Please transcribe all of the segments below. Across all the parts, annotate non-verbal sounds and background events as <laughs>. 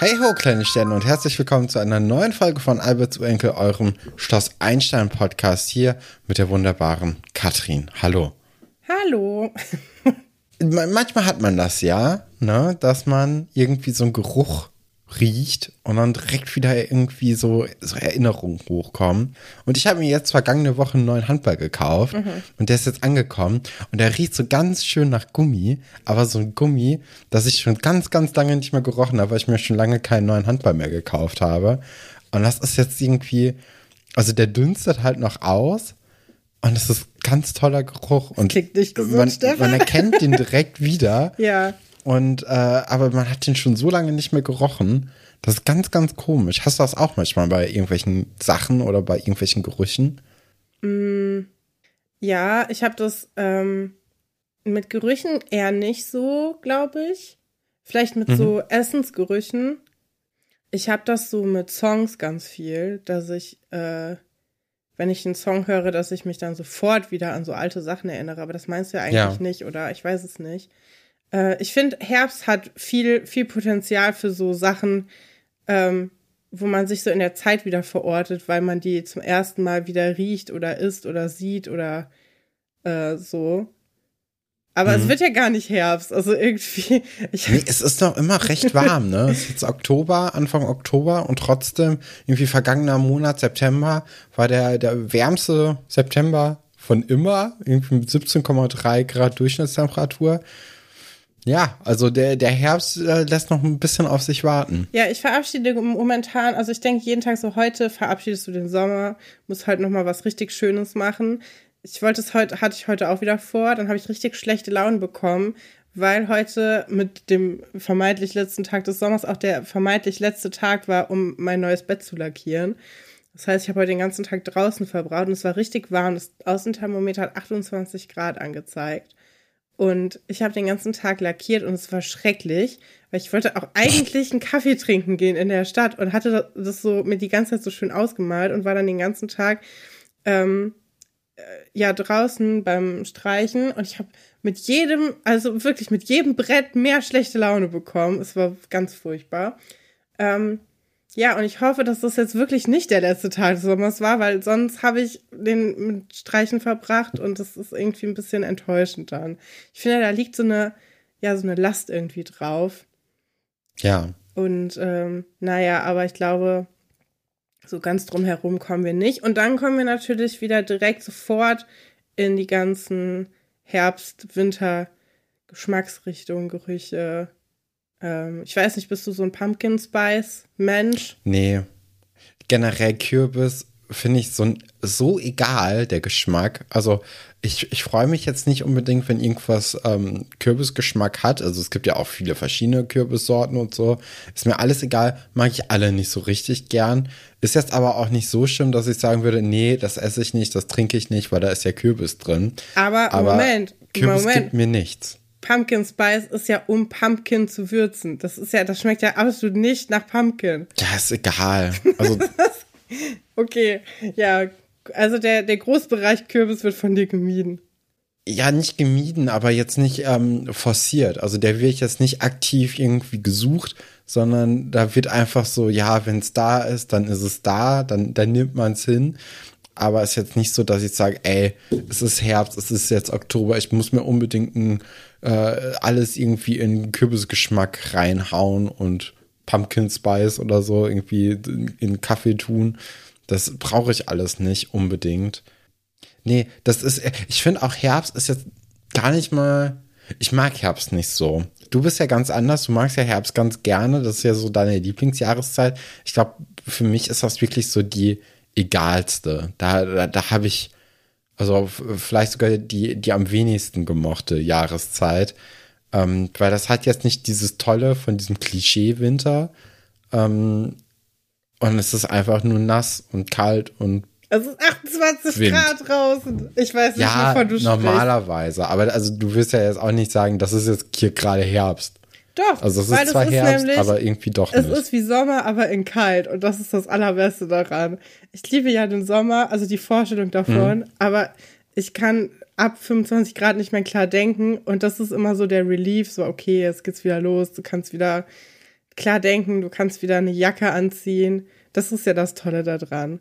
Hey ho, kleine Sterne und herzlich willkommen zu einer neuen Folge von Alberts Urenkel, eurem Schloss Einstein Podcast hier mit der wunderbaren Katrin. Hallo. Hallo. <laughs> Manchmal hat man das ja, ne, dass man irgendwie so einen Geruch riecht und dann direkt wieder irgendwie so, so Erinnerungen hochkommen. Und ich habe mir jetzt vergangene Woche einen neuen Handball gekauft mhm. und der ist jetzt angekommen und der riecht so ganz schön nach Gummi, aber so ein Gummi, das ich schon ganz, ganz lange nicht mehr gerochen habe, weil ich mir schon lange keinen neuen Handball mehr gekauft habe. Und das ist jetzt irgendwie, also der dünstet halt noch aus und es ist ganz toller Geruch. Das und klingt nicht gesund, man, Stefan. man erkennt den direkt <laughs> wieder. ja. Und äh, aber man hat den schon so lange nicht mehr gerochen. Das ist ganz, ganz komisch. Hast du das auch manchmal bei irgendwelchen Sachen oder bei irgendwelchen Gerüchen? Mm, ja, ich habe das ähm, mit Gerüchen eher nicht so, glaube ich. Vielleicht mit mhm. so Essensgerüchen. Ich habe das so mit Songs ganz viel, dass ich, äh, wenn ich einen Song höre, dass ich mich dann sofort wieder an so alte Sachen erinnere. Aber das meinst du ja eigentlich ja. nicht, oder? Ich weiß es nicht. Äh, ich finde, Herbst hat viel, viel Potenzial für so Sachen, ähm, wo man sich so in der Zeit wieder verortet, weil man die zum ersten Mal wieder riecht oder isst oder sieht oder äh, so. Aber mhm. es wird ja gar nicht Herbst, also irgendwie. <laughs> nee, es ist doch immer recht warm, ne? Es ist jetzt Oktober, Anfang Oktober und trotzdem irgendwie vergangener Monat September war der, der wärmste September von immer, irgendwie mit 17,3 Grad Durchschnittstemperatur. Ja, also der, der Herbst äh, lässt noch ein bisschen auf sich warten. Ja, ich verabschiede momentan, also ich denke jeden Tag so, heute verabschiedest du den Sommer, muss halt noch mal was richtig Schönes machen. Ich wollte es heute, hatte ich heute auch wieder vor, dann habe ich richtig schlechte Laune bekommen, weil heute mit dem vermeintlich letzten Tag des Sommers auch der vermeintlich letzte Tag war, um mein neues Bett zu lackieren. Das heißt, ich habe heute den ganzen Tag draußen verbraut und es war richtig warm. Das Außenthermometer hat 28 Grad angezeigt. Und ich habe den ganzen Tag lackiert und es war schrecklich, weil ich wollte auch eigentlich einen Kaffee trinken gehen in der Stadt und hatte das so mir die ganze Zeit so schön ausgemalt und war dann den ganzen Tag ähm, äh, ja draußen beim Streichen und ich habe mit jedem, also wirklich mit jedem Brett mehr schlechte Laune bekommen. Es war ganz furchtbar. Ähm, ja, und ich hoffe, dass das jetzt wirklich nicht der letzte Tag des Sommers war, weil sonst habe ich den mit Streichen verbracht und das ist irgendwie ein bisschen enttäuschend dann. Ich finde, da liegt so eine, ja, so eine Last irgendwie drauf. Ja. Und ähm, naja, aber ich glaube, so ganz drum herum kommen wir nicht. Und dann kommen wir natürlich wieder direkt sofort in die ganzen Herbst-, Winter-, Geschmacksrichtungen, Gerüche, ähm, ich weiß nicht, bist du so ein Pumpkin Spice Mensch? Nee. Generell Kürbis finde ich so, so egal, der Geschmack. Also ich, ich freue mich jetzt nicht unbedingt, wenn irgendwas ähm, Kürbisgeschmack hat. Also es gibt ja auch viele verschiedene Kürbissorten und so. Ist mir alles egal, mag ich alle nicht so richtig gern. Ist jetzt aber auch nicht so schlimm, dass ich sagen würde, nee, das esse ich nicht, das trinke ich nicht, weil da ist ja Kürbis drin. Aber, aber Moment, Kürbis Moment. gibt mir nichts. Pumpkin Spice ist ja, um Pumpkin zu würzen. Das ist ja, das schmeckt ja absolut nicht nach Pumpkin. Ja, ist egal. Also <laughs> okay, ja. Also der, der Großbereich Kürbis wird von dir gemieden. Ja, nicht gemieden, aber jetzt nicht ähm, forciert. Also der wird jetzt nicht aktiv irgendwie gesucht, sondern da wird einfach so, ja, wenn es da ist, dann ist es da, dann, dann nimmt man es hin aber es ist jetzt nicht so, dass ich sage, ey, es ist Herbst, es ist jetzt Oktober, ich muss mir unbedingt ein, äh, alles irgendwie in Kürbisgeschmack reinhauen und Pumpkin Spice oder so irgendwie in, Kaffee tun. Das brauche ich alles nicht unbedingt. Nee, das ist, ich finde auch Herbst ist jetzt gar nicht mal, ich mag Herbst nicht so. Du bist ja ganz anders, du magst ja Herbst ganz gerne, das ist ja so deine Lieblingsjahreszeit. Ich glaube, für mich ist das wirklich so die, egalste. Da, da, da habe ich, also vielleicht sogar die, die am wenigsten gemochte Jahreszeit. Ähm, weil das hat jetzt nicht dieses Tolle von diesem Klischee-Winter. Ähm, und es ist einfach nur nass und kalt und es ist 28 Wind. Grad draußen. Ich weiß nicht, ja, wovon du normalerweise. Sprichst. Aber also du wirst ja jetzt auch nicht sagen, das ist jetzt hier gerade Herbst. Doch. Also es ist zwar ist Herbst, nämlich, aber irgendwie doch nicht. Es ist wie Sommer, aber in kalt. Und das ist das Allerbeste daran. Ich liebe ja den Sommer, also die Vorstellung davon, mhm. aber ich kann ab 25 Grad nicht mehr klar denken. Und das ist immer so der Relief, so okay, jetzt geht's wieder los, du kannst wieder klar denken, du kannst wieder eine Jacke anziehen. Das ist ja das Tolle daran.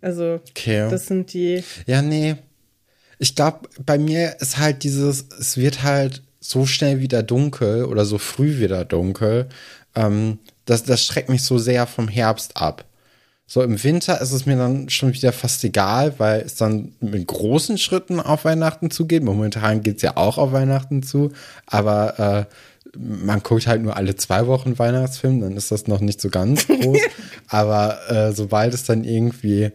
Also, okay. das sind die. Ja, nee. Ich glaube, bei mir ist halt dieses, es wird halt so schnell wieder dunkel oder so früh wieder dunkel. Ähm, das, das schreckt mich so sehr vom Herbst ab. So im Winter ist es mir dann schon wieder fast egal, weil es dann mit großen Schritten auf Weihnachten zugeht. Momentan geht es ja auch auf Weihnachten zu, aber äh, man guckt halt nur alle zwei Wochen Weihnachtsfilm, dann ist das noch nicht so ganz groß. <laughs> aber äh, sobald es dann irgendwie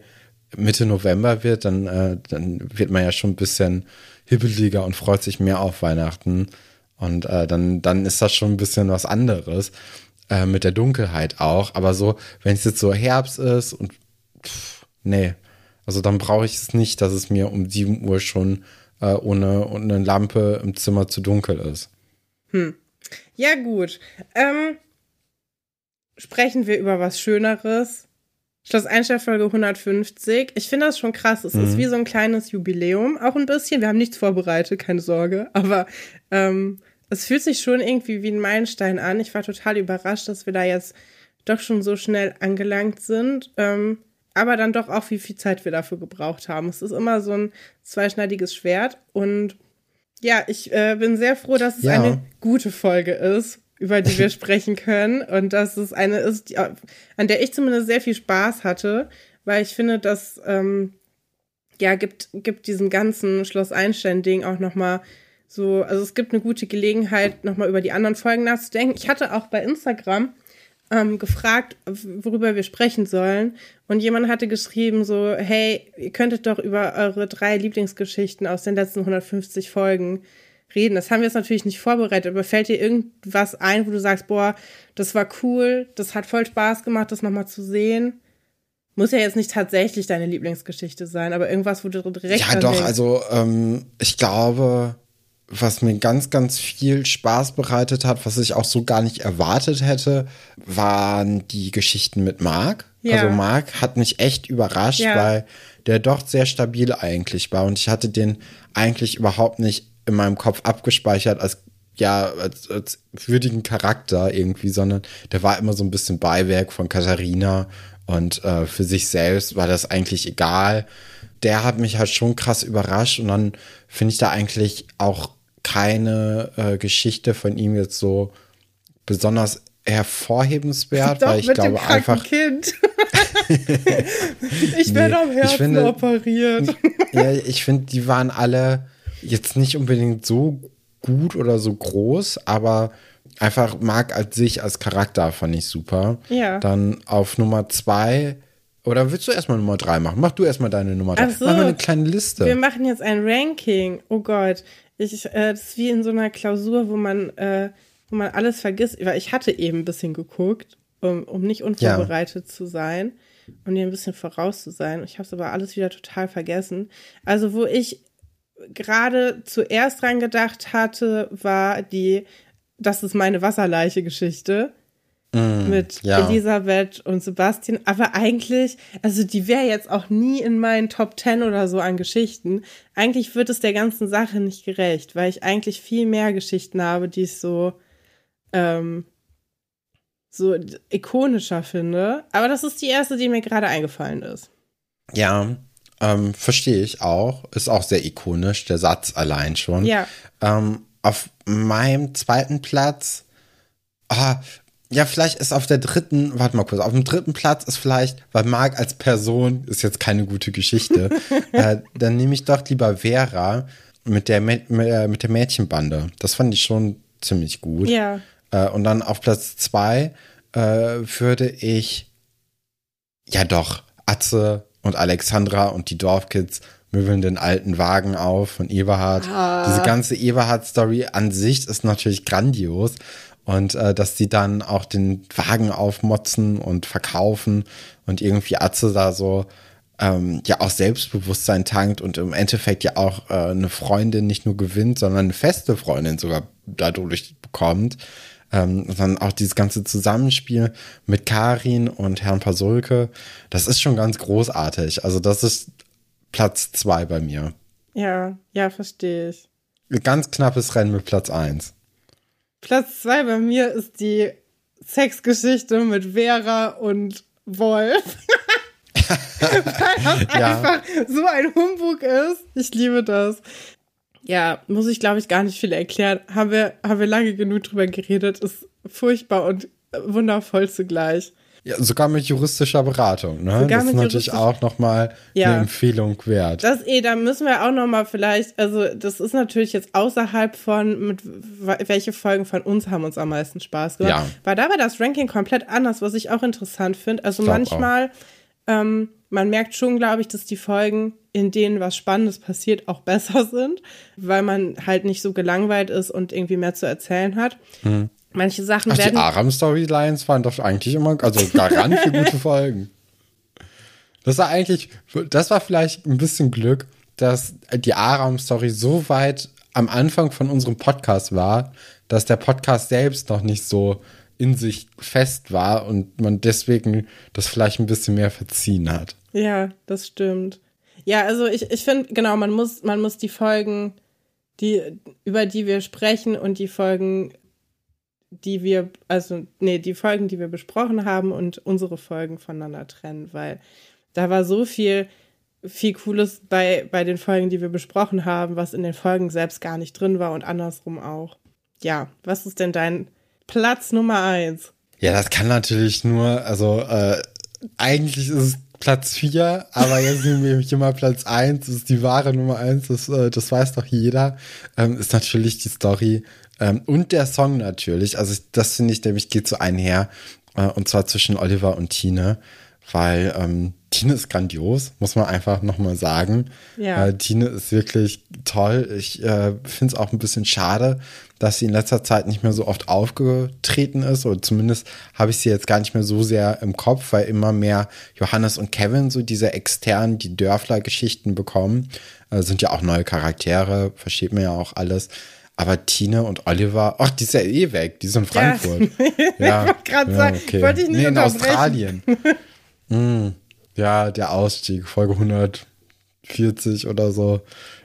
Mitte November wird, dann, äh, dann wird man ja schon ein bisschen hibbeliger und freut sich mehr auf Weihnachten. Und äh, dann, dann ist das schon ein bisschen was anderes. Äh, mit der Dunkelheit auch. Aber so, wenn es jetzt so Herbst ist und pff, nee, also dann brauche ich es nicht, dass es mir um 7 Uhr schon äh, ohne, ohne eine Lampe im Zimmer zu dunkel ist. Hm. Ja, gut. Ähm, sprechen wir über was Schöneres. Schloss Einstein Folge 150. Ich finde das schon krass. Es mhm. ist wie so ein kleines Jubiläum, auch ein bisschen. Wir haben nichts vorbereitet, keine Sorge. Aber ähm, es fühlt sich schon irgendwie wie ein Meilenstein an. Ich war total überrascht, dass wir da jetzt doch schon so schnell angelangt sind. Ähm, aber dann doch auch, wie viel Zeit wir dafür gebraucht haben. Es ist immer so ein zweischneidiges Schwert. Und ja, ich äh, bin sehr froh, dass es ja. eine gute Folge ist, über die wir <laughs> sprechen können. Und dass es eine ist, die, an der ich zumindest sehr viel Spaß hatte, weil ich finde, dass ähm, ja, gibt, gibt diesen ganzen Schloss Einstein-Ding auch nochmal so, also es gibt eine gute Gelegenheit, nochmal über die anderen Folgen nachzudenken. Ich hatte auch bei Instagram ähm, gefragt, worüber wir sprechen sollen. Und jemand hatte geschrieben so, hey, ihr könntet doch über eure drei Lieblingsgeschichten aus den letzten 150 Folgen reden. Das haben wir jetzt natürlich nicht vorbereitet, aber fällt dir irgendwas ein, wo du sagst, boah, das war cool, das hat voll Spaß gemacht, das nochmal zu sehen? Muss ja jetzt nicht tatsächlich deine Lieblingsgeschichte sein, aber irgendwas, wo du direkt. Ja, doch, denkst. also ähm, ich glaube, was mir ganz, ganz viel Spaß bereitet hat, was ich auch so gar nicht erwartet hätte, waren die Geschichten mit Marc. Ja. Also Marc hat mich echt überrascht, ja. weil der doch sehr stabil eigentlich war und ich hatte den eigentlich überhaupt nicht in meinem Kopf abgespeichert als ja, als, als würdigen Charakter irgendwie, sondern der war immer so ein bisschen Beiwerk von Katharina und äh, für sich selbst war das eigentlich egal. Der hat mich halt schon krass überrascht und dann finde ich da eigentlich auch keine äh, Geschichte von ihm jetzt so besonders hervorhebenswert, Doch, weil ich glaube einfach. Kind. <laughs> ich werde nee, am Herzen finde, operiert. ja, ich finde, die waren alle jetzt nicht unbedingt so gut oder so groß, aber einfach Marc als sich als Charakter fand ich super. Ja. Dann auf Nummer zwei oder willst du erstmal Nummer drei machen? Mach du erstmal deine Nummer drei. So, Mach mal eine kleine Liste. Wir machen jetzt ein Ranking. Oh Gott. Ich, äh, das ist wie in so einer Klausur, wo man, äh, wo man alles vergisst. Weil ich hatte eben ein bisschen geguckt, um, um nicht unvorbereitet ja. zu sein und dir ein bisschen voraus zu sein. Ich habe es aber alles wieder total vergessen. Also, wo ich gerade zuerst dran gedacht hatte, war die, das ist meine Wasserleiche-Geschichte. Mm, mit ja. Elisabeth und Sebastian. Aber eigentlich, also die wäre jetzt auch nie in meinen Top Ten oder so an Geschichten. Eigentlich wird es der ganzen Sache nicht gerecht, weil ich eigentlich viel mehr Geschichten habe, die ich so, ähm, so ikonischer finde. Aber das ist die erste, die mir gerade eingefallen ist. Ja, ähm, verstehe ich auch. Ist auch sehr ikonisch, der Satz allein schon. Ja. Ähm, auf meinem zweiten Platz, ah, ja, vielleicht ist auf der dritten, warte mal kurz, auf dem dritten Platz ist vielleicht, weil Marc als Person ist jetzt keine gute Geschichte, <laughs> äh, dann nehme ich doch lieber Vera mit der, mit, äh, mit der Mädchenbande. Das fand ich schon ziemlich gut. Ja. Äh, und dann auf Platz zwei äh, würde ich, ja doch, Atze und Alexandra und die Dorfkids möbeln den alten Wagen auf von Eberhard. Ah. Diese ganze Eberhard-Story an sich ist natürlich grandios. Und äh, dass die dann auch den Wagen aufmotzen und verkaufen und irgendwie Atze da so ähm, ja auch Selbstbewusstsein tankt und im Endeffekt ja auch äh, eine Freundin nicht nur gewinnt, sondern eine feste Freundin sogar dadurch bekommt. Ähm, dann auch dieses ganze Zusammenspiel mit Karin und Herrn Pasulke, das ist schon ganz großartig. Also das ist Platz zwei bei mir. Ja, ja, verstehe ich. Ganz knappes Rennen mit Platz eins. Platz zwei bei mir ist die Sexgeschichte mit Vera und Wolf. <laughs> Weil das <laughs> ja. einfach so ein Humbug ist. Ich liebe das. Ja, muss ich glaube ich gar nicht viel erklären. Haben wir, haben wir lange genug drüber geredet. Ist furchtbar und wundervoll zugleich. Ja, sogar mit juristischer Beratung, ne? Sogar das ist natürlich auch nochmal ja. eine Empfehlung wert. Das eh, da müssen wir auch nochmal vielleicht, also das ist natürlich jetzt außerhalb von, mit welche Folgen von uns haben uns am meisten Spaß gemacht. Ja. Weil da war das Ranking komplett anders, was ich auch interessant finde. Also manchmal, ähm, man merkt schon, glaube ich, dass die Folgen, in denen was Spannendes passiert, auch besser <laughs> sind, weil man halt nicht so gelangweilt ist und irgendwie mehr zu erzählen hat. Mhm. Manche Sachen Ach, werden. Die Aram-Storylines waren doch eigentlich immer, also <laughs> Garant für gute Folgen. Das war eigentlich, das war vielleicht ein bisschen Glück, dass die Aram-Story so weit am Anfang von unserem Podcast war, dass der Podcast selbst noch nicht so in sich fest war und man deswegen das vielleicht ein bisschen mehr verziehen hat. Ja, das stimmt. Ja, also ich, ich finde, genau, man muss, man muss die Folgen, die, über die wir sprechen und die Folgen die wir, also, nee, die Folgen, die wir besprochen haben und unsere Folgen voneinander trennen, weil da war so viel, viel Cooles bei, bei den Folgen, die wir besprochen haben, was in den Folgen selbst gar nicht drin war und andersrum auch. Ja, was ist denn dein Platz Nummer eins? Ja, das kann natürlich nur, also äh, eigentlich ist es Platz vier, aber jetzt nehme ich immer Platz eins, das ist die wahre Nummer eins, das, äh, das weiß doch jeder, ähm, ist natürlich die Story ähm, und der Song natürlich. Also das finde ich nämlich geht so einher. Äh, und zwar zwischen Oliver und Tine. Weil ähm, Tine ist grandios, muss man einfach nochmal sagen. Ja. Äh, Tine ist wirklich toll. Ich äh, finde es auch ein bisschen schade, dass sie in letzter Zeit nicht mehr so oft aufgetreten ist. Oder zumindest habe ich sie jetzt gar nicht mehr so sehr im Kopf, weil immer mehr Johannes und Kevin so diese externen, die Dörfler-Geschichten bekommen. Äh, sind ja auch neue Charaktere, versteht man ja auch alles. Aber Tine und Oliver, ach, die ist ja eh weg, die ist in Frankfurt. <laughs> Ja, ja, ich wollte ja, sagen, okay. wollte ich nicht nee, in Australien. <laughs> mm, ja, der Ausstieg, Folge 140 oder so,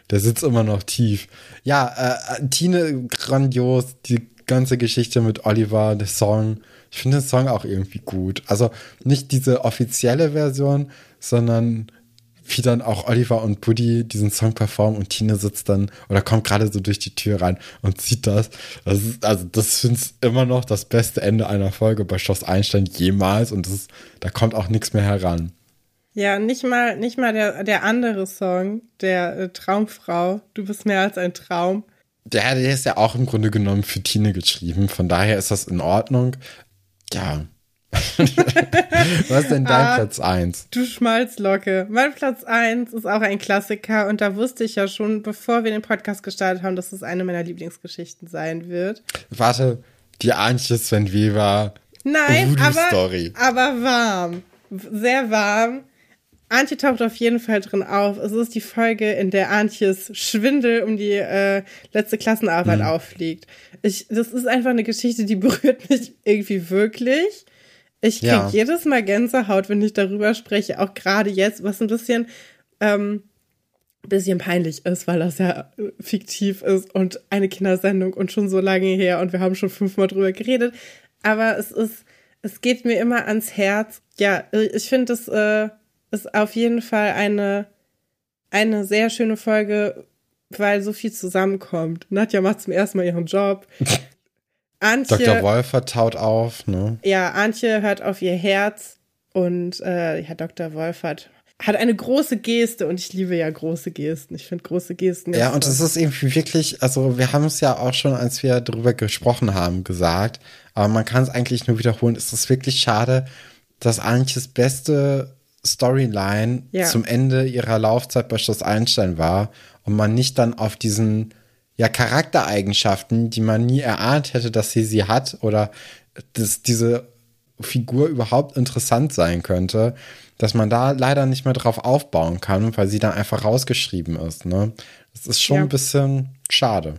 der sitzt immer noch tief. Ja, äh, Tine, grandios, die ganze Geschichte mit Oliver, der Song. Ich finde den Song auch irgendwie gut. Also nicht diese offizielle Version, sondern wie dann auch Oliver und Buddy diesen Song performen und Tine sitzt dann oder kommt gerade so durch die Tür rein und sieht das. das ist, also das finde ich immer noch das beste Ende einer Folge bei Schloss Einstein jemals und das, da kommt auch nichts mehr heran. Ja, nicht mal, nicht mal der, der andere Song, der äh, Traumfrau, du bist mehr als ein Traum. Der, der ist ja auch im Grunde genommen für Tine geschrieben, von daher ist das in Ordnung. Ja, <laughs> Was ist denn dein ah, Platz 1? Du Schmalzlocke. Mein Platz 1 ist auch ein Klassiker und da wusste ich ja schon, bevor wir den Podcast gestartet haben, dass es eine meiner Lieblingsgeschichten sein wird. Warte, die Antje Sven Weber. Nein, aber, aber warm. Sehr warm. Antje taucht auf jeden Fall drin auf. Es ist die Folge, in der Antjes Schwindel um die äh, letzte Klassenarbeit mhm. auffliegt. Ich, das ist einfach eine Geschichte, die <laughs> berührt mich irgendwie wirklich. Ich krieg ja. jedes Mal Gänsehaut, wenn ich darüber spreche, auch gerade jetzt, was ein bisschen, ähm, bisschen peinlich ist, weil das ja fiktiv ist und eine Kindersendung und schon so lange her und wir haben schon fünfmal drüber geredet. Aber es ist, es geht mir immer ans Herz. Ja, ich finde, es äh, ist auf jeden Fall eine, eine sehr schöne Folge, weil so viel zusammenkommt. Nadja macht zum ersten Mal ihren Job. <laughs> Antje. Dr. Wolfert taut auf, ne? Ja, Antje hört auf ihr Herz und äh, ja, Dr. Wolfert hat eine große Geste und ich liebe ja große Gesten. Ich finde große Gesten. Ja, und es ist irgendwie wirklich, also wir haben es ja auch schon, als wir darüber gesprochen haben, gesagt, aber man kann es eigentlich nur wiederholen. Es ist wirklich schade, dass Antjes beste Storyline ja. zum Ende ihrer Laufzeit bei Schloss Einstein war und man nicht dann auf diesen ja Charaktereigenschaften, die man nie erahnt hätte, dass sie sie hat oder dass diese Figur überhaupt interessant sein könnte, dass man da leider nicht mehr drauf aufbauen kann, weil sie dann einfach rausgeschrieben ist. Ne? Das ist schon ja. ein bisschen schade.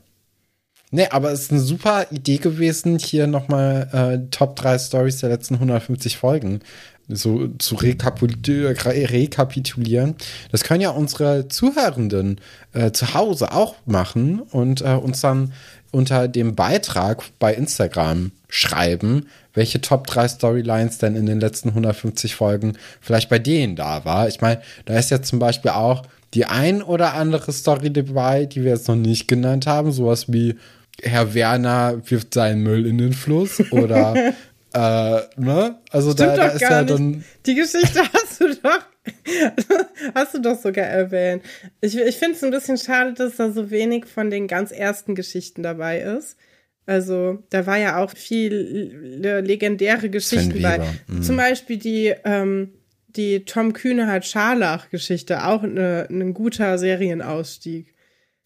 Nee, aber es ist eine super Idee gewesen, hier nochmal äh, Top 3 Stories der letzten 150 Folgen so zu rekapitulieren. Das können ja unsere Zuhörenden äh, zu Hause auch machen und äh, uns dann unter dem Beitrag bei Instagram schreiben, welche Top 3 Storylines denn in den letzten 150 Folgen vielleicht bei denen da war. Ich meine, da ist ja zum Beispiel auch die ein oder andere Story dabei, die wir jetzt noch nicht genannt haben, sowas wie Herr Werner wirft seinen Müll in den Fluss oder <laughs> äh, ne? Also da, da ist ja nicht. dann. Die Geschichte <laughs> hast du doch. hast du doch sogar erwähnt. Ich, ich finde es ein bisschen schade, dass da so wenig von den ganz ersten Geschichten dabei ist. Also, da war ja auch viel legendäre Geschichten bei. Mhm. Zum Beispiel die, ähm, die Tom Kühne Scharlach-Geschichte, auch eine, ein guter Serienausstieg.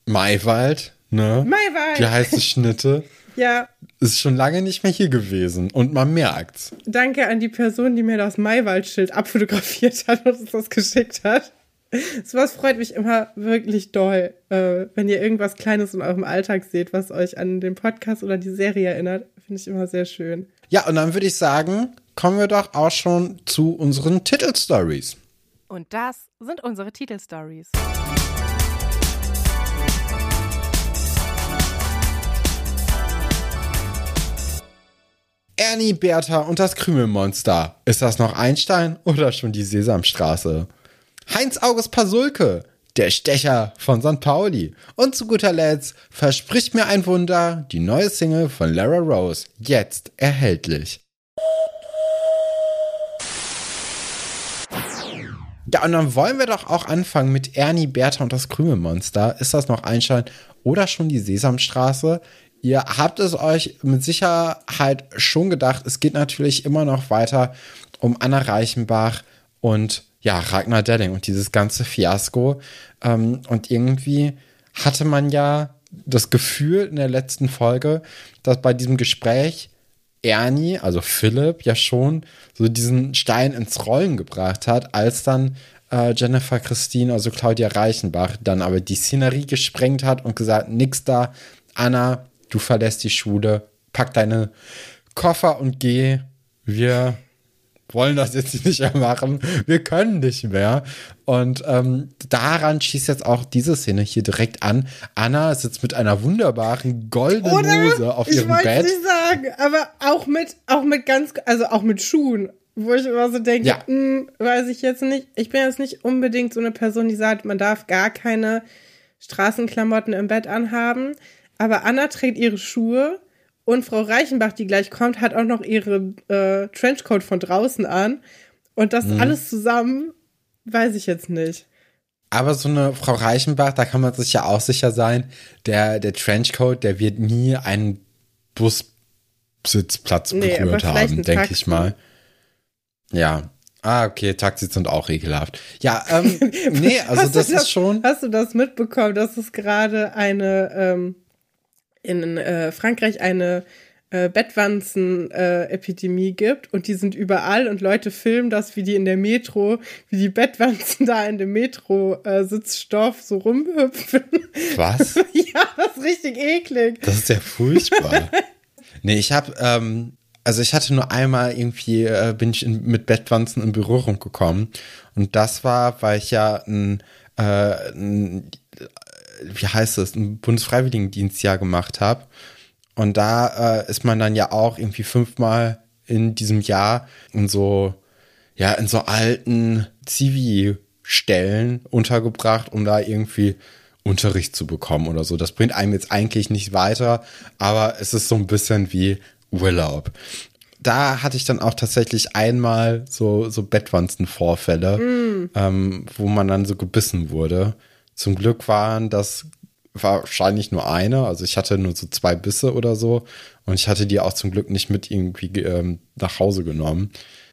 Maywald, ne? Maywald! Die heiße Schnitte. <laughs> ja. Ist schon lange nicht mehr hier gewesen und man merkt's. Danke an die Person, die mir das Maywald-Schild abfotografiert hat und uns das geschickt hat. Sowas freut mich immer wirklich doll, äh, wenn ihr irgendwas Kleines in eurem Alltag seht, was euch an den Podcast oder die Serie erinnert. Finde ich immer sehr schön. Ja, und dann würde ich sagen, kommen wir doch auch schon zu unseren Titelstories. Und das sind unsere Titelstories. Ernie, Bertha und das Krümelmonster. Ist das noch Einstein oder schon die Sesamstraße? Heinz August Pasulke, der Stecher von St. Pauli. Und zu guter Letzt verspricht mir ein Wunder, die neue Single von Lara Rose, jetzt erhältlich. Ja, und dann wollen wir doch auch anfangen mit Ernie, Bertha und das Krümelmonster. Ist das noch Einstein oder schon die Sesamstraße? Ihr habt es euch mit Sicherheit schon gedacht. Es geht natürlich immer noch weiter um Anna Reichenbach und ja, Ragnar Delling und dieses ganze Fiasko. Ähm, und irgendwie hatte man ja das Gefühl in der letzten Folge, dass bei diesem Gespräch Ernie, also Philipp, ja schon so diesen Stein ins Rollen gebracht hat, als dann äh, Jennifer Christine, also Claudia Reichenbach, dann aber die Szenerie gesprengt hat und gesagt, nix da, Anna, du verlässt die Schule, pack deine Koffer und geh. Wir wollen das jetzt nicht mehr machen. Wir können nicht mehr. Und ähm, daran schießt jetzt auch diese Szene hier direkt an. Anna sitzt mit einer wunderbaren goldenen Oder, Hose auf ihrem ich Bett. Ich nicht sagen, aber auch mit, auch mit ganz, also auch mit Schuhen. Wo ich immer so denke, ja. mh, hm, weiß ich jetzt nicht. Ich bin jetzt nicht unbedingt so eine Person, die sagt, man darf gar keine Straßenklamotten im Bett anhaben. Aber Anna trägt ihre Schuhe und Frau Reichenbach, die gleich kommt, hat auch noch ihre äh, Trenchcoat von draußen an. Und das mhm. alles zusammen, weiß ich jetzt nicht. Aber so eine Frau Reichenbach, da kann man sich ja auch sicher sein, der, der Trenchcoat, der wird nie einen Bussitzplatz nee, berührt haben, denke ich mal. Ja. Ah, okay, Taxis sind auch ekelhaft. Ja, ähm, <laughs> nee, also das, das, ist schon. Hast du das mitbekommen, dass es gerade eine ähm, in äh, Frankreich eine äh, Bettwanzen-Epidemie äh, gibt und die sind überall und Leute filmen das, wie die in der Metro, wie die Bettwanzen da in dem Metro-Sitzstoff so rumhüpfen. Was? <laughs> ja, das ist richtig eklig. Das ist ja furchtbar. <laughs> nee, ich habe, ähm, also ich hatte nur einmal irgendwie, äh, bin ich in, mit Bettwanzen in Berührung gekommen und das war, weil ich ja ein, äh, ein wie heißt es, ein Bundesfreiwilligendienstjahr gemacht habe. Und da äh, ist man dann ja auch irgendwie fünfmal in diesem Jahr in so, ja, in so alten Zivi-Stellen untergebracht, um da irgendwie Unterricht zu bekommen oder so. Das bringt einem jetzt eigentlich nicht weiter, aber es ist so ein bisschen wie Urlaub. Da hatte ich dann auch tatsächlich einmal so, so Bettwanzenvorfälle, mm. ähm, wo man dann so gebissen wurde. Zum Glück waren das wahrscheinlich nur eine. Also ich hatte nur so zwei Bisse oder so. Und ich hatte die auch zum Glück nicht mit irgendwie ähm, nach Hause genommen.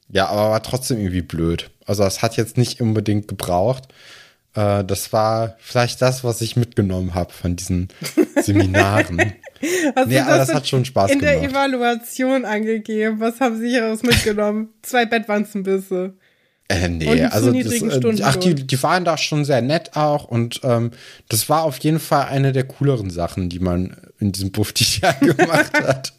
Ja, aber war trotzdem irgendwie blöd. Also es hat jetzt nicht unbedingt gebraucht. Äh, das war vielleicht das, was ich mitgenommen habe von diesen <laughs> Seminaren. Hast nee, aber das, das hat schon Spaß in gemacht. In der Evaluation angegeben. Was haben Sie hieraus mitgenommen? Zwei Bettwanzenbisse. Äh, nee, also das, äh, ach, die, die waren da schon sehr nett auch und ähm, das war auf jeden Fall eine der cooleren Sachen, die man in diesem Buffdi-Jahr <laughs> gemacht hat.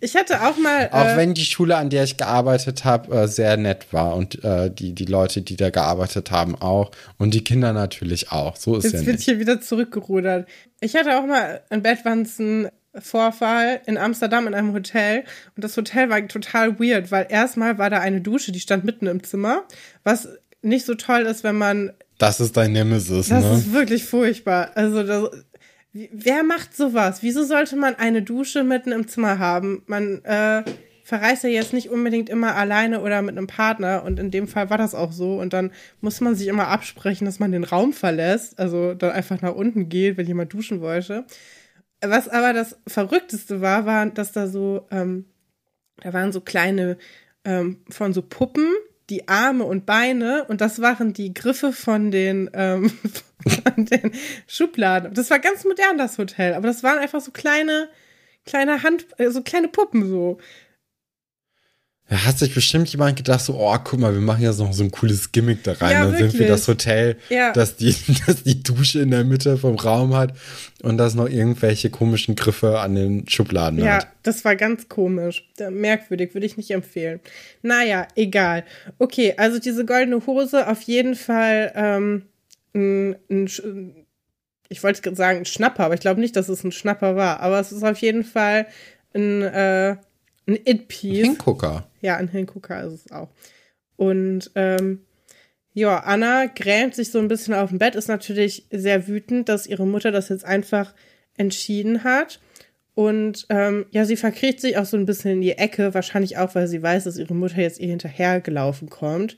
Ich hatte auch mal. Auch äh, wenn die Schule, an der ich gearbeitet habe, äh, sehr nett war und äh, die, die Leute, die da gearbeitet haben, auch und die Kinder natürlich auch. So ist Jetzt ja wird hier wieder zurückgerudert. Ich hatte auch mal ein Bettwanzen Vorfall in Amsterdam in einem Hotel. Und das Hotel war total weird, weil erstmal war da eine Dusche, die stand mitten im Zimmer, was nicht so toll ist, wenn man. Das ist dein Nemesis, das ne? Das ist wirklich furchtbar. Also, das, wer macht sowas? Wieso sollte man eine Dusche mitten im Zimmer haben? Man äh, verreist ja jetzt nicht unbedingt immer alleine oder mit einem Partner. Und in dem Fall war das auch so. Und dann muss man sich immer absprechen, dass man den Raum verlässt. Also dann einfach nach unten geht, wenn jemand duschen wollte. Was aber das Verrückteste war, war, dass da so, ähm, da waren so kleine ähm, von so Puppen, die Arme und Beine und das waren die Griffe von den, ähm, <laughs> von den Schubladen. Das war ganz modern, das Hotel, aber das waren einfach so kleine, kleine Hand, äh, so kleine Puppen so. Da hat sich bestimmt jemand gedacht, so, oh, guck mal, wir machen jetzt noch so ein cooles Gimmick da rein. Ja, Dann wirklich. sind wir das Hotel, ja. das, die, <laughs> das die Dusche in der Mitte vom Raum hat und das noch irgendwelche komischen Griffe an den Schubladen ja, hat. Ja, das war ganz komisch. Merkwürdig, würde ich nicht empfehlen. Naja, egal. Okay, also diese goldene Hose auf jeden Fall ähm, ein, ein ich wollte sagen ein Schnapper, aber ich glaube nicht, dass es ein Schnapper war. Aber es ist auf jeden Fall ein äh, ein It-Piece. Hingucker. Ja, ein Hingucker ist es auch. Und ähm, ja, Anna grämt sich so ein bisschen auf dem Bett, ist natürlich sehr wütend, dass ihre Mutter das jetzt einfach entschieden hat. Und ähm, ja, sie verkriecht sich auch so ein bisschen in die Ecke, wahrscheinlich auch, weil sie weiß, dass ihre Mutter jetzt ihr hinterhergelaufen kommt.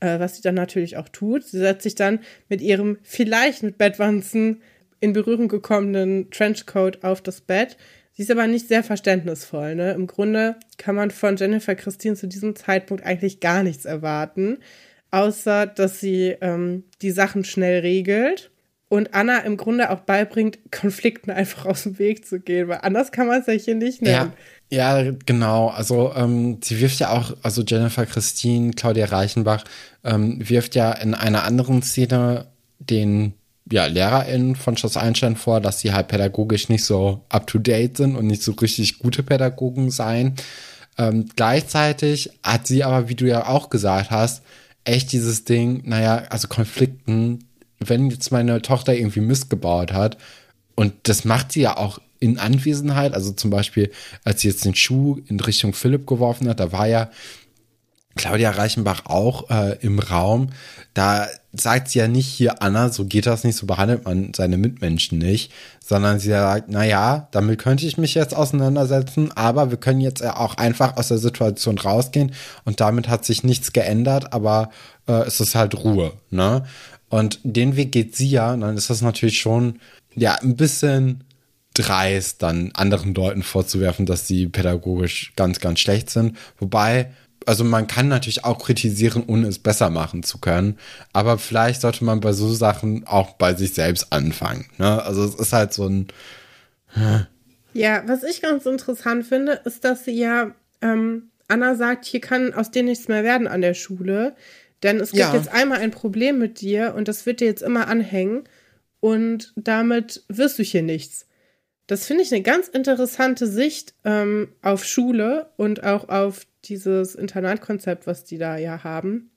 Äh, was sie dann natürlich auch tut. Sie setzt sich dann mit ihrem vielleicht mit Bettwanzen in Berührung gekommenen Trenchcoat auf das Bett, Sie ist aber nicht sehr verständnisvoll. Ne? Im Grunde kann man von Jennifer Christine zu diesem Zeitpunkt eigentlich gar nichts erwarten, außer dass sie ähm, die Sachen schnell regelt und Anna im Grunde auch beibringt, <laughs> Konflikten einfach aus dem Weg zu gehen, weil anders kann man es ja hier nicht nennen. Ja, ja genau. Also ähm, sie wirft ja auch, also Jennifer Christine, Claudia Reichenbach, ähm, wirft ja in einer anderen Szene den ja, LehrerInnen von Schloss Einstein vor, dass sie halt pädagogisch nicht so up-to-date sind und nicht so richtig gute Pädagogen seien. Ähm, gleichzeitig hat sie aber, wie du ja auch gesagt hast, echt dieses Ding, naja, also Konflikten, wenn jetzt meine Tochter irgendwie missgebaut hat, und das macht sie ja auch in Anwesenheit, also zum Beispiel, als sie jetzt den Schuh in Richtung Philipp geworfen hat, da war ja Claudia Reichenbach auch äh, im Raum. Da sagt sie ja nicht hier, Anna, so geht das nicht, so behandelt man seine Mitmenschen nicht, sondern sie sagt, na ja, damit könnte ich mich jetzt auseinandersetzen, aber wir können jetzt auch einfach aus der Situation rausgehen und damit hat sich nichts geändert, aber äh, es ist halt Ruhe, ne? Und den Weg geht sie ja, dann ist das natürlich schon, ja, ein bisschen dreist, dann anderen Leuten vorzuwerfen, dass sie pädagogisch ganz, ganz schlecht sind. Wobei, also man kann natürlich auch kritisieren, ohne es besser machen zu können. Aber vielleicht sollte man bei so Sachen auch bei sich selbst anfangen. Ne? Also es ist halt so ein. Ja, was ich ganz interessant finde, ist, dass sie ja, ähm, Anna sagt, hier kann aus dir nichts mehr werden an der Schule. Denn es gibt ja. jetzt einmal ein Problem mit dir und das wird dir jetzt immer anhängen. Und damit wirst du hier nichts. Das finde ich eine ganz interessante Sicht ähm, auf Schule und auch auf dieses Internatkonzept, was die da ja haben,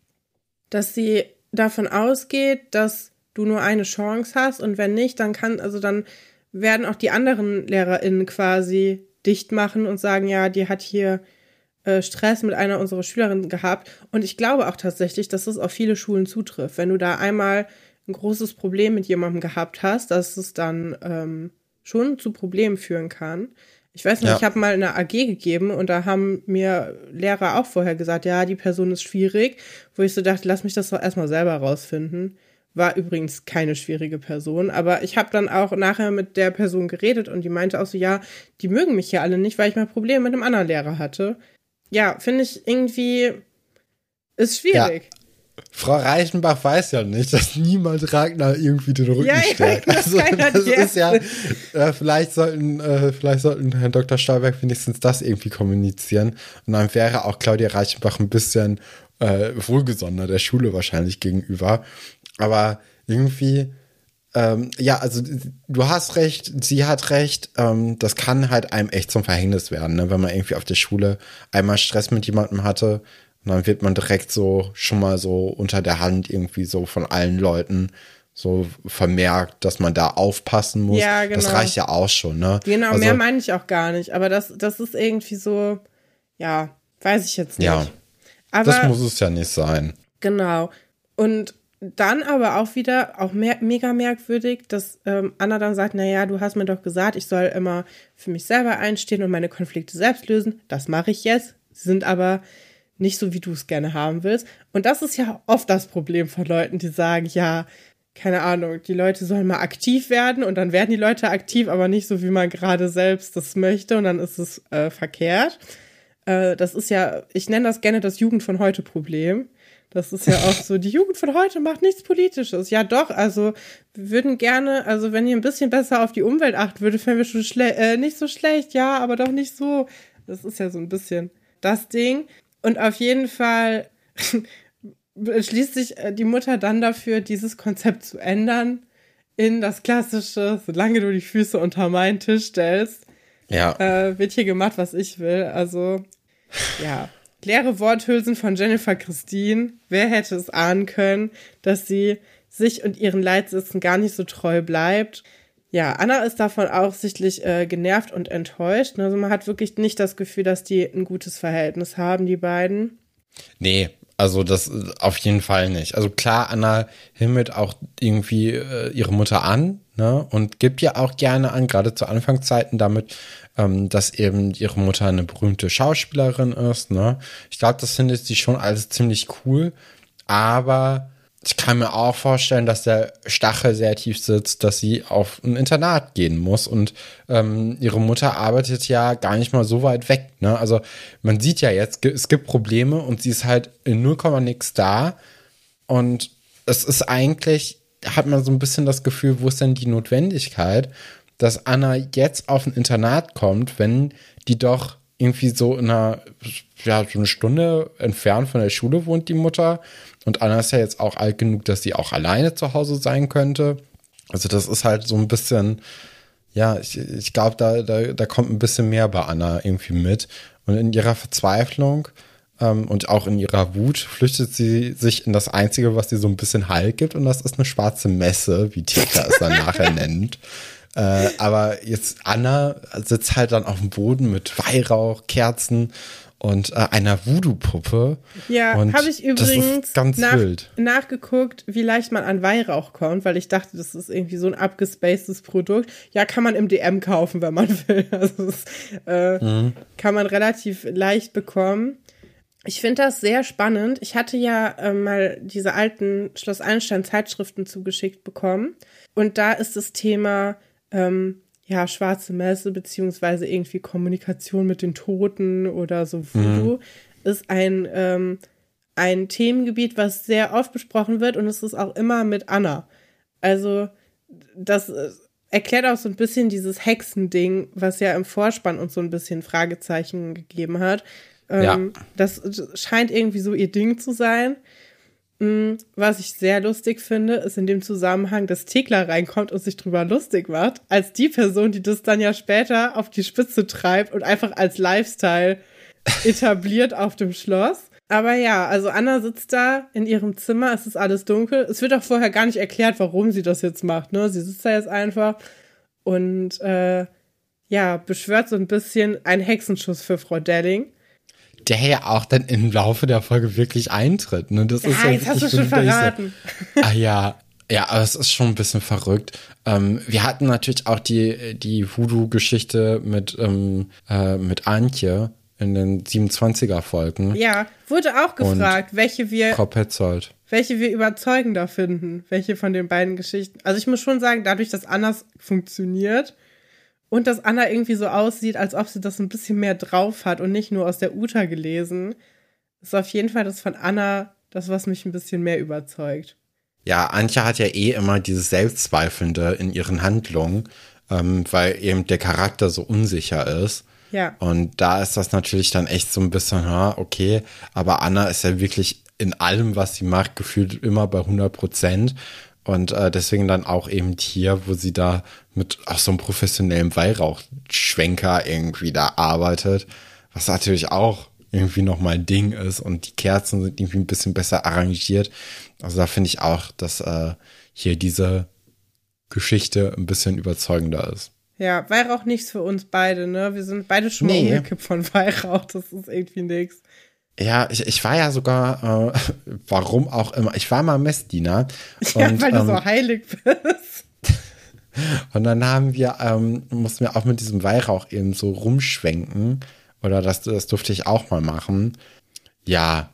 dass sie davon ausgeht, dass du nur eine Chance hast und wenn nicht, dann kann, also dann werden auch die anderen LehrerInnen quasi dicht machen und sagen, ja, die hat hier äh, Stress mit einer unserer Schülerinnen gehabt. Und ich glaube auch tatsächlich, dass das auf viele Schulen zutrifft. Wenn du da einmal ein großes Problem mit jemandem gehabt hast, dass es dann ähm, schon zu Problemen führen kann. Ich weiß nicht, ja. ich habe mal eine AG gegeben und da haben mir Lehrer auch vorher gesagt, ja, die Person ist schwierig, wo ich so dachte, lass mich das doch erstmal selber rausfinden. War übrigens keine schwierige Person, aber ich habe dann auch nachher mit der Person geredet und die meinte auch so, ja, die mögen mich ja alle nicht, weil ich mal Probleme mit einem anderen Lehrer hatte. Ja, finde ich irgendwie ist schwierig. Ja. Frau Reichenbach weiß ja nicht, dass niemand Ragnar irgendwie den Rücken ja, stärkt. <laughs> Ja, also das ist ja, äh, vielleicht sollten, äh, vielleicht sollten Herrn Dr. Stahlberg wenigstens das irgendwie kommunizieren. Und dann wäre auch Claudia Reichenbach ein bisschen äh, wohlgesonnener der Schule wahrscheinlich gegenüber. Aber irgendwie, ähm, ja, also du hast recht, sie hat recht. Ähm, das kann halt einem echt zum Verhängnis werden, ne? wenn man irgendwie auf der Schule einmal Stress mit jemandem hatte und dann wird man direkt so schon mal so unter der Hand irgendwie so von allen Leuten so vermerkt, dass man da aufpassen muss. Ja, genau. Das reicht ja auch schon, ne? Genau, also, mehr meine ich auch gar nicht. Aber das, das ist irgendwie so, ja, weiß ich jetzt nicht. Ja, aber, das muss es ja nicht sein. Genau. Und dann aber auch wieder, auch mehr, mega merkwürdig, dass ähm, Anna dann sagt, naja, du hast mir doch gesagt, ich soll immer für mich selber einstehen und meine Konflikte selbst lösen. Das mache ich jetzt. Sie sind aber nicht so, wie du es gerne haben willst. Und das ist ja oft das Problem von Leuten, die sagen, ja, keine Ahnung, die Leute sollen mal aktiv werden und dann werden die Leute aktiv, aber nicht so, wie man gerade selbst das möchte und dann ist es äh, verkehrt. Äh, das ist ja, ich nenne das gerne das Jugend von heute Problem. Das ist ja auch so, die Jugend von heute macht nichts Politisches. Ja, doch, also wir würden gerne, also wenn ihr ein bisschen besser auf die Umwelt achten würdet, wären wir schon äh, nicht so schlecht, ja, aber doch nicht so. Das ist ja so ein bisschen das Ding. Und auf jeden Fall <laughs> entschließt sich äh, die Mutter dann dafür, dieses Konzept zu ändern in das klassische, solange du die Füße unter meinen Tisch stellst, ja. äh, wird hier gemacht, was ich will. Also, ja. Leere Worthülsen von Jennifer Christine. Wer hätte es ahnen können, dass sie sich und ihren Leitsitzen gar nicht so treu bleibt? Ja, Anna ist davon auch sichtlich äh, genervt und enttäuscht. Also man hat wirklich nicht das Gefühl, dass die ein gutes Verhältnis haben, die beiden. Nee, also das auf jeden Fall nicht. Also klar, Anna himmelt auch irgendwie äh, ihre Mutter an, ne? Und gibt ja auch gerne an, gerade zu Anfangszeiten damit, ähm, dass eben ihre Mutter eine berühmte Schauspielerin ist, ne? Ich glaube, das findet sie schon alles ziemlich cool, aber ich kann mir auch vorstellen, dass der Stachel sehr tief sitzt, dass sie auf ein Internat gehen muss und ähm, ihre Mutter arbeitet ja gar nicht mal so weit weg. Ne? Also man sieht ja jetzt, es gibt Probleme und sie ist halt in 0, nix da und es ist eigentlich, hat man so ein bisschen das Gefühl, wo ist denn die Notwendigkeit, dass Anna jetzt auf ein Internat kommt, wenn die doch irgendwie so in einer, ja, so eine Stunde entfernt von der Schule wohnt, die Mutter. Und Anna ist ja jetzt auch alt genug, dass sie auch alleine zu Hause sein könnte. Also das ist halt so ein bisschen, ja, ich, ich glaube, da, da, da kommt ein bisschen mehr bei Anna irgendwie mit. Und in ihrer Verzweiflung ähm, und auch in ihrer Wut flüchtet sie sich in das Einzige, was sie so ein bisschen Halt gibt. Und das ist eine schwarze Messe, wie Tika es dann nachher <laughs> nennt. Äh, aber jetzt Anna sitzt halt dann auf dem Boden mit Weihrauch, Kerzen und äh, einer Voodoo-Puppe. Ja, habe ich übrigens ganz nach, wild. nachgeguckt, wie leicht man an Weihrauch kommt, weil ich dachte, das ist irgendwie so ein abgespacedes Produkt. Ja, kann man im DM kaufen, wenn man <laughs> will. Also das, äh, mhm. kann man relativ leicht bekommen. Ich finde das sehr spannend. Ich hatte ja äh, mal diese alten Schloss Einstein Zeitschriften zugeschickt bekommen. Und da ist das Thema ähm, ja, schwarze Messe beziehungsweise irgendwie Kommunikation mit den Toten oder so Voodoo, mhm. ist ein, ähm, ein Themengebiet, was sehr oft besprochen wird und es ist auch immer mit Anna. Also, das äh, erklärt auch so ein bisschen dieses Hexending, was ja im Vorspann uns so ein bisschen Fragezeichen gegeben hat. Ähm, ja. Das scheint irgendwie so ihr Ding zu sein. Mm, was ich sehr lustig finde, ist in dem Zusammenhang, dass Thekla reinkommt und sich drüber lustig macht, als die Person, die das dann ja später auf die Spitze treibt und einfach als Lifestyle <laughs> etabliert auf dem Schloss. Aber ja, also Anna sitzt da in ihrem Zimmer, es ist alles dunkel. Es wird auch vorher gar nicht erklärt, warum sie das jetzt macht. Ne? Sie sitzt da jetzt einfach und äh, ja, beschwört so ein bisschen einen Hexenschuss für Frau Delling der ja auch dann im Laufe der Folge wirklich eintritt. Ne? Das ja, ist ja jetzt hast du schon verraten. So, ah ja, ja, aber es ist schon ein bisschen verrückt. Ähm, wir hatten natürlich auch die, die Voodoo-Geschichte mit, ähm, äh, mit Antje in den 27er-Folgen. Ja, wurde auch gefragt, Und welche wir. Frau Petzold. Welche wir überzeugender finden. Welche von den beiden Geschichten. Also ich muss schon sagen, dadurch, dass anders funktioniert, und dass Anna irgendwie so aussieht, als ob sie das ein bisschen mehr drauf hat und nicht nur aus der Uta gelesen, ist auf jeden Fall das von Anna das, was mich ein bisschen mehr überzeugt. Ja, Antje hat ja eh immer dieses Selbstzweifelnde in ihren Handlungen, ähm, weil eben der Charakter so unsicher ist. Ja. Und da ist das natürlich dann echt so ein bisschen, ha, okay, aber Anna ist ja wirklich in allem, was sie macht, gefühlt immer bei 100 Prozent. Und äh, deswegen dann auch eben hier, wo sie da mit auch so einem professionellen Weihrauchschwenker irgendwie da arbeitet, was natürlich auch irgendwie nochmal ein Ding ist und die Kerzen sind irgendwie ein bisschen besser arrangiert. Also da finde ich auch, dass äh, hier diese Geschichte ein bisschen überzeugender ist. Ja, Weihrauch nichts für uns beide, ne? Wir sind beide schon nee. umgekippt von Weihrauch. Das ist irgendwie nichts. Ja, ich, ich war ja sogar, äh, <laughs> warum auch immer, ich war mal Messdiener. <laughs> Ja, und, weil du ähm, so heilig bist. <laughs> Und dann haben wir, ähm, mussten wir auch mit diesem Weihrauch eben so rumschwenken. Oder das, das durfte ich auch mal machen. Ja,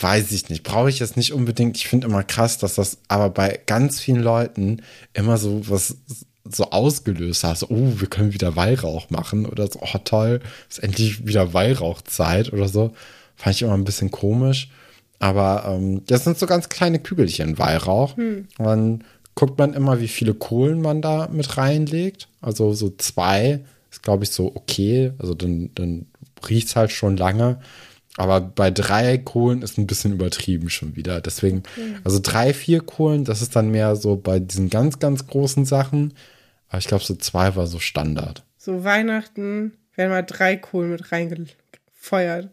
weiß ich nicht. Brauche ich jetzt nicht unbedingt. Ich finde immer krass, dass das aber bei ganz vielen Leuten immer so was so ausgelöst hat. So, oh, wir können wieder Weihrauch machen. Oder so, oh toll, ist endlich wieder Weihrauchzeit oder so. Fand ich immer ein bisschen komisch. Aber ähm, das sind so ganz kleine Kügelchen Weihrauch. Hm. Und dann guckt man immer, wie viele Kohlen man da mit reinlegt. Also so zwei ist, glaube ich, so okay. Also dann, dann riecht es halt schon lange. Aber bei drei Kohlen ist ein bisschen übertrieben schon wieder. Deswegen, mhm. also drei, vier Kohlen, das ist dann mehr so bei diesen ganz, ganz großen Sachen. Aber ich glaube, so zwei war so Standard. So Weihnachten werden mal drei Kohlen mit reingefeuert.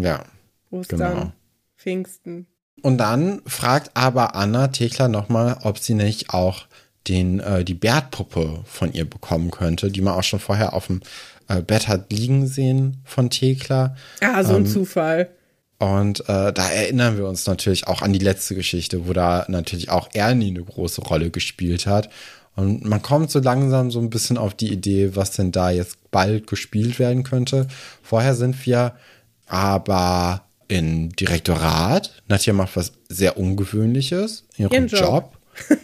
Ja. Ostern, genau. Pfingsten. Und dann fragt aber Anna Thekla nochmal, ob sie nicht auch den, äh, die Bärtpuppe von ihr bekommen könnte, die man auch schon vorher auf dem äh, Bett hat liegen sehen von Thekla. Ah, so ein ähm, Zufall. Und äh, da erinnern wir uns natürlich auch an die letzte Geschichte, wo da natürlich auch Ernie eine große Rolle gespielt hat. Und man kommt so langsam so ein bisschen auf die Idee, was denn da jetzt bald gespielt werden könnte. Vorher sind wir aber in Direktorat. Nadja macht was sehr Ungewöhnliches, ihren, ihren Job. Job. <laughs>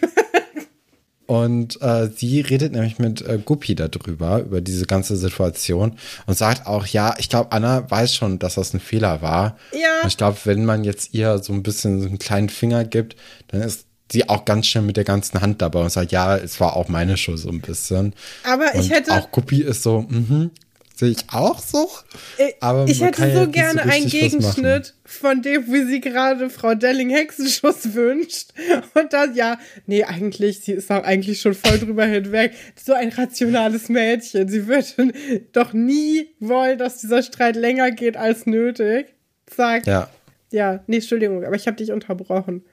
und äh, sie redet nämlich mit äh, Guppi darüber, über diese ganze Situation und sagt auch, ja, ich glaube, Anna weiß schon, dass das ein Fehler war. Ja. Und ich glaube, wenn man jetzt ihr so ein bisschen so einen kleinen Finger gibt, dann ist sie auch ganz schnell mit der ganzen Hand dabei und sagt, ja, es war auch meine Schuld so ein bisschen. Aber ich hätte. Auch Guppi ist so, mhm, Sehe ich auch so. Äh, aber ich hätte so gerne so einen Gegenschnitt von dem, wie sie gerade Frau Delling Hexenschuss wünscht. Und dann, ja, nee, eigentlich, sie ist auch eigentlich schon voll drüber hinweg. So ein rationales Mädchen. Sie wird doch nie wollen, dass dieser Streit länger geht als nötig. Zack. Ja. Ja, nee, Entschuldigung, aber ich habe dich unterbrochen.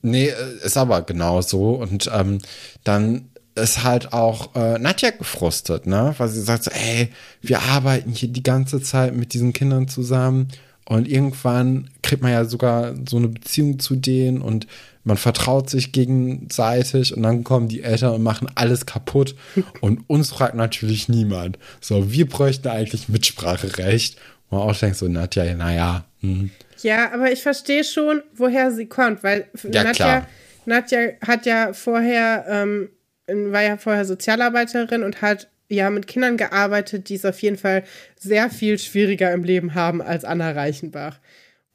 Nee, äh, ist aber genau so. Und ähm, dann ist halt auch äh, Nadja gefrustet, ne? Weil sie sagt so, ey, wir arbeiten hier die ganze Zeit mit diesen Kindern zusammen und irgendwann kriegt man ja sogar so eine Beziehung zu denen und man vertraut sich gegenseitig und dann kommen die Eltern und machen alles kaputt <laughs> und uns fragt natürlich niemand. So, wir bräuchten eigentlich Mitspracherecht. Und man auch denkt so, Nadja, naja. Hm. Ja, aber ich verstehe schon, woher sie kommt, weil ja, Nadja. Nadja hat ja vorher ähm, war ja vorher Sozialarbeiterin und hat ja mit Kindern gearbeitet, die es auf jeden Fall sehr viel schwieriger im Leben haben als Anna Reichenbach.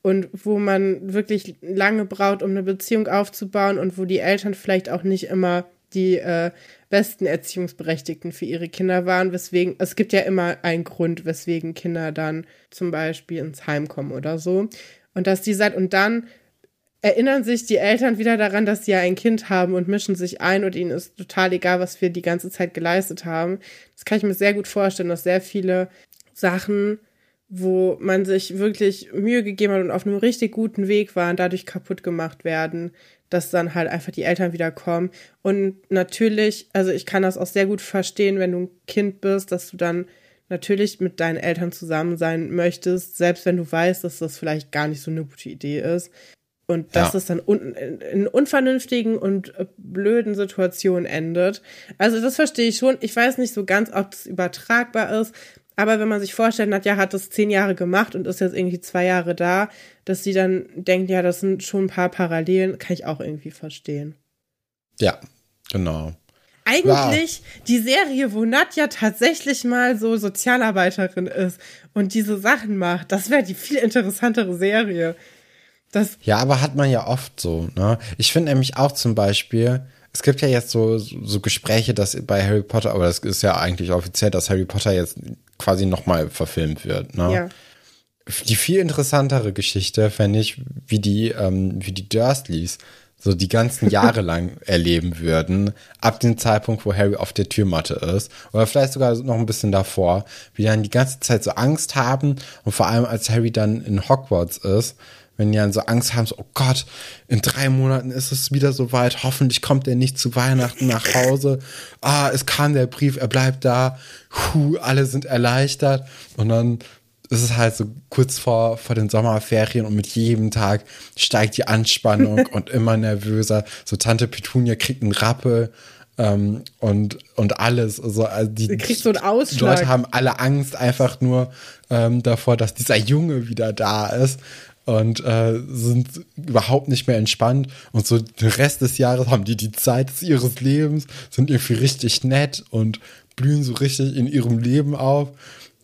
Und wo man wirklich lange braucht, um eine Beziehung aufzubauen und wo die Eltern vielleicht auch nicht immer die äh, besten Erziehungsberechtigten für ihre Kinder waren, weswegen, es gibt ja immer einen Grund, weswegen Kinder dann zum Beispiel ins Heim kommen oder so. Und dass die seit, und dann erinnern sich die Eltern wieder daran, dass sie ja ein Kind haben und mischen sich ein und ihnen ist total egal, was wir die ganze Zeit geleistet haben. Das kann ich mir sehr gut vorstellen, dass sehr viele Sachen, wo man sich wirklich Mühe gegeben hat und auf einem richtig guten Weg waren, dadurch kaputt gemacht werden, dass dann halt einfach die Eltern wieder kommen. Und natürlich, also ich kann das auch sehr gut verstehen, wenn du ein Kind bist, dass du dann natürlich mit deinen Eltern zusammen sein möchtest, selbst wenn du weißt, dass das vielleicht gar nicht so eine gute Idee ist. Und dass ja. es dann un in unvernünftigen und äh, blöden Situationen endet. Also das verstehe ich schon. Ich weiß nicht so ganz, ob das übertragbar ist. Aber wenn man sich vorstellt, Nadja hat das zehn Jahre gemacht und ist jetzt irgendwie zwei Jahre da, dass sie dann denkt, ja, das sind schon ein paar Parallelen, kann ich auch irgendwie verstehen. Ja, genau. Eigentlich wow. die Serie, wo Nadja tatsächlich mal so Sozialarbeiterin ist und diese Sachen macht, das wäre die viel interessantere Serie. Das ja, aber hat man ja oft so. Ne? Ich finde nämlich auch zum Beispiel, es gibt ja jetzt so, so Gespräche, dass bei Harry Potter, aber das ist ja eigentlich offiziell, dass Harry Potter jetzt quasi nochmal verfilmt wird. Ne? Ja. Die viel interessantere Geschichte fände ich, wie die, ähm, wie die Dursleys so die ganzen Jahre <laughs> lang erleben würden, ab dem Zeitpunkt, wo Harry auf der Türmatte ist, oder vielleicht sogar noch ein bisschen davor, wie dann die ganze Zeit so Angst haben und vor allem als Harry dann in Hogwarts ist, wenn die dann so Angst haben, so, oh Gott, in drei Monaten ist es wieder so weit, hoffentlich kommt er nicht zu Weihnachten nach Hause. Ah, es kam der Brief, er bleibt da. Puh, alle sind erleichtert. Und dann ist es halt so kurz vor, vor den Sommerferien und mit jedem Tag steigt die Anspannung <laughs> und immer nervöser. So Tante Petunia kriegt einen Rappel ähm, und, und alles. Also, also die, kriegt so. Die Leute haben alle Angst einfach nur ähm, davor, dass dieser Junge wieder da ist und äh, sind überhaupt nicht mehr entspannt. Und so den Rest des Jahres haben die die Zeit ihres Lebens, sind irgendwie richtig nett und blühen so richtig in ihrem Leben auf.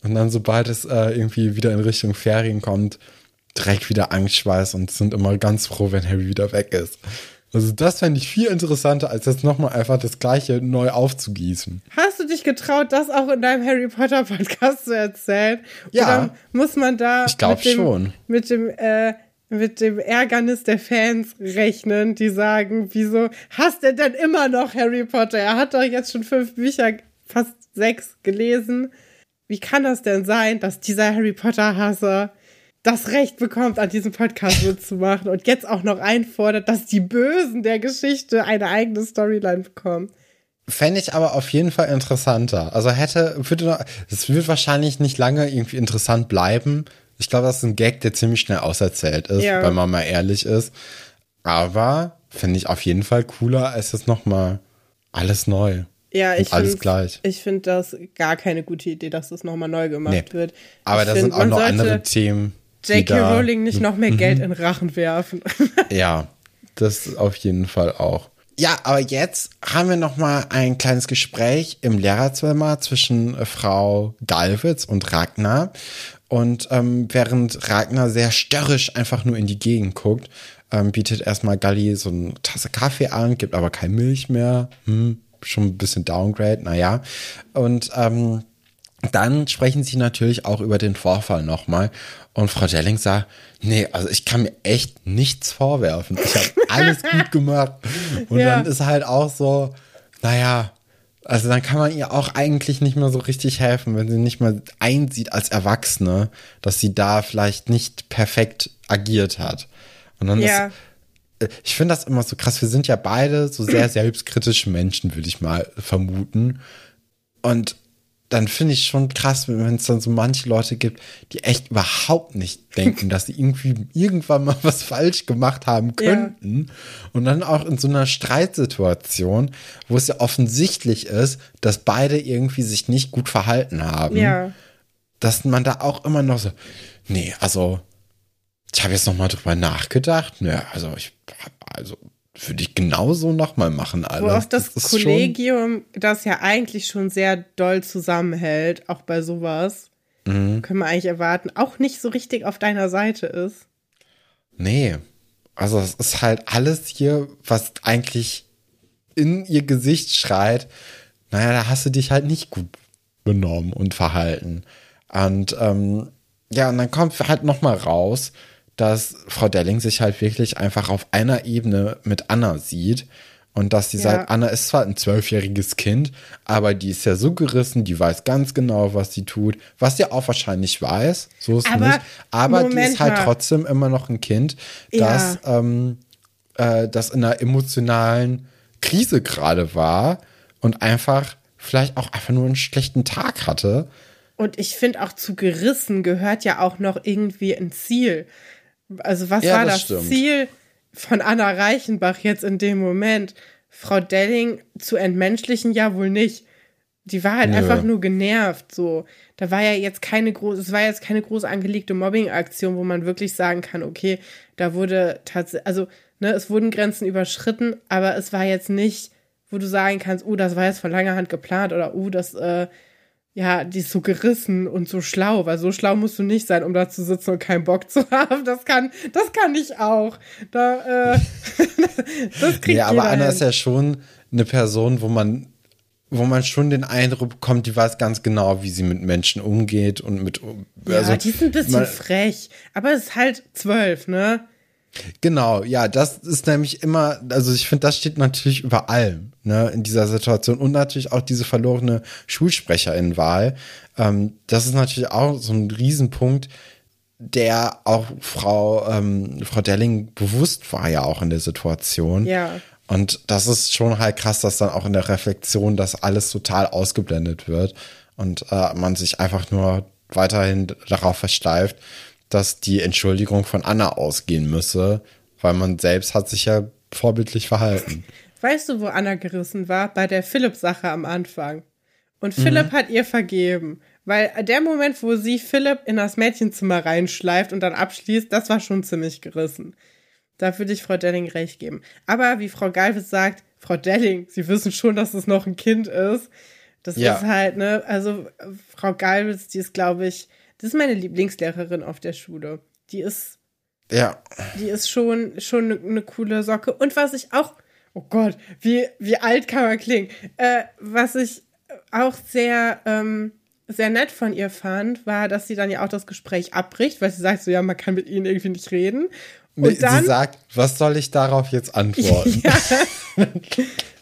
Und dann, sobald es äh, irgendwie wieder in Richtung Ferien kommt, direkt wieder Angstschweiß und sind immer ganz froh, wenn Harry wieder weg ist. Also das fände ich viel interessanter, als jetzt nochmal einfach das Gleiche neu aufzugießen. Hast du dich getraut, das auch in deinem Harry Potter Podcast zu erzählen? Ja. Oder muss man da ich glaube schon mit dem äh, mit dem Ärgernis der Fans rechnen, die sagen, wieso hasst er denn immer noch Harry Potter? Er hat doch jetzt schon fünf Bücher, fast sechs gelesen. Wie kann das denn sein, dass dieser Harry Potter Hasser das Recht bekommt, an diesem Podcast mitzumachen und jetzt auch noch einfordert, dass die Bösen der Geschichte eine eigene Storyline bekommen. Fände ich aber auf jeden Fall interessanter. Also hätte, würde, es wird wahrscheinlich nicht lange irgendwie interessant bleiben. Ich glaube, das ist ein Gag, der ziemlich schnell auserzählt ist, ja. wenn man mal ehrlich ist. Aber finde ich auf jeden Fall cooler, als jetzt nochmal alles neu. Ja, ich alles gleich. Ich finde das gar keine gute Idee, dass das nochmal neu gemacht nee. wird. Aber da sind auch noch andere Themen J.K. Rowling nicht noch mehr mhm. Geld in Rachen werfen. <laughs> ja, das auf jeden Fall auch. Ja, aber jetzt haben wir noch mal ein kleines Gespräch im Lehrerzimmer zwischen äh, Frau Galwitz und Ragnar. Und ähm, während Ragnar sehr störrisch einfach nur in die Gegend guckt, ähm, bietet erstmal Galli so eine Tasse Kaffee an, gibt aber keine Milch mehr. Hm, schon ein bisschen Downgrade, naja. Und ähm, dann sprechen sie natürlich auch über den Vorfall nochmal. Und Frau Jelling sagt, nee, also ich kann mir echt nichts vorwerfen. Ich habe <laughs> alles gut gemacht. Und ja. dann ist halt auch so, naja, also dann kann man ihr auch eigentlich nicht mehr so richtig helfen, wenn sie nicht mal einsieht als Erwachsene, dass sie da vielleicht nicht perfekt agiert hat. Und dann ja. ist, äh, ich finde das immer so krass. Wir sind ja beide so sehr selbstkritische Menschen, würde ich mal vermuten. Und dann finde ich schon krass, wenn es dann so manche Leute gibt, die echt überhaupt nicht denken, dass sie irgendwie irgendwann mal was falsch gemacht haben könnten. Ja. Und dann auch in so einer Streitsituation, wo es ja offensichtlich ist, dass beide irgendwie sich nicht gut verhalten haben. Ja. Dass man da auch immer noch so, nee, also ich habe jetzt noch mal drüber nachgedacht. Ne, also ich, also würde ich genauso nochmal machen, alles. Wo auch das, das Kollegium, das ja eigentlich schon sehr doll zusammenhält, auch bei sowas, mhm. können wir eigentlich erwarten, auch nicht so richtig auf deiner Seite ist. Nee. Also es ist halt alles hier, was eigentlich in ihr Gesicht schreit, naja, da hast du dich halt nicht gut benommen und verhalten. Und ähm, ja, und dann kommt halt nochmal raus, dass Frau Delling sich halt wirklich einfach auf einer Ebene mit Anna sieht. Und dass sie ja. sagt, Anna ist zwar ein zwölfjähriges Kind, aber die ist ja so gerissen, die weiß ganz genau, was sie tut, was sie auch wahrscheinlich weiß, so ist aber, nicht. Aber Moment die ist halt mal. trotzdem immer noch ein Kind, das, ja. ähm, äh, das in einer emotionalen Krise gerade war und einfach vielleicht auch einfach nur einen schlechten Tag hatte. Und ich finde auch zu gerissen gehört ja auch noch irgendwie ein Ziel. Also was ja, war das, das Ziel von Anna Reichenbach jetzt in dem Moment? Frau Delling zu entmenschlichen ja wohl nicht. Die war halt Nö. einfach nur genervt, so. Da war ja jetzt keine große, es war jetzt keine groß angelegte Mobbing-Aktion, wo man wirklich sagen kann, okay, da wurde tatsächlich, also, ne, es wurden Grenzen überschritten, aber es war jetzt nicht, wo du sagen kannst, oh, das war jetzt von langer Hand geplant oder oh, das, äh, ja, die ist so gerissen und so schlau, weil so schlau musst du nicht sein, um da zu sitzen und keinen Bock <laughs> zu haben. Das kann, das kann ich auch. Da, äh, <laughs> das kriegt Ja, aber Anna hin. ist ja schon eine Person, wo man, wo man schon den Eindruck bekommt, die weiß ganz genau, wie sie mit Menschen umgeht und mit. Also, ja, die ist ein bisschen man, frech, aber es ist halt zwölf, ne? Genau, ja, das ist nämlich immer, also ich finde, das steht natürlich über allem, ne, in dieser Situation und natürlich auch diese verlorene Schulsprecherin-Wahl. Ähm, das ist natürlich auch so ein Riesenpunkt, der auch Frau, ähm, Frau Delling bewusst war ja auch in der Situation. Ja. Und das ist schon halt krass, dass dann auch in der Reflexion das alles total ausgeblendet wird und äh, man sich einfach nur weiterhin darauf versteift, dass die Entschuldigung von Anna ausgehen müsse, weil man selbst hat sich ja vorbildlich verhalten. Weißt du, wo Anna gerissen war? Bei der Philipp-Sache am Anfang. Und Philipp hat ihr vergeben. Weil der Moment, wo sie Philipp in das Mädchenzimmer reinschleift und dann abschließt, das war schon ziemlich gerissen. Da würde ich Frau Delling recht geben. Aber wie Frau Galvis sagt, Frau Delling, Sie wissen schon, dass es noch ein Kind ist. Das Ja. ist halt, ne, also Frau Galvis, die ist, glaube ich, das ist meine Lieblingslehrerin auf der Schule. Die ist Ja, die ist schon schon eine ne coole Socke. Und was ich auch, oh Gott, wie, wie alt kann man klingen? Äh, was ich auch sehr, ähm, sehr nett von ihr fand, war, dass sie dann ja auch das Gespräch abbricht, weil sie sagt so, ja, man kann mit ihnen irgendwie nicht reden. Und dann, sie sagt, was soll ich darauf jetzt antworten? <laughs> ja, <laughs>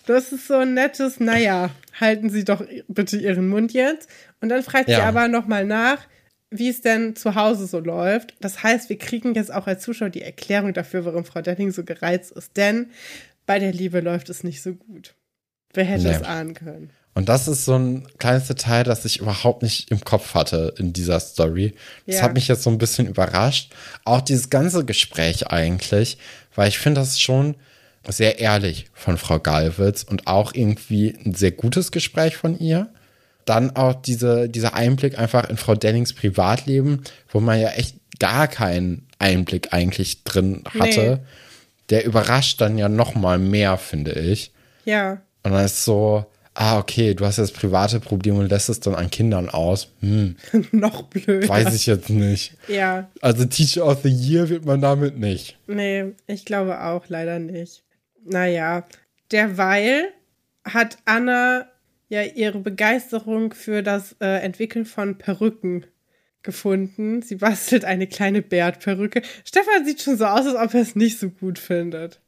das ist so ein nettes, naja, halten Sie doch bitte Ihren Mund jetzt. Und dann fragt sie Ja. aber nochmal nach, wie es denn zu Hause so läuft. Das heißt, wir kriegen jetzt auch als Zuschauer die Erklärung dafür, warum Frau Denning so gereizt ist. Denn bei der Liebe läuft es nicht so gut. Wer hätte Nee. es ahnen können? Und das ist so ein kleines Detail, das ich überhaupt nicht im Kopf hatte in dieser Story. Das Ja. hat mich jetzt so ein bisschen überrascht. Auch dieses ganze Gespräch eigentlich, weil ich finde das schon sehr ehrlich von Frau Galwitz und auch irgendwie ein sehr gutes Gespräch von ihr. Dann auch diese, dieser Einblick einfach in Frau Dennings Privatleben, wo man ja echt gar keinen Einblick eigentlich drin hatte. Nee. Der überrascht dann ja noch mal mehr, finde ich. Ja, Und dann ist so, ah, okay, du hast jetzt private Probleme und lässt es dann an Kindern aus. Hm, <laughs> noch blöd. weiß ich jetzt nicht. Ja, Also Teacher of the Year wird man damit nicht. nee, ich glaube auch leider nicht. Naja, derweil hat Anna ja ihre Begeisterung für das äh, Entwickeln von Perücken gefunden. Sie bastelt eine kleine Bärtperücke. Stefan sieht schon so aus, als ob er es nicht so gut findet.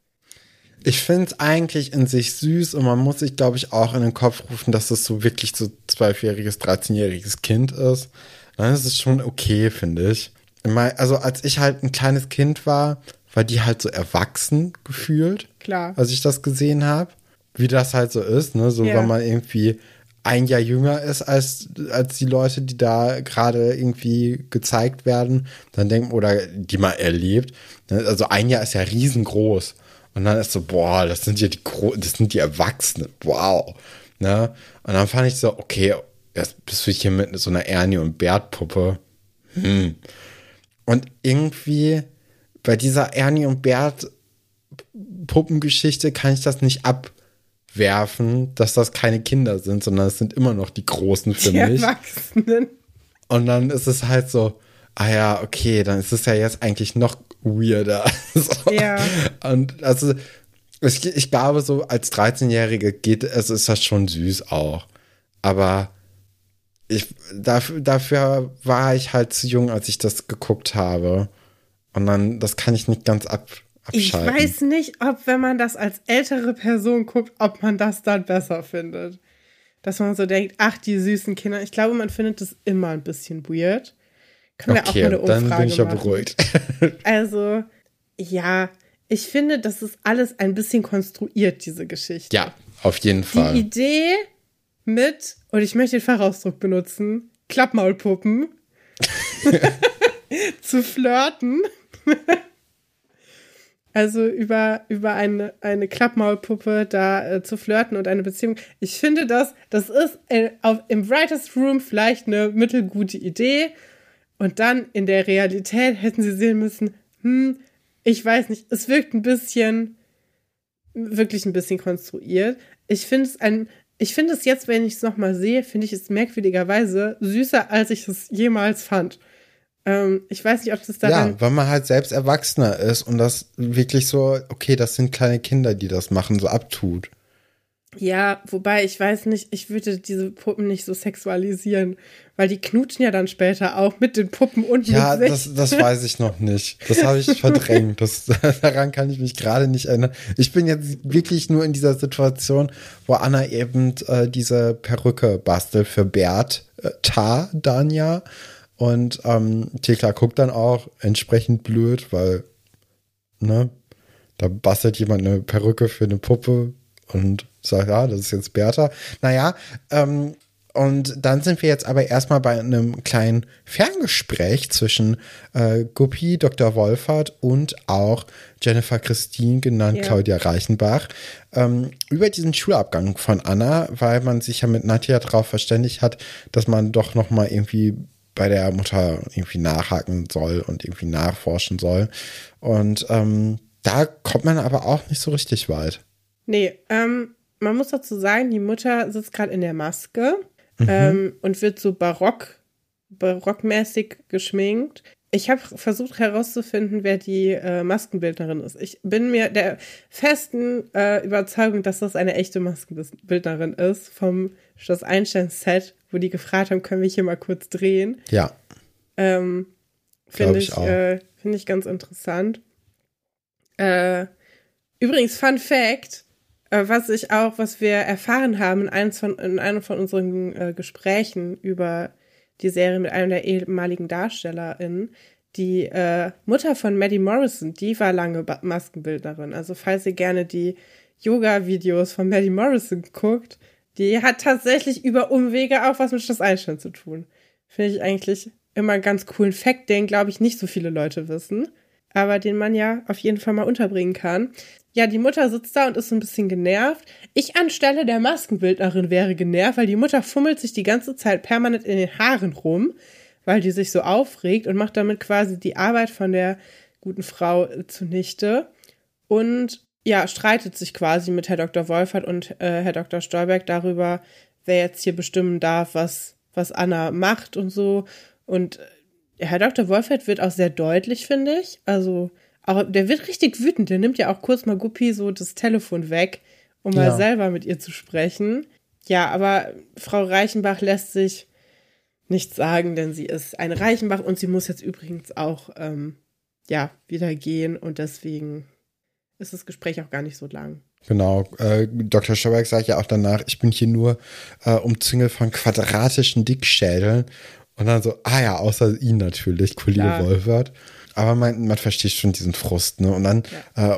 Ich finde es eigentlich in sich süß und man muss sich, glaube ich, auch in den Kopf rufen, dass es so wirklich so zwölfjähriges, 13-jähriges Kind ist. Dann ist es schon okay, finde ich. Also als ich halt ein kleines Kind war, war die halt so erwachsen gefühlt. Klar. als ich das gesehen habe, wie das halt so ist, ne? So, Ja. wenn man irgendwie ein Jahr jünger ist als, als die Leute, die da gerade irgendwie gezeigt werden, dann denkt oder die man erlebt. ne? Also ein Jahr ist ja riesengroß. Und dann ist so, boah, das sind ja die, Gro das sind die Erwachsenen. Wow. Ne? Und dann fand ich so, okay, jetzt bist du hier mit so einer Ernie und Bert-Puppe. Hm. Und irgendwie bei dieser Ernie und Bert Puppengeschichte kann ich das nicht abwerfen, dass das keine Kinder sind, sondern es sind immer noch die Großen für Die mich. Erwachsenen. Und dann ist es halt so, ah ja, okay, dann ist es ja jetzt eigentlich noch weirder. <laughs> so. Ja. Und also, ich, ich glaube, so als 13-Jährige geht es, ist das schon süß auch. Aber ich, dafür, dafür war ich halt zu jung, als ich das geguckt habe. Und dann, das kann ich nicht ganz ab, Ich abschalten. weiß nicht, ob, wenn man das als ältere Person guckt, ob man das dann besser findet. Dass man so denkt, ach, die süßen Kinder. Ich glaube, man findet das immer ein bisschen weird. Können wir auch mal Okay, eine Umfrage dann bin ich ja beruhigt. <laughs> <laughs> Also, ja, ich finde, das ist alles ein bisschen konstruiert, diese Geschichte. ja, auf jeden Die Fall. Idee mit, und ich möchte den Fachausdruck benutzen, Klappmaulpuppen <laughs> zu flirten. Also über, über eine, eine Klappmaulpuppe da äh, zu flirten und eine Beziehung. Ich finde das, das ist äh, auf, im Writers Room vielleicht eine mittelgute Idee. Und dann in der Realität hätten sie sehen müssen, hm, ich weiß nicht, es wirkt ein bisschen, wirklich ein bisschen konstruiert. Ich finde es ein, ich finde es jetzt, wenn ich es nochmal sehe, finde ich es merkwürdigerweise süßer, als ich es jemals fand. Ähm, ich weiß nicht, ob das daran. Ja, weil man halt selbst Erwachsener ist und das wirklich so, okay, das sind kleine Kinder, die das machen, so abtut. Ja, wobei ich weiß nicht, ich würde diese Puppen nicht so sexualisieren, weil die knutschen ja dann später auch mit den Puppen und Ja, mit sich. das, das weiß ich noch nicht. Das habe ich <laughs> verdrängt. Das, <laughs> daran kann ich mich gerade nicht erinnern. Ich bin jetzt wirklich nur in dieser Situation, wo Anna eben äh, diese Perücke bastelt für Bert äh, Tar Danja. Und ähm, Thekla guckt dann auch entsprechend blöd, weil, ne, da bastelt jemand eine Perücke für eine Puppe und sagt, ja, das ist jetzt Bertha. Naja, ähm, und dann sind wir jetzt aber erstmal bei einem kleinen Ferngespräch zwischen äh, Guppi, Dr. Wolfert und auch Jennifer Christine, genannt Ja. Claudia Reichenbach, ähm, über diesen Schulabgang von Anna, weil man sich ja mit Nadja darauf verständigt hat, dass man doch noch mal irgendwie bei der Mutter irgendwie nachhaken soll und irgendwie nachforschen soll. Und ähm, da kommt man aber auch nicht so richtig weit. Nee, ähm, man muss dazu sagen, die Mutter sitzt gerade in der Maske ähm, und wird so barock, barockmäßig geschminkt. Ich habe versucht herauszufinden, wer die äh, Maskenbildnerin ist. Ich bin mir der festen äh, Überzeugung, dass das eine echte Maskenbildnerin ist vom Schloss Einstein-Set, wo die gefragt haben, können wir hier mal kurz drehen. Ja, Ähm, Finde ich ich, äh, find ich ganz interessant. Äh, übrigens, Fun Fact, äh, was ich auch, was wir erfahren haben in, eins von, in einem von unseren äh, Gesprächen über die Serie mit einem der ehemaligen DarstellerInnen, die äh, Mutter von Maddie Morrison, die war lange ba Maskenbildnerin. Also falls ihr gerne die Yoga-Videos von Maddie Morrison guckt, die hat tatsächlich über Umwege auch was mit Schloss Einstein zu tun. Finde ich eigentlich immer einen ganz coolen Fact, den, glaube ich, nicht so viele Leute wissen, aber den man ja auf jeden Fall mal unterbringen kann. Ja, die Mutter sitzt da und ist so ein bisschen genervt. Ich anstelle der Maskenbildnerin wäre genervt, weil die Mutter fummelt sich die ganze Zeit permanent in den Haaren rum, weil die sich so aufregt und macht damit quasi die Arbeit von der guten Frau zunichte. Und ja, streitet sich quasi mit Herr Dr. Wolfert und äh, Herr Dr. Stolberg darüber, wer jetzt hier bestimmen darf, was, was Anna macht und so. Und äh, Herr Dr. Wolfert wird auch sehr deutlich, finde ich. Also, auch, der wird richtig wütend. Der nimmt ja auch kurz mal Guppi so das Telefon weg, um mal Ja. selber mit ihr zu sprechen. Ja, aber Frau Reichenbach lässt sich nichts sagen, denn sie ist eine Reichenbach und sie muss jetzt übrigens auch, ähm, ja, wieder gehen und deswegen ist das Gespräch auch gar nicht so lang. Genau, äh, Dr. Schauberg sagt ja auch danach, ich bin hier nur äh, umzingelt von quadratischen Dickschädeln. Und dann so, ah ja, außer ihn natürlich, Kollege Klar. Wolfert. Aber man, man versteht schon diesen Frust, ne? Und dann äh,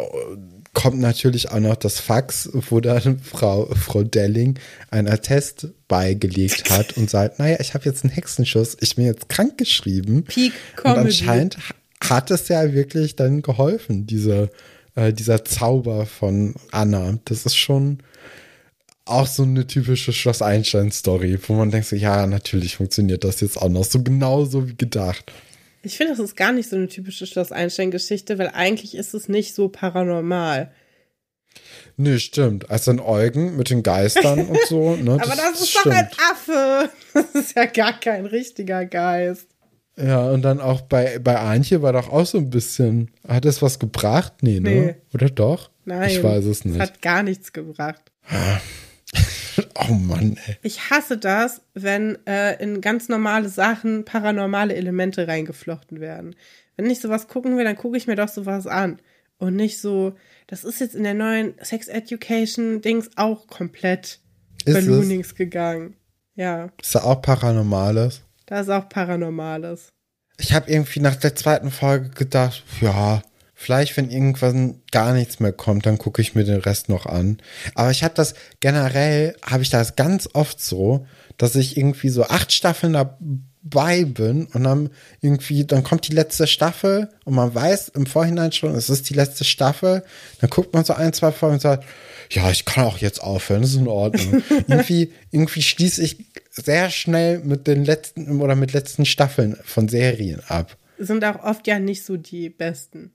kommt natürlich auch noch das Fax, wo dann Frau, Frau Delling einen Attest beigelegt hat und sagt, naja, ich habe jetzt einen Hexenschuss, ich bin jetzt krankgeschrieben. Peak Und Comedy. anscheinend hat es ja wirklich dann geholfen, diese, äh, dieser Zauber von Anna. Das ist schon auch so eine typische Schloss Einstein-Story, wo man denkt so, ja, natürlich funktioniert das jetzt auch noch so genauso wie gedacht. Ich finde, das ist gar nicht so eine typische Schloss Einstein-Geschichte, weil eigentlich ist es nicht so paranormal. Nee, stimmt. Also ein Eugen mit den Geistern und so. Ne, <laughs> Aber das, ist doch ein Affe. <laughs> Das ist ja gar kein richtiger Geist. Ja, und dann auch bei, bei Antje war doch auch so ein bisschen, hat es was gebracht? Nee, ne? Nee. Oder doch? Nein. Ich weiß es nicht. hat gar nichts gebracht. <laughs> oh Mann, ey. Ich hasse das, wenn äh, in ganz normale Sachen paranormale Elemente reingeflochten werden. Wenn ich sowas gucken will, dann gucke ich mir doch sowas an. Und nicht so, das ist jetzt in der neuen Sex Education Dings auch komplett Ist es? Balloonings gegangen. Ja, Ist da auch Paranormales? Da ist auch Paranormales. Ich habe irgendwie nach der zweiten Folge gedacht, ja, vielleicht wenn irgendwann gar nichts mehr kommt, dann gucke ich mir den Rest noch an. Aber ich habe das generell, habe ich das ganz oft so, dass ich irgendwie so acht Staffeln dabei bin und dann irgendwie, dann kommt die letzte Staffel und man weiß im Vorhinein schon, es ist die letzte Staffel. Dann guckt man so ein, zwei Folgen und sagt, ja, ich kann auch jetzt aufhören, das ist in Ordnung. irgendwie, irgendwie schließe ich sehr schnell mit den letzten oder mit letzten Staffeln von Serien ab. Sind auch oft ja nicht so die besten.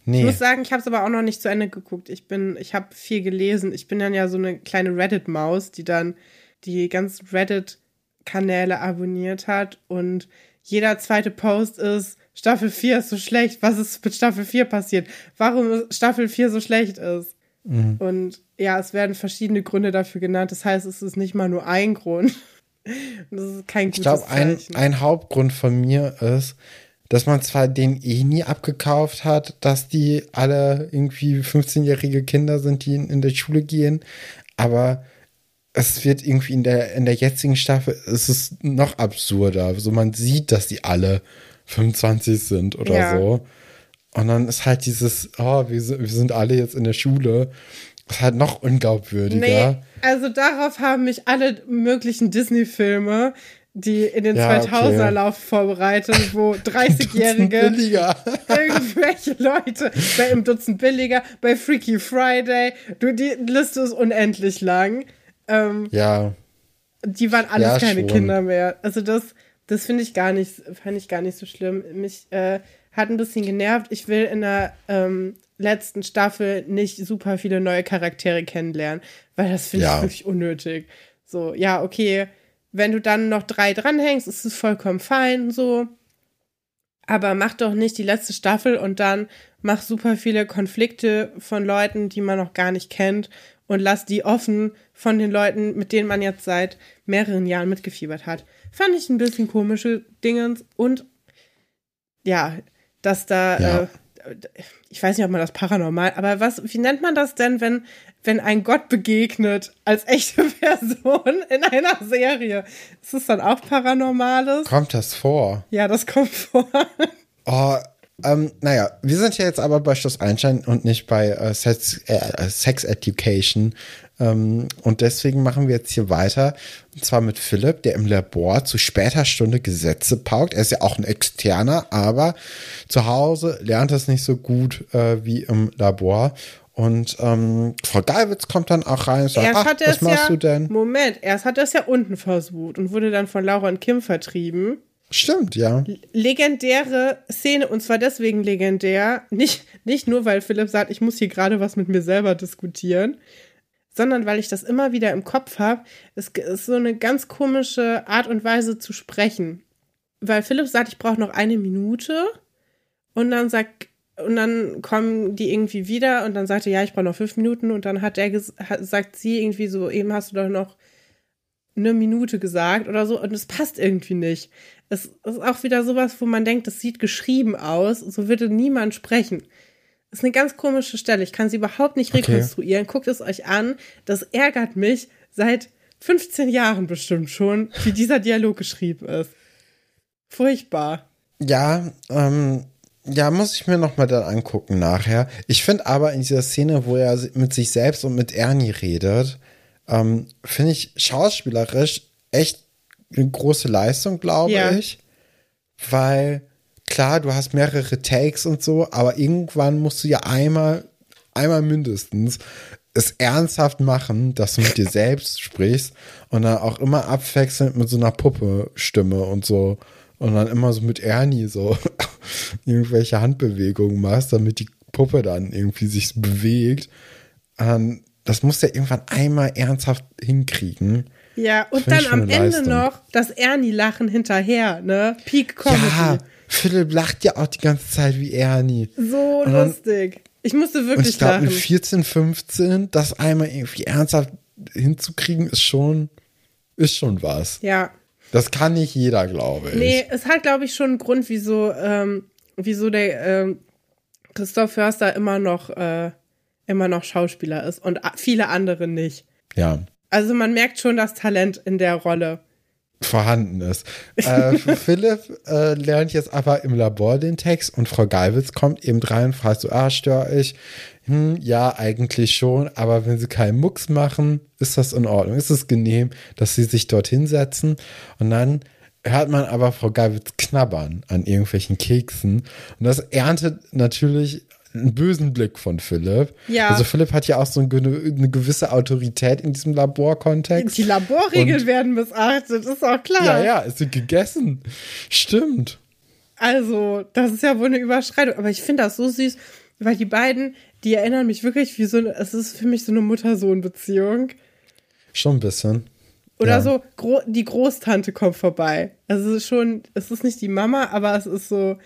Ich Nee. muss sagen, ich habe es aber auch noch nicht zu Ende geguckt. Ich bin, ich habe viel gelesen. Ich bin dann ja so eine kleine Reddit-Maus, die dann die ganzen Reddit-Kanäle abonniert hat und jeder zweite Post ist, Staffel 4 ist so schlecht. Was ist mit Staffel 4 passiert? Warum Staffel 4 so schlecht ist? Mhm. Und ja, es werden verschiedene Gründe dafür genannt. Das heißt, es ist nicht mal nur ein Grund. <laughs> das ist kein gutes Ich glaube, ein, ein Hauptgrund von mir ist, dass man zwar den eh nie abgekauft hat, dass die alle irgendwie 15-jährige Kinder sind, die in, in der Schule gehen, aber es wird irgendwie in der, in der jetzigen Staffel, es ist noch absurder. So also man sieht, dass die alle 25 sind oder ja. so. Und dann ist halt dieses, oh, wir, wir sind alle jetzt in der Schule. Ist halt noch unglaubwürdiger. Nee, also darauf haben mich alle möglichen Disney-Filme, die in den ja, 2000er-Lauf okay. vorbereitet, wo <laughs> 30-Jährige <laughs> irgendwelche Leute bei im Dutzend billiger, bei Freaky Friday, du, die Liste ist unendlich lang. Ähm, ja. Die waren alles ja, keine schon. Kinder mehr. Also das, das finde ich gar nicht, fand ich gar nicht so schlimm. Mich äh, hat ein bisschen genervt. Ich will in der ähm, letzten Staffel nicht super viele neue Charaktere kennenlernen, weil das finde ja. ich wirklich unnötig. So, ja, okay, wenn du dann noch drei dranhängst, ist es vollkommen fein, so. Aber mach doch nicht die letzte Staffel und dann mach super viele Konflikte von Leuten, die man noch gar nicht kennt und lass die offen von den Leuten, mit denen man jetzt seit mehreren Jahren mitgefiebert hat. Fand ich ein bisschen komische Dingens und ja, dass da, ja. äh, ich weiß nicht, ob man das paranormal, aber was, wie nennt man das denn, wenn, wenn ein Gott begegnet als echte <laughs> Person in einer Serie? Ist das dann auch Paranormales? Kommt das vor? Ja, das kommt vor. Oh, ähm, naja, wir sind ja jetzt aber bei Schloss Einstein und nicht bei äh, Sex, äh, Sex Education. Ähm, und deswegen machen wir jetzt hier weiter. Und zwar mit Philipp, der im Labor zu später Stunde Gesetze paukt. Er ist ja auch ein Externer, aber zu Hause lernt es nicht so gut äh, wie im Labor. Und ähm, Frau Geiwitz kommt dann auch rein und sagt, ach, was machst ja, du denn? Moment, erst hat er es ja unten versucht und wurde dann von Laura und Kim vertrieben. Stimmt, ja. Legendäre Szene, und zwar deswegen legendär, nicht, nicht nur, weil Philipp sagt, ich muss hier gerade was mit mir selber diskutieren, sondern weil ich das immer wieder im Kopf habe. Es ist so eine ganz komische Art und Weise zu sprechen. Weil Philipp sagt, ich brauche noch eine Minute und dann sagt, und dann kommen die irgendwie wieder und dann sagt er, ja, ich brauche noch fünf Minuten und dann hat er hat, sagt sie irgendwie so, eben hast du doch noch eine Minute gesagt oder so und es passt irgendwie nicht. Es ist auch wieder sowas, wo man denkt, das sieht geschrieben aus, so würde niemand sprechen. Ist eine ganz komische Stelle. Ich kann sie überhaupt nicht rekonstruieren. Okay. Guckt es euch an. Das ärgert mich seit 15 Jahren bestimmt schon, wie dieser Dialog geschrieben ist. Furchtbar. Ja, ähm, ja, muss ich mir noch mal dann angucken nachher. Ich finde aber in dieser Szene, wo er mit sich selbst und mit Ernie redet, ähm, finde ich schauspielerisch echt eine große Leistung, glaube ja. ich. Weil, klar, du hast mehrere Takes und so, aber irgendwann musst du ja einmal, einmal mindestens es ernsthaft machen, dass du mit dir selbst sprichst und dann auch immer abwechselnd mit so einer Puppe-Stimme und so. Und dann immer so mit Ernie so <laughs> irgendwelche Handbewegungen machst, damit die Puppe dann irgendwie sich bewegt. Und das musst du ja irgendwann einmal ernsthaft hinkriegen. Ja, und dann am Ende noch das Ernie-Lachen hinterher, ne? Peak Comedy. Ja, Philipp lacht ja auch die ganze Zeit wie Ernie. So dann, lustig. Ich musste wirklich und ich glaub, lachen. Mit 14, 15, das einmal irgendwie ernsthaft hinzukriegen, ist schon, ist schon was. Ja. Das kann nicht jeder, glaube ich. Nee, es hat, glaube ich, schon einen Grund, wieso, ähm, wieso der ähm, Christoph Förster immer noch, äh, immer noch Schauspieler ist und viele andere nicht. Ja. Also man merkt schon das Talent in der Rolle. Vorhanden ist. Äh, <laughs> Philipp äh, lernt jetzt aber im Labor den Text und Frau Geiwitz kommt eben rein und fragt so, ah, störe ich? Hm, ja, eigentlich schon, aber wenn sie keinen Mucks machen, ist das in Ordnung. Ist es genehm, dass sie sich dort hinsetzen und dann hört man aber Frau Geiwitz knabbern an irgendwelchen Keksen und das erntet natürlich einen bösen Blick von Philipp. Ja. Also Philipp hat ja auch so eine, eine gewisse Autorität in diesem Laborkontext. Die Laborregeln werden missachtet, ist auch klar. Ja, ja, es wird gegessen. Stimmt. Also, das ist ja wohl eine Überschreitung. Aber ich finde das so süß, weil die beiden, die erinnern mich wirklich wie so eine, es ist für mich so eine Mutter-Sohn-Beziehung. Schon ein bisschen. Oder ja. so, Gro die Großtante kommt vorbei. Also es ist schon, es ist nicht die Mama, aber es ist so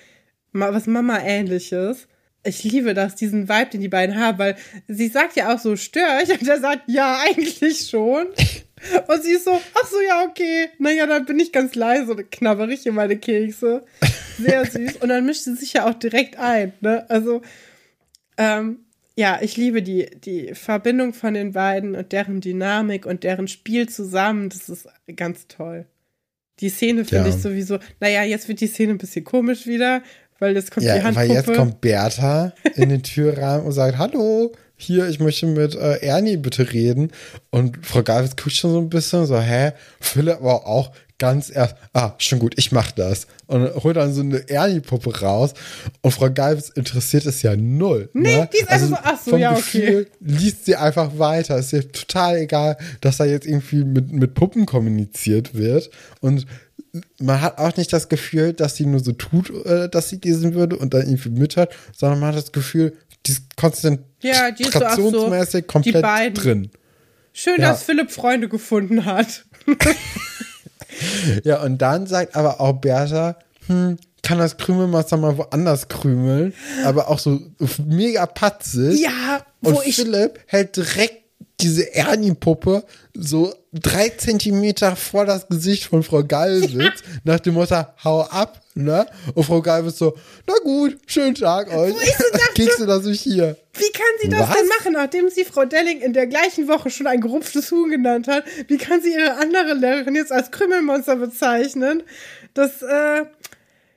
was Mama-ähnliches. Ich liebe das, diesen Vibe, den die beiden haben, weil sie sagt ja auch so, stör ich? <laughs> Und er sagt, ja, eigentlich schon. Und sie ist so, ach so, ja, okay. Naja, dann bin ich ganz leise und knabber ich hier meine Kekse. Sehr <laughs> süß. Und dann mischt sie sich ja auch direkt ein, ne? Also, ähm, ja, ich liebe die, die Verbindung von den beiden und deren Dynamik und deren Spiel zusammen. Das ist ganz toll. Die Szene finde Ja. ich sowieso, naja, jetzt wird die Szene ein bisschen komisch wieder, weil jetzt kommt die Ja, weil Handpuppe. jetzt kommt Bertha in den Türrahmen und sagt, hallo, hier, ich möchte mit äh, Ernie bitte reden. Und Frau Galwitz guckt schon so ein bisschen so, hä? Philipp aber auch ganz erst, ah, schon gut, ich mach das. Und holt dann so eine Ernie-Puppe raus. Und Frau Galwitz interessiert es ja null. Nee, ne? die ist einfach so, ach so, ja, okay. Gefühl liest sie einfach weiter. Ist ihr total egal, dass da jetzt irgendwie mit, mit Puppen kommuniziert wird. Und man hat auch nicht das Gefühl, dass sie nur so tut, äh, dass sie lesen würde und dann irgendwie mithört, sondern man hat das Gefühl, die ist Ja, die ist so, so, komplett drin. Schön, Ja. dass Philipp Freunde gefunden hat. <laughs> Ja, und dann sagt aber auch Bertha, hm, kann das Krümelmonster mal woanders krümeln, aber auch so mega patzig. Ja, Und wo ich Philipp hält direkt diese Ernie-Puppe so drei Zentimeter vor das Gesicht von Frau Gallwitz, <laughs> nach dem Motto, hau ab, ne? Und Frau Gallwitz so, na gut, schönen Tag euch. Kekse das <laughs> ich hier. Wie kann sie das Was? denn machen, nachdem sie Frau Delling in der gleichen Woche schon ein gerupftes Huhn genannt hat? Wie kann sie ihre andere Lehrerin jetzt als Krümmelmonster bezeichnen? Das, äh,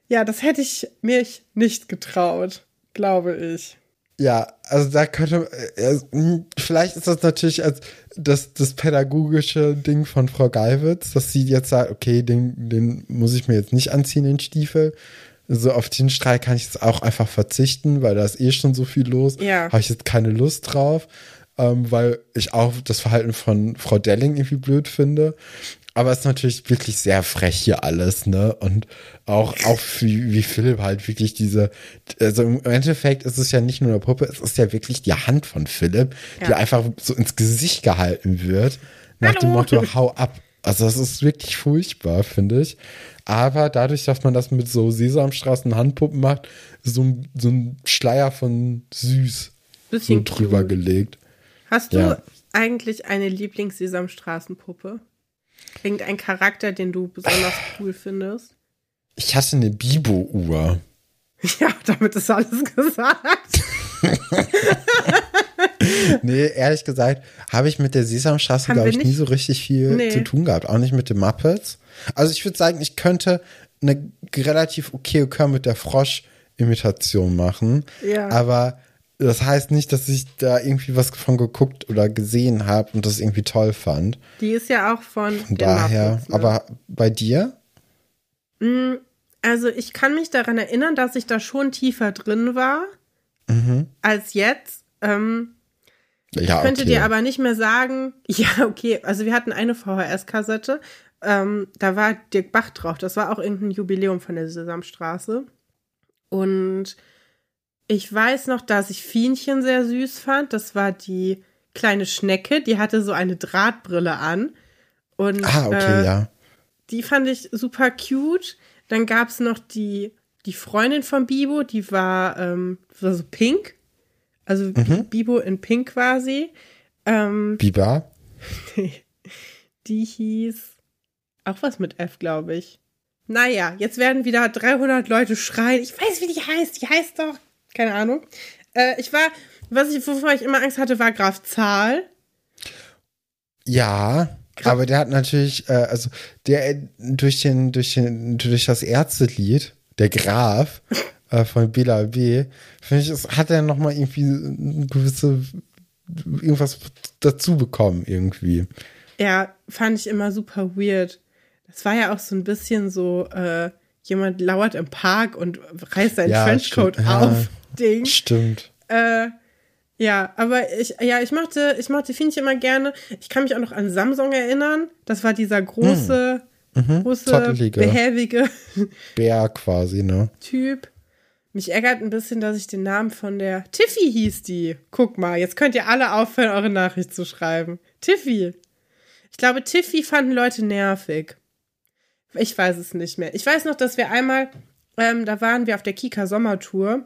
ja, das hätte ich mich nicht getraut, glaube ich. Ja, also da könnte, äh, äh, vielleicht ist das natürlich als das, das pädagogische Ding von Frau Geiwitz, dass sie jetzt sagt, okay, den, den muss ich mir jetzt nicht anziehen, den Stiefel. So auf den Streik kann ich jetzt auch einfach verzichten, weil da ist eh schon so viel los. Ja. Habe ich jetzt keine Lust drauf, ähm, weil ich auch das Verhalten von Frau Delling irgendwie blöd finde. Aber es ist natürlich wirklich sehr frech hier alles, ne? Und auch, auch wie, wie Philipp halt wirklich diese, also im Endeffekt ist es ja nicht nur eine Puppe, es ist ja wirklich die Hand von Philipp, die Ja. einfach so ins Gesicht gehalten wird, nach dem Hallo. Motto, hau ab. Also das ist wirklich furchtbar, finde ich. Aber dadurch, dass man das mit so Sesamstraßen Handpuppen macht, so, ein- so ein Schleier von süß so Bisschen drüber cute. gelegt. Hast du Ja. eigentlich eine Lieblings-Sesamstraßenpuppe? Irgendein Charakter, den du besonders <laughs> cool findest? Ich hatte eine Bibo-Uhr. <laughs> Ja, damit ist alles gesagt. <laughs> Nee, ehrlich gesagt, habe ich mit der Sesamstraße, glaube ich, nicht? nie so richtig viel Nee. zu tun gehabt. Auch nicht mit den Muppets. Also ich würde sagen, ich könnte eine relativ okay Kör mit der Frosch-Imitation machen. Ja. Aber das heißt nicht, dass ich da irgendwie was von geguckt oder gesehen habe und das irgendwie toll fand. Die ist ja auch von, Von daher, Muppets, ne? aber bei dir? Mm, Also ich kann mich daran erinnern, dass ich da schon tiefer drin war Mhm. als jetzt. Ähm, Ja, ich könnte okay. dir aber nicht mehr sagen, <laughs> ja, okay, also wir hatten eine VHS-Kassette, ähm, da war Dirk Bach drauf, das war auch irgendein Jubiläum von der Sesamstraße. Und ich weiß noch, dass ich Fienchen sehr süß fand, das war die kleine Schnecke, die hatte so eine Drahtbrille an. Und, ah, okay, äh, ja. die fand ich super cute. Dann gab es noch die, die Freundin von Bibo, die war, ähm, war so pink. Also Mhm. Bibo in pink quasi. Ähm, <laughs> Biber? die hieß auch was mit F, glaube ich. Naja, jetzt werden wieder 300 Leute schreien. Ich weiß, wie die heißt. Die heißt doch, keine Ahnung. Äh, ich war, was ich, wovor ich immer Angst hatte, war Graf Zahl. Ja, aber der hat natürlich, äh, also der äh, durch den, durch den, durch das Ärztelied, der Graf <laughs> äh, von Bela B, finde ich, es hat er noch mal irgendwie eine gewisse irgendwas dazu bekommen irgendwie. Ja, fand ich immer super weird. Das war ja auch so ein bisschen so, äh, jemand lauert im Park und reißt seinen Ja, Trenchcoat stimmt. Ja. auf. Ding. Stimmt. Äh, ja, aber ich, ja, ich mochte, ich mochte Finch immer gerne. Ich kann mich auch noch an Samsung erinnern. Das war dieser große, große, zottelige. behäbige Bär quasi, ne? Typ. Mich ärgert ein bisschen, dass ich den Namen von der Tiffy hieß die. Guck mal, jetzt könnt ihr alle aufhören, eure Nachricht zu schreiben. Tiffy. Ich glaube, Tiffy fanden Leute nervig. Ich weiß es nicht mehr. Ich weiß noch, dass wir einmal, ähm, da waren wir auf der Kika Sommertour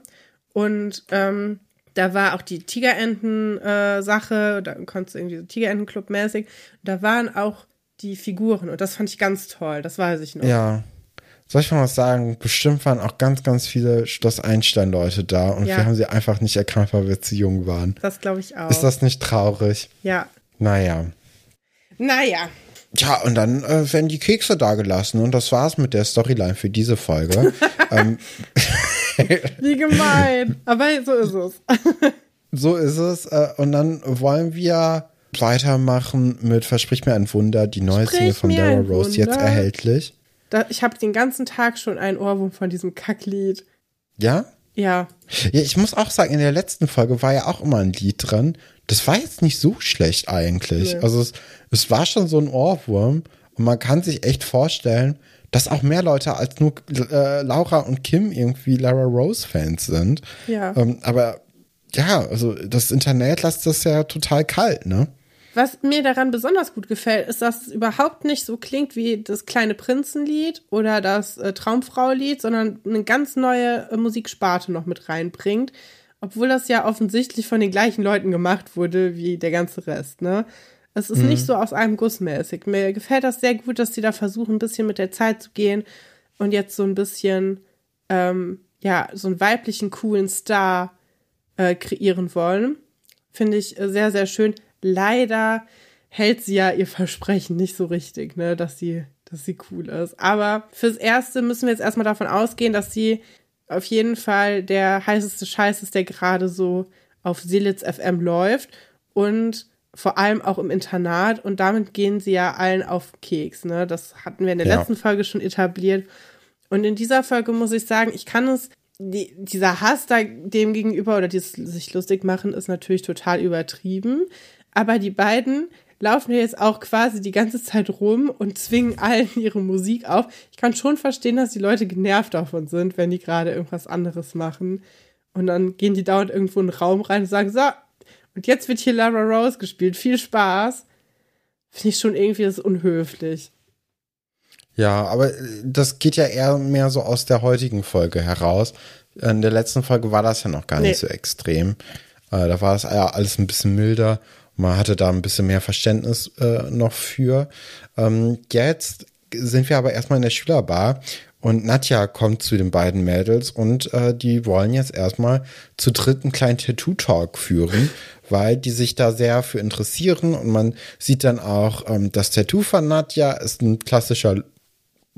Und ähm, da war auch die Tigerenten-Sache, äh, da konntest du irgendwie so Tigerentenclub mäßig. Da waren auch die Figuren und das fand ich ganz toll, das weiß ich noch. Ja. Soll ich mal was sagen? Bestimmt waren auch ganz, ganz viele Schloss Einstein-Leute da und Ja. wir haben sie einfach nicht erkannt, weil wir zu jung waren. Das glaube ich auch. Ist das nicht traurig? ja. Naja. Naja, Ja, und dann äh, werden die Kekse da gelassen und das war's mit der Storyline für diese Folge. <laughs> ähm, <laughs> wie gemein. Aber so ist es. <laughs> so ist es. Äh, und dann wollen wir weitermachen mit Versprich mir ein Wunder, die neue Sprich Single von Dara Rose, jetzt Wunder. erhältlich. Da, ich habe den ganzen Tag schon einen Ohrwurm von diesem Kacklied. Ja? Ja. Ja, ich muss auch sagen, in der letzten Folge war ja auch immer ein Lied drin. Das war jetzt nicht so schlecht eigentlich. Nee. Also es, es war schon so ein Ohrwurm und man kann sich echt vorstellen, dass auch mehr Leute als nur äh, Laura und Kim irgendwie Lara Rose Fans sind. Ja. Ähm, aber ja, also das Internet lässt das ja total kalt, ne? Was mir daran besonders gut gefällt, ist, dass es überhaupt nicht so klingt wie das kleine Prinzenlied oder das äh, Traumfrau-Lied, sondern eine ganz neue äh, Musiksparte noch mit reinbringt. Obwohl das ja offensichtlich von den gleichen Leuten gemacht wurde wie der ganze Rest, ne? Es ist nicht so aus einem Guss mäßig. Mir gefällt das sehr gut, dass sie da versuchen, ein bisschen mit der Zeit zu gehen und jetzt so ein bisschen, ähm, ja, so einen weiblichen, coolen Star äh, kreieren wollen. Finde ich äh, sehr, sehr schön. Leider hält sie ja ihr Versprechen nicht so richtig, ne, dass sie, dass sie cool ist. Aber fürs Erste müssen wir jetzt erstmal davon ausgehen, dass sie auf jeden Fall der heißeste Scheiß ist, der gerade so auf Silitz FM läuft und vor allem auch im Internat und damit gehen sie ja allen auf Keks, ne? Das hatten wir in der Ja. letzten Folge schon etabliert. Und in dieser Folge muss ich sagen, ich kann es, die, dieser Hass da dem gegenüber oder dieses sich lustig machen ist natürlich total übertrieben. Aber die beiden laufen ja jetzt auch quasi die ganze Zeit rum und zwingen allen <laughs> ihre Musik auf. Ich kann schon verstehen, dass die Leute genervt davon sind, wenn die gerade irgendwas anderes machen. Und dann gehen die dauernd irgendwo in einen Raum rein und sagen, so, und jetzt wird hier Lara Rose gespielt. Viel Spaß. Finde ich schon irgendwie das unhöflich. Ja, aber äh, das geht ja eher mehr so aus der heutigen Folge heraus. In der letzten Folge war das ja noch gar Nee. nicht so extrem. Äh, da war es ja alles ein bisschen milder. Man hatte da ein bisschen mehr Verständnis äh, noch für. Ähm, jetzt sind wir aber erstmal in der Schülerbar und Nadja kommt zu den beiden Mädels und äh, die wollen jetzt erstmal zu dritt einen kleinen Tattoo-Talk führen, weil die sich da sehr für interessieren und man sieht dann auch, ähm, das Tattoo von Nadja ist ein klassischer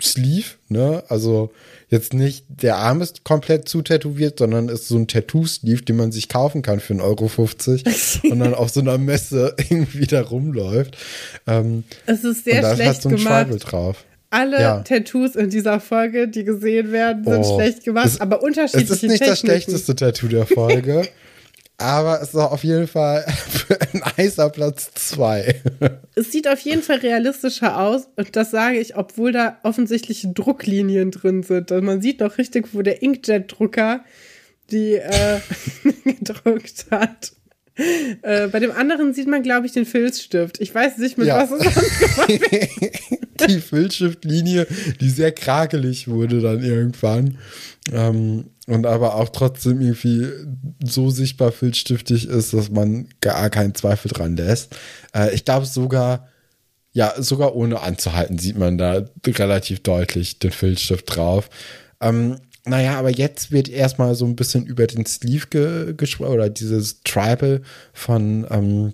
Sleeve, ne? Also jetzt nicht der Arm ist komplett zutätowiert, sondern ist so ein Tattoo-Sleeve, den man sich kaufen kann für 1,50 Euro <laughs> und dann auf so einer Messe <laughs> irgendwie da rumläuft. Ähm, Es ist und sehr da ist schlecht halt so ein gemacht. Schwabel drauf. Alle Ja. Tattoos in dieser Folge, die gesehen werden, sind Oh. schlecht gemacht, Es- aber unterschiedliche Es ist nicht das Techniken. schlechteste Tattoo der Folge, <laughs> aber es ist auf jeden Fall <laughs> ein heißer Platz zwei. <laughs> Es sieht auf jeden Fall realistischer aus und das sage ich, obwohl da offensichtliche Drucklinien drin sind. Und man sieht noch richtig, wo der Inkjet-Drucker die äh, <laughs> gedruckt hat. Äh, bei dem anderen sieht man, glaube ich, den Filzstift. Ich weiß nicht, mit Ja. was es <laughs> sonst <laughs> die Filzstiftlinie, die sehr krakelig wurde dann irgendwann. Ähm, und aber auch trotzdem irgendwie so sichtbar filzstiftig ist, dass man gar keinen Zweifel dran lässt. Äh, ich glaube sogar, ja, sogar ohne anzuhalten sieht man da relativ deutlich den Filzstift drauf. Ähm, naja, aber jetzt wird erstmal so ein bisschen über den Sleeve ge gesprochen oder dieses Tribal von ähm,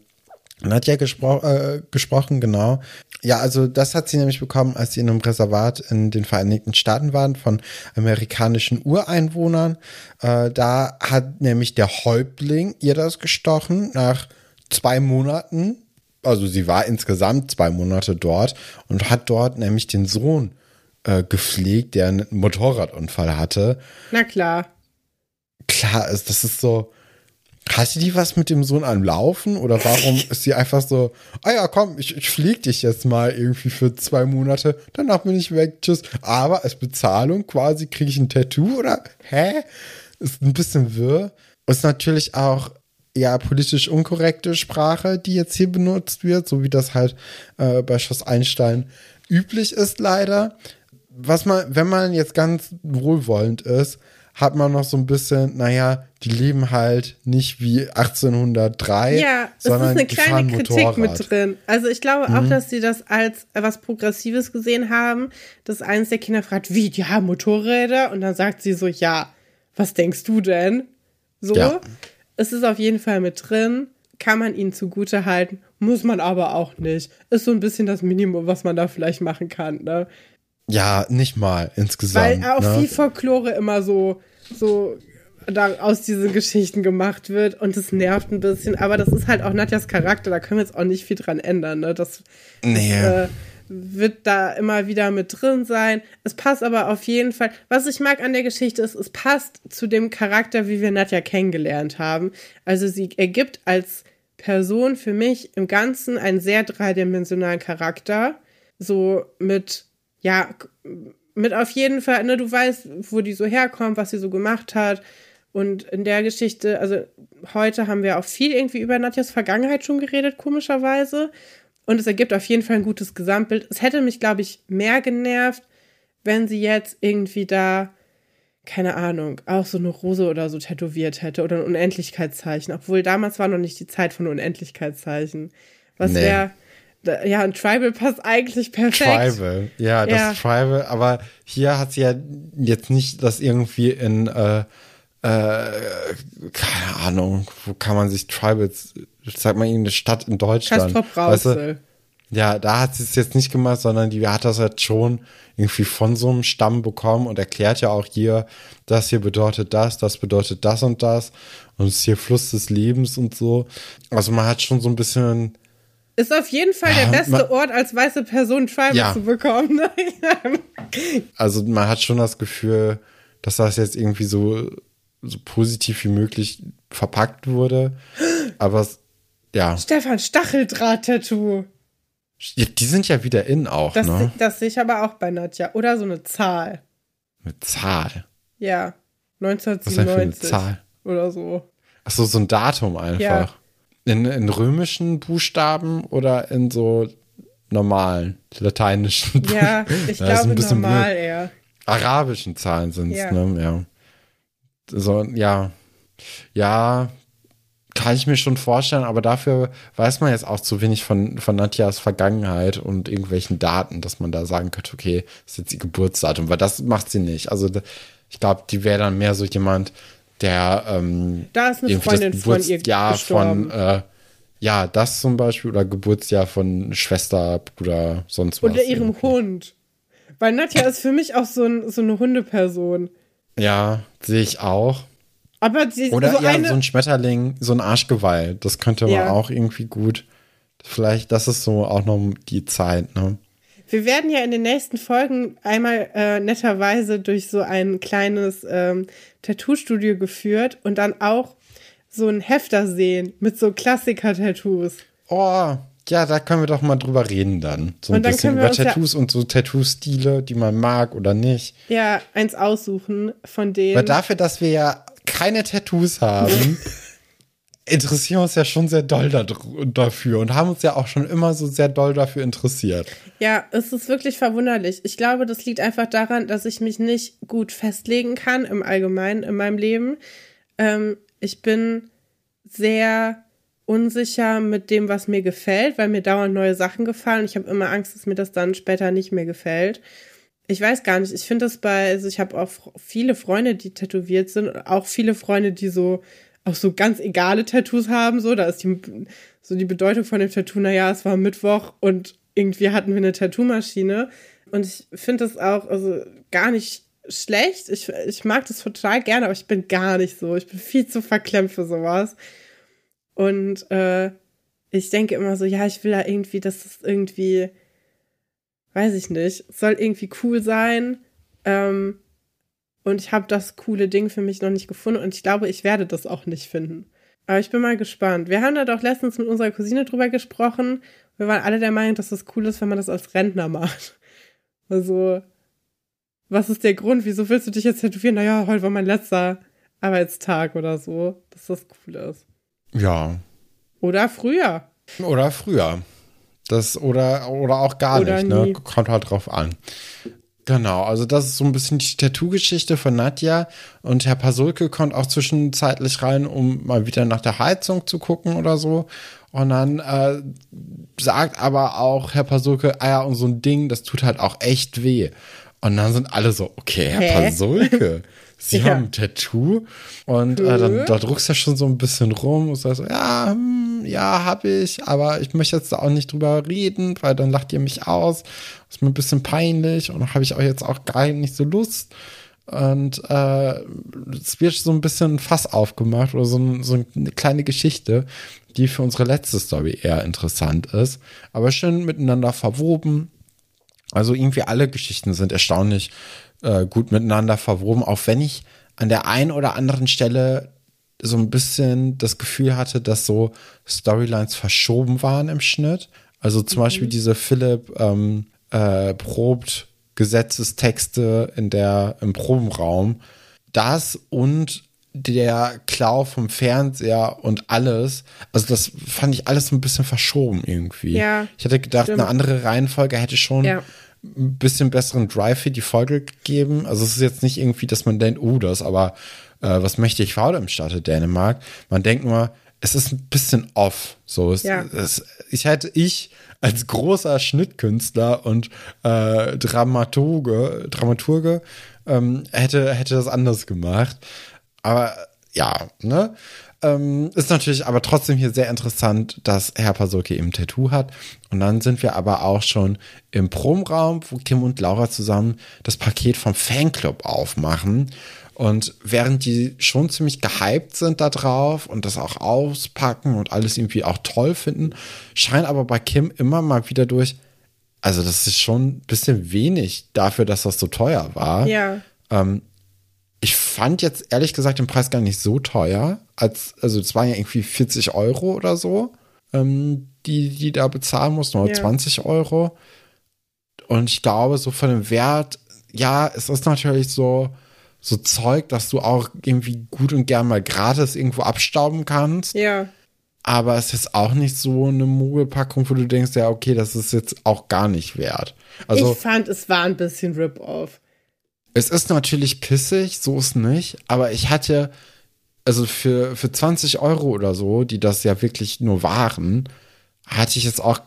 Nadja gespro äh, gesprochen, genau. Ja, also das hat sie nämlich bekommen, als sie in einem Reservat in den Vereinigten Staaten waren von amerikanischen Ureinwohnern. Äh, da hat nämlich der Häuptling ihr das gestochen nach zwei Monaten. Also sie war insgesamt zwei Monate dort und hat dort nämlich den Sohn äh, gepflegt, der einen Motorradunfall hatte Na klar. klar ist, das ist so. Hatte die was mit dem Sohn am Laufen oder warum <laughs> ist sie einfach so, ah ja, komm, ich, ich flieg dich jetzt mal irgendwie für zwei Monate, danach bin ich weg, tschüss. Aber als Bezahlung quasi kriege ich ein Tattoo oder hä? Ist ein bisschen wirr. Ist natürlich auch ja politisch unkorrekte Sprache, die jetzt hier benutzt wird, so wie das halt äh, bei Schloss Einstein üblich ist leider was man, wenn man jetzt ganz wohlwollend ist, hat man noch so ein bisschen, naja, die leben halt nicht wie 1803, Ja, es ist eine kleine Kritik Motorrad. Mhm. mit drin. Also ich glaube auch, dass sie das als was Progressives gesehen haben, dass eines der Kinder fragt, wie, die haben Motorräder? Und dann sagt sie so, ja, was denkst du denn? So, Ja. es ist auf jeden Fall mit drin, kann man ihnen zugute halten, muss man aber auch nicht. Ist so ein bisschen das Minimum, was man da vielleicht machen kann, ne? Ja, nicht mal insgesamt. Weil auch ne? viel Folklore immer so, so da aus diesen Geschichten gemacht wird und das nervt ein bisschen. Aber das ist halt auch Nadjas Charakter, da können wir jetzt auch nicht viel dran ändern. Ne? Das, Nee. äh, wird da immer wieder mit drin sein. Es passt aber auf jeden Fall. Was ich mag an der Geschichte ist, es passt zu dem Charakter, wie wir Nadja kennengelernt haben. Also sie ergibt als Person für mich im Ganzen einen sehr dreidimensionalen Charakter. So mit, ja, mit auf jeden Fall, ne, du weißt, wo die so herkommt, was sie so gemacht hat. Und in der Geschichte, also heute haben wir auch viel irgendwie über Nadjas Vergangenheit schon geredet, komischerweise. Und es ergibt auf jeden Fall ein gutes Gesamtbild. Es hätte mich, glaube ich, mehr genervt, wenn sie jetzt irgendwie da, keine Ahnung, auch so eine Rose oder so tätowiert hätte oder ein Unendlichkeitszeichen. Obwohl damals war noch nicht die Zeit von Unendlichkeitszeichen. Was Nee. wäre, ja, ein Tribal passt eigentlich perfekt. Tribal, ja, das Ja. Tribal, aber hier hat sie ja jetzt nicht das irgendwie in, äh, äh, keine Ahnung, wo kann man sich Tribals, sag mal irgendeine Stadt in Deutschland. Weißt du? Ja, da hat sie es jetzt nicht gemacht, sondern die hat das halt schon irgendwie von so einem Stamm bekommen und erklärt ja auch hier, das hier bedeutet das, das bedeutet das und das und es ist hier Fluss des Lebens und so. Also man hat schon so ein bisschen, Ist auf jeden Fall der beste man- Ort, als weiße Person Tribal Ja. zu bekommen. <laughs> also man hat schon das Gefühl, dass das jetzt irgendwie so, so positiv wie möglich verpackt wurde. Aber es, ja, Stefan Stacheldraht-Tattoo. die sind ja wieder in auch, Das, ne? das sehe ich aber auch bei Nadja. Oder so eine Zahl. Mit Zahl. Ja. Was ist denn für eine 1997 Zahl? oder so. Ach so, so ein Datum einfach. Ja. In, in römischen Buchstaben oder in so normalen lateinischen? Ja, ich glaube <laughs> bisschen normal blöd. eher. Arabischen Zahlen sind es, Ja. ne? Ja. So, ja. Ja, kann ich mir schon vorstellen, aber dafür weiß man jetzt auch zu wenig von, von Nadjas Vergangenheit und irgendwelchen Daten, dass man da sagen könnte, okay, das ist jetzt ihr Geburtsdatum, weil das macht sie nicht. Also ich glaube, die wäre dann mehr so jemand, der ähm, Da ist eine irgendwie Freundin das von ihr Geburtsjahr gestorben. von äh, ja, das zum Beispiel oder Geburtsjahr von Schwester, Bruder, sonst was. Oder ihrem Hund. Weil Nadja ist für mich auch so, ein, so eine Hundeperson. Ja, sehe ich auch. Aber sie Oder so ja, eine. so ein Schmetterling, so ein Arschgeweih. Das könnte man Ja. auch irgendwie gut. Vielleicht, das ist so auch noch die Zeit, ne? Wir werden ja in den nächsten Folgen einmal äh, netterweise durch so ein kleines ähm, Tattoo-Studio geführt und dann auch so ein Hefter sehen mit so Klassiker-Tattoos. Oh, ja, da können wir doch mal drüber reden dann. So ein Und dann bisschen über uns ja- Tattoos und so Tattoo-Stile, die man mag oder nicht. Ja, eins aussuchen von denen. Weil dafür, dass wir ja keine Tattoos haben, <laughs> interessieren uns ja schon sehr doll da, dafür und haben uns ja auch schon immer so sehr doll dafür interessiert. Ja, es ist wirklich verwunderlich. Ich glaube, das liegt einfach daran, dass ich mich nicht gut festlegen kann im Allgemeinen in meinem Leben. Ähm, ich bin sehr unsicher mit dem, was mir gefällt, weil mir dauernd neue Sachen gefallen. Ich habe immer Angst, dass mir das dann später nicht mehr gefällt. Ich weiß gar nicht. Ich finde das bei, also ich habe auch viele Freunde, die tätowiert sind, auch viele Freunde, die so auch so ganz egale Tattoos haben. So, da ist die so die Bedeutung von dem Tattoo. Naja, es war Mittwoch und irgendwie hatten wir eine Tattoo-Maschine. Und ich finde das auch also gar nicht schlecht. Ich, ich mag das total gerne, aber ich bin gar nicht so. Ich bin viel zu verklemmt für sowas. Und äh, ich denke immer so, ja, ich will da irgendwie, dass das irgendwie, weiß ich nicht, soll irgendwie cool sein. Ähm, und ich habe das coole Ding für mich noch nicht gefunden und ich glaube, ich werde das auch nicht finden. Aber ich bin mal gespannt. Wir haben da doch letztens mit unserer Cousine drüber gesprochen. Wir waren alle der Meinung, dass das cool ist, wenn man das als Rentner macht. <laughs> Also, was ist der Grund? Wieso willst du dich jetzt tätowieren? Naja, heute war mein letzter Arbeitstag oder so, dass das cool ist. Ja. Oder früher. Oder früher. Das, oder, oder auch gar Oder nicht, ne? nie. Kommt halt drauf an. Genau, also das ist so ein bisschen die Tattoo-Geschichte von Nadja und Herr Pasulke kommt auch zwischenzeitlich rein, um mal wieder nach der Heizung zu gucken oder so. Und dann äh, sagt aber auch Herr Pasulke, ah ja, und so ein Ding, das tut halt auch echt weh. Und dann sind alle so, okay, Herr Hä? Pasulke, Sie Ja. haben ein Tattoo. Und äh, dann da druckst du ja schon so ein bisschen rum und sagst ja, hm, ja, hab ich, aber ich möchte jetzt da auch nicht drüber reden, weil dann lacht ihr mich aus. Ist mir ein bisschen peinlich und habe ich auch jetzt auch gar nicht so Lust. Und äh, es wird so ein bisschen ein Fass aufgemacht oder so, ein, so eine kleine Geschichte, die für unsere letzte Story eher interessant ist. Aber schön miteinander verwoben. Also irgendwie alle Geschichten sind erstaunlich äh, gut miteinander verwoben, auch wenn ich an der einen oder anderen Stelle so ein bisschen das Gefühl hatte, dass so Storylines verschoben waren im Schnitt. Also zum Beispiel diese Philipp ähm, äh, probt Gesetzestexte in der im Probenraum. Das und der Klau vom Fernseher und alles, also das fand ich alles so ein bisschen verschoben irgendwie. Ja, ich hätte gedacht, stimmt. eine andere Reihenfolge hätte schon Ja. Ein bisschen besseren Drive für die Folge gegeben. Also es ist jetzt nicht irgendwie, dass man denkt, oh, das aber äh, was mächtig faul im Staate Dänemark. Man denkt nur, es ist ein bisschen off. So, es, Ja. es, ich hätte ich als großer Schnittkünstler und äh, Dramaturge, Dramaturge ähm, hätte, hätte das anders gemacht. Aber ja, ne? Ähm, ist natürlich aber trotzdem hier sehr interessant, dass Herr Pasulke eben ein Tattoo hat. Und dann sind wir aber auch schon im Promraum, wo Kim und Laura zusammen das Paket vom Fanclub aufmachen. Und während die schon ziemlich gehypt sind da drauf und das auch auspacken und alles irgendwie auch toll finden, scheint aber bei Kim immer mal wieder durch, also das ist schon ein bisschen wenig dafür, dass das so teuer war. Ja. Ähm, ich fand jetzt ehrlich gesagt den Preis gar nicht so teuer. Als, also es waren ja irgendwie 40 Euro oder so, ähm, die, die da bezahlen mussten, oder Ja. 20 Euro. Und ich glaube, so von dem Wert, ja, es ist natürlich so, so Zeug, dass du auch irgendwie gut und gern mal gratis irgendwo abstauben kannst. Ja. Aber es ist auch nicht so eine Mogelpackung, wo du denkst, ja, okay, das ist jetzt auch gar nicht wert. Also ich fand, es war ein bisschen Rip-Off. Es ist natürlich pissig, so ist nicht, aber ich hatte, also für, für 20 Euro oder so, die das ja wirklich nur waren, hatte ich jetzt auch,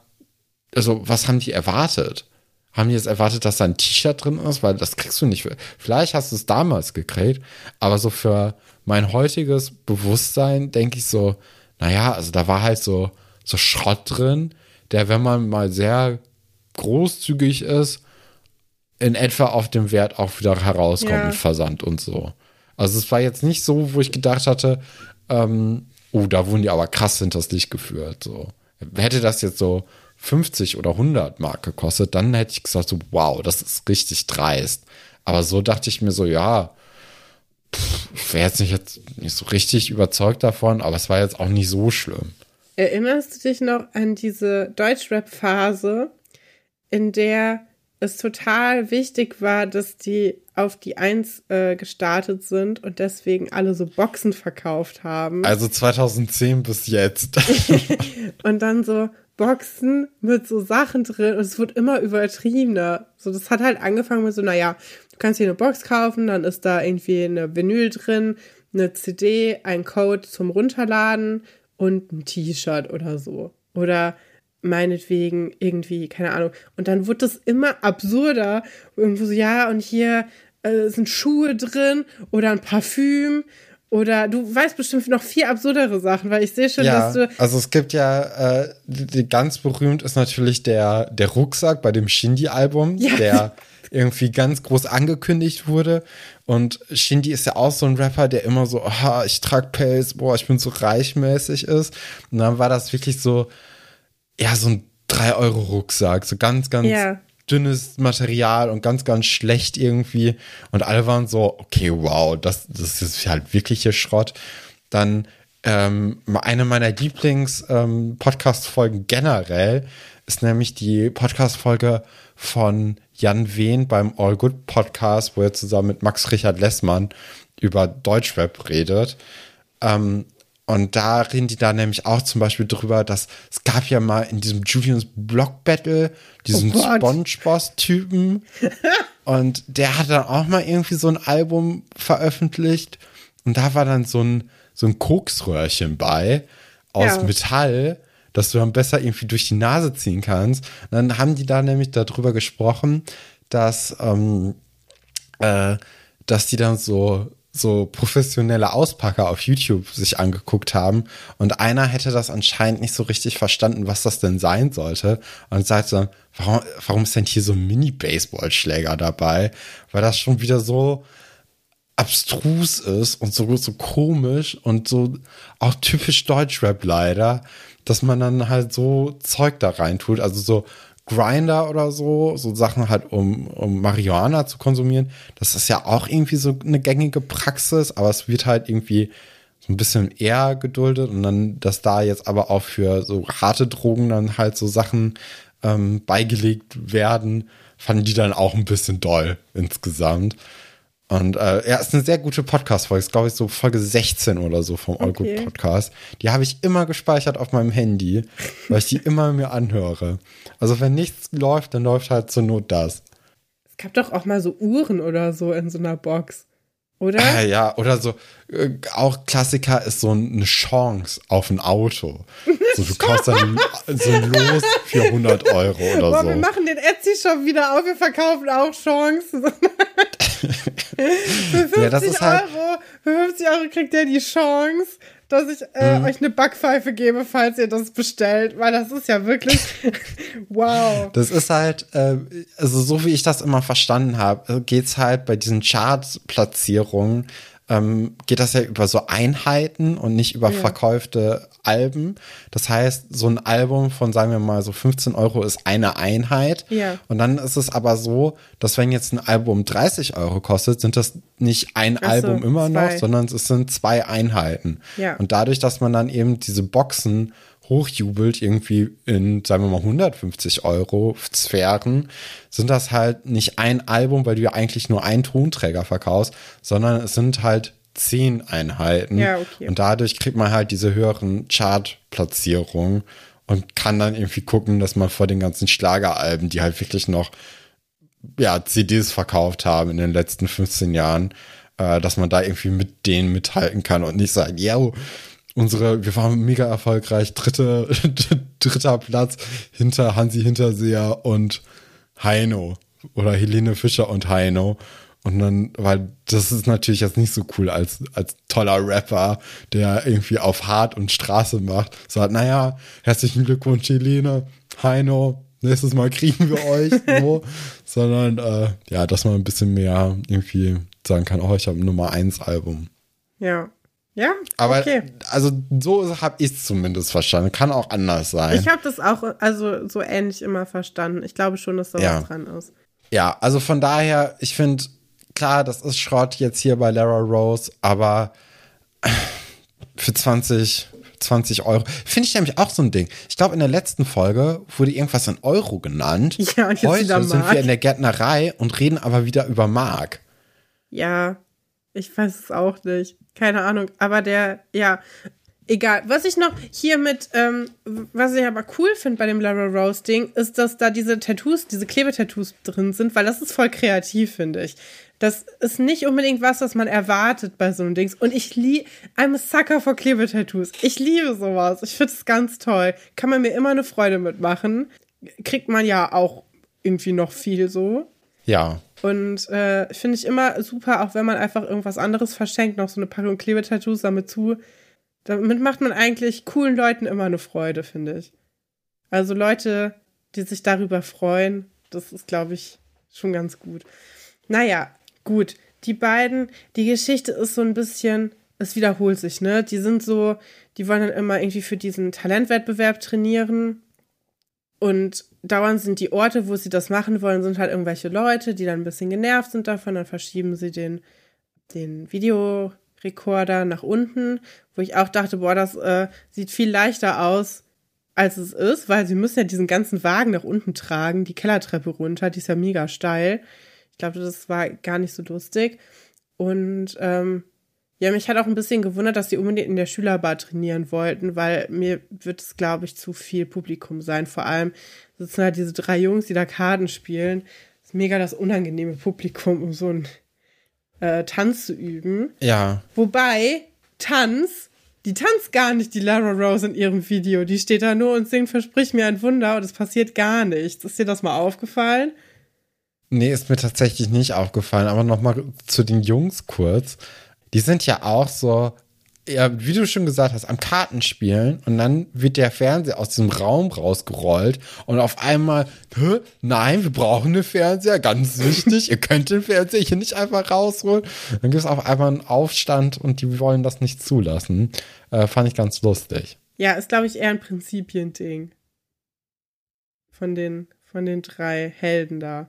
also was haben die erwartet? Haben die jetzt erwartet, dass da ein T-Shirt drin ist? Weil das kriegst du nicht. Vielleicht hast du es damals gekriegt, aber so für mein heutiges Bewusstsein denke ich so, naja, also da war halt so, so Schrott drin, der, wenn man mal sehr großzügig ist, in etwa auf dem Wert auch wieder herauskommt Ja. mit Versand und so. Also es war jetzt nicht so, wo ich gedacht hatte, ähm, oh, da wurden die aber krass hinters Licht geführt. So. Hätte das jetzt so 50 oder 100 Mark gekostet, dann hätte ich gesagt, so, wow, das ist richtig dreist. Aber so dachte ich mir so, ja, pff, ich wäre jetzt nicht, jetzt nicht so richtig überzeugt davon, aber es war jetzt auch nicht so schlimm. Erinnerst du dich noch an diese Deutschrap-Phase, in der es total wichtig war, dass die auf die Eins äh, gestartet sind und deswegen alle so Boxen verkauft haben? Also 2010 bis jetzt. <laughs> <laughs> Und dann so Boxen mit so Sachen drin und es wird immer übertriebener. So, das hat halt angefangen mit so, naja, du kannst hier eine Box kaufen, dann ist da irgendwie eine Vinyl drin, eine CD, ein Code zum Runterladen und ein T-Shirt oder so. Oder meinetwegen irgendwie, keine Ahnung. Und dann wird das immer absurder. Irgendwo so, ja, und hier äh, sind Schuhe drin oder ein Parfüm. Oder du weißt bestimmt noch viel absurdere Sachen, weil ich sehe schon, Ja, dass du also es gibt ja, äh, die, die ganz berühmt ist natürlich der, der Rucksack bei dem Shindy-Album, Ja. der irgendwie ganz groß angekündigt wurde. Und Shindy ist ja auch so ein Rapper, der immer so, aha, ich trag Pelz, boah, ich bin so reichmäßig ist. Und dann war das wirklich so, ja, so ein 3-Euro-Rucksack, so ganz, ganz Ja. dünnes Material und ganz, ganz schlecht irgendwie. Und alle waren so, okay, wow, das, das ist halt wirkliche Schrott. Dann ähm, eine meiner Lieblings-Podcast-Folgen generell ist nämlich die Podcast-Folge von Jan Wehn beim All Good Podcast, wo er zusammen mit Max Richard Lessmann über Deutschrap redet. Ähm, und da reden die da nämlich auch zum Beispiel drüber, dass es gab ja mal in diesem Julians Block Battle diesen Oh. Spongeboss-Typen. <laughs> Und der hat dann auch mal irgendwie so ein Album veröffentlicht. Und da war dann so ein, so ein Koksröhrchen bei aus Ja. Metall, dass du dann besser irgendwie durch die Nase ziehen kannst. Und dann haben die da nämlich darüber gesprochen, dass, ähm, äh, dass die dann so, so professionelle Auspacker auf YouTube sich angeguckt haben. Und einer hätte das anscheinend nicht so richtig verstanden, was das denn sein sollte. Und sagt dann, warum, warum ist denn hier so ein Mini-Baseballschläger dabei? Weil das schon wieder so abstrus ist und so, so komisch und so auch typisch Deutschrap leider, dass man dann halt so Zeug da reintut, also so Grinder oder so, so Sachen halt, um, um Marihuana zu konsumieren. Das ist ja auch irgendwie so eine gängige Praxis, aber es wird halt irgendwie so ein bisschen eher geduldet und dann, dass da jetzt aber auch für so harte Drogen dann halt so Sachen ähm, beigelegt werden, fanden die dann auch ein bisschen doll insgesamt. Und äh, ja, ist eine sehr gute Podcast-Folge. Ist, glaube ich, so Folge 16 oder so vom All Good Okay. Podcast. Die habe ich immer gespeichert auf meinem Handy, weil ich die <laughs> immer mir anhöre. Also wenn nichts läuft, dann läuft halt zur Not das. Es gab doch auch mal so Uhren oder so in so einer Box. Oder? Äh, ja, oder so, äh, auch Klassiker ist so eine Chance auf ein Auto. So, du kaufst dann <laughs> so ein Los für 100 Euro oder Boah, wir so. machen den Etsy-Shop wieder auf, wir verkaufen auch Chancen. <laughs> für 50 Ja, das ist halt- Euro, für 50 Euro kriegt ihr die Chance, dass ich äh, Mhm. euch eine Backpfeife gebe, falls ihr das bestellt, weil das ist ja wirklich <laughs> wow. Das ist halt, äh, also so wie ich das immer verstanden habe, geht's halt bei diesen Chart-Platzierungen, ähm, geht das ja über so Einheiten und nicht über Ja. verkaufte Alben. Das heißt, so ein Album von, sagen wir mal, so 15 Euro ist eine Einheit. Ja. Und dann ist es aber so, dass wenn jetzt ein Album 30 Euro kostet, sind das nicht ein so, Album immer zwei. noch, sondern es sind zwei Einheiten. Ja. Und dadurch, dass man dann eben diese Boxen hochjubelt, irgendwie in, sagen wir mal, 150 Euro Sphären, sind das halt nicht ein Album, weil du ja eigentlich nur einen Tonträger verkaufst, sondern es sind halt zehn Einheiten. Ja, okay. Und dadurch kriegt man halt diese höheren Chart-Platzierungen und kann dann irgendwie gucken, dass man vor den ganzen Schlageralben, die halt wirklich noch ja, CDs verkauft haben in den letzten 15 Jahren, äh, dass man da irgendwie mit denen mithalten kann und nicht sagen, ja, unsere, wir waren mega erfolgreich, dritte, <laughs> dritter Platz hinter Hansi Hinterseher und Heino oder Helene Fischer und Heino. Und dann, weil das ist natürlich jetzt nicht so cool als, als toller Rapper, der irgendwie auf Hart und Straße macht. Sagt, naja, herzlichen Glückwunsch, Helene, Heino, nächstes Mal kriegen wir euch, <laughs> so. Sondern, äh, ja, dass man ein bisschen mehr irgendwie sagen kann, oh, ich habe ein Nummer 1 Album. Ja. Ja, Aber, okay. also, so habe ich es zumindest verstanden. Kann auch anders sein. Ich habe das auch also so ähnlich immer verstanden. Ich glaube schon, dass da Ja. was dran ist. Ja, also von daher, ich finde, klar, das ist Schrott jetzt hier bei Lara Rose, aber für 20, 20 Euro. Finde ich nämlich auch so ein Ding. Ich glaube, in der letzten Folge wurde irgendwas in Euro genannt. <laughs> Ja, und jetzt Heute sind wir in der Gärtnerei und reden aber wieder über Mark. Ja, ich weiß es auch nicht. Keine Ahnung. Aber der, ja, egal. Was ich noch hier mit, ähm, was ich aber cool finde bei dem Lara Rose Ding, ist, dass da diese Tattoos, diese Klebetattoos drin sind, weil das ist voll kreativ, finde ich. Das ist nicht unbedingt was, was man erwartet bei so einem Dings. Und ich liebe, I'm a sucker for Klebetattoos. Ich liebe sowas. Ich finde es ganz toll. Kann man mir immer eine Freude mitmachen. Kriegt man ja auch irgendwie noch viel so. Ja. Und äh, finde ich immer super, auch wenn man einfach irgendwas anderes verschenkt, noch so eine Packung Klebetattoos damit zu. Damit macht man eigentlich coolen Leuten immer eine Freude, finde ich. Also Leute, die sich darüber freuen, das ist, glaube ich, schon ganz gut. Naja, gut. Die beiden, die Geschichte ist so ein bisschen, es wiederholt sich, ne? Die sind so, die wollen dann immer irgendwie für diesen Talentwettbewerb trainieren. Und dauernd sind die Orte, wo sie das machen wollen, sind halt irgendwelche Leute, die dann ein bisschen genervt sind davon. Dann verschieben sie den, den Videorekorder nach unten, wo ich auch dachte, boah, das äh, sieht viel leichter aus, als es ist, weil sie müssen ja diesen ganzen Wagen nach unten tragen, die Kellertreppe runter, die ist ja mega steil. Ich glaube, das war gar nicht so lustig. Und ähm, ja, mich hat auch ein bisschen gewundert, dass sie unbedingt in der Schülerbar trainieren wollten, weil mir wird es, glaube ich, zu viel Publikum sein. Vor allem sitzen halt diese drei Jungs, die da Karten spielen. mega das unangenehme Publikum, um so einen äh, Tanz zu üben. Ja. Wobei, Tanz, die tanzt gar nicht, die Lara Rose in ihrem Video. Die steht da nur und singt Versprich mir ein Wunder und es passiert gar nichts. Ist dir das mal aufgefallen? Nee, ist mir tatsächlich nicht aufgefallen, aber nochmal zu den Jungs kurz. Die sind ja auch so, ja, wie du schon gesagt hast, am Kartenspielen und dann wird der Fernseher aus diesem Raum rausgerollt und auf einmal, nein, wir brauchen einen Fernseher, ganz <laughs> wichtig, ihr könnt den Fernseher hier nicht einfach rausholen. Dann gibt es auf einmal einen Aufstand und die wollen das nicht zulassen. Äh, fand ich ganz lustig. Ja, ist, glaube ich, eher ein Prinzipiending. Von den, von den drei Helden da.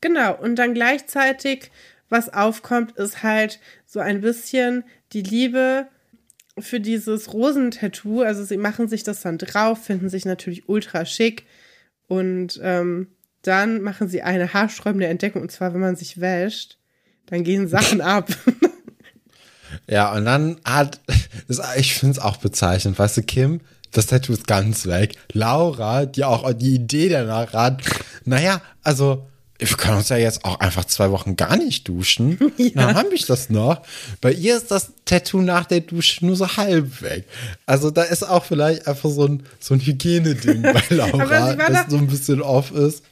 Genau, und dann gleichzeitig, was aufkommt, ist halt so ein bisschen die Liebe für dieses Rosentattoo. Also sie machen sich das dann drauf, finden sich natürlich ultra schick und ähm, dann machen sie eine haarsträubende Entdeckung und zwar, wenn man sich wäscht, dann gehen Sachen <laughs> ab. Ja, und dann hat, das, ich finde es auch bezeichnend, weißt du, Kim, das Tattoo ist ganz weg. Laura, die auch die Idee danach hat, naja, also wir können uns ja jetzt auch einfach zwei Wochen gar nicht duschen. <laughs> Ja. Dann habe ich das noch. Bei ihr ist das Tattoo nach der Dusche nur so halb weg. Also da ist auch vielleicht einfach so ein, so ein Hygieneding bei <laughs> Laura, das so ein bisschen off ist.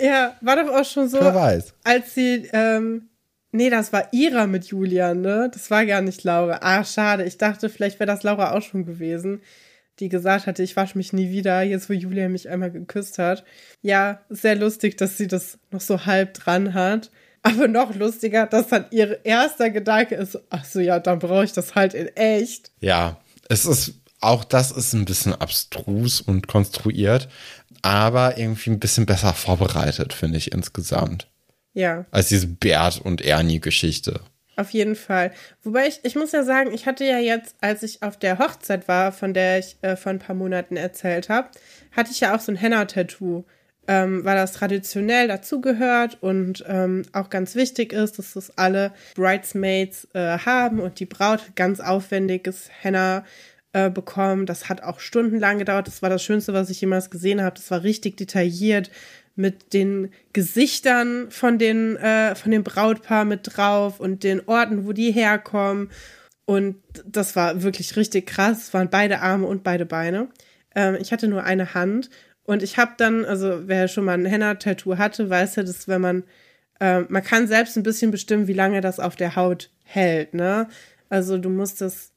Ja, war doch auch schon so, Wer weiß. als sie, ähm, nee, das war Ira mit Julian, ne? Das war gar nicht Laura. Ah, schade. Ich dachte, vielleicht wäre das Laura auch schon gewesen die gesagt hatte, ich wasche mich nie wieder, jetzt wo Julia mich einmal geküsst hat. Ja, sehr lustig, dass sie das noch so halb dran hat. Aber noch lustiger, dass dann ihr erster Gedanke ist, ach so, ja, dann brauche ich das halt in echt. Ja, es ist, auch das ist ein bisschen abstrus und konstruiert, aber irgendwie ein bisschen besser vorbereitet, finde ich insgesamt. Ja. Als diese Bert und Ernie-Geschichte. Auf jeden Fall. Wobei ich, ich muss ja sagen, ich hatte ja jetzt, als ich auf der Hochzeit war, von der ich äh, vor ein paar Monaten erzählt habe, hatte ich ja auch so ein Henna-Tattoo, ähm, weil das traditionell dazugehört und ähm, auch ganz wichtig ist, dass das alle Bridesmaids äh, haben und die Braut ganz aufwendiges Henna äh, bekommen. Das hat auch stundenlang gedauert. Das war das Schönste, was ich jemals gesehen habe. Das war richtig detailliert mit den Gesichtern von den, äh, von dem Brautpaar mit drauf und den Orten, wo die herkommen. Und das war wirklich richtig krass. Es waren beide Arme und beide Beine. Ähm, ich hatte nur eine Hand. Und ich habe dann, also wer schon mal ein Henna-Tattoo hatte, weiß ja, dass wenn man, äh, man kann selbst ein bisschen bestimmen, wie lange das auf der Haut hält, ne? Also du musst es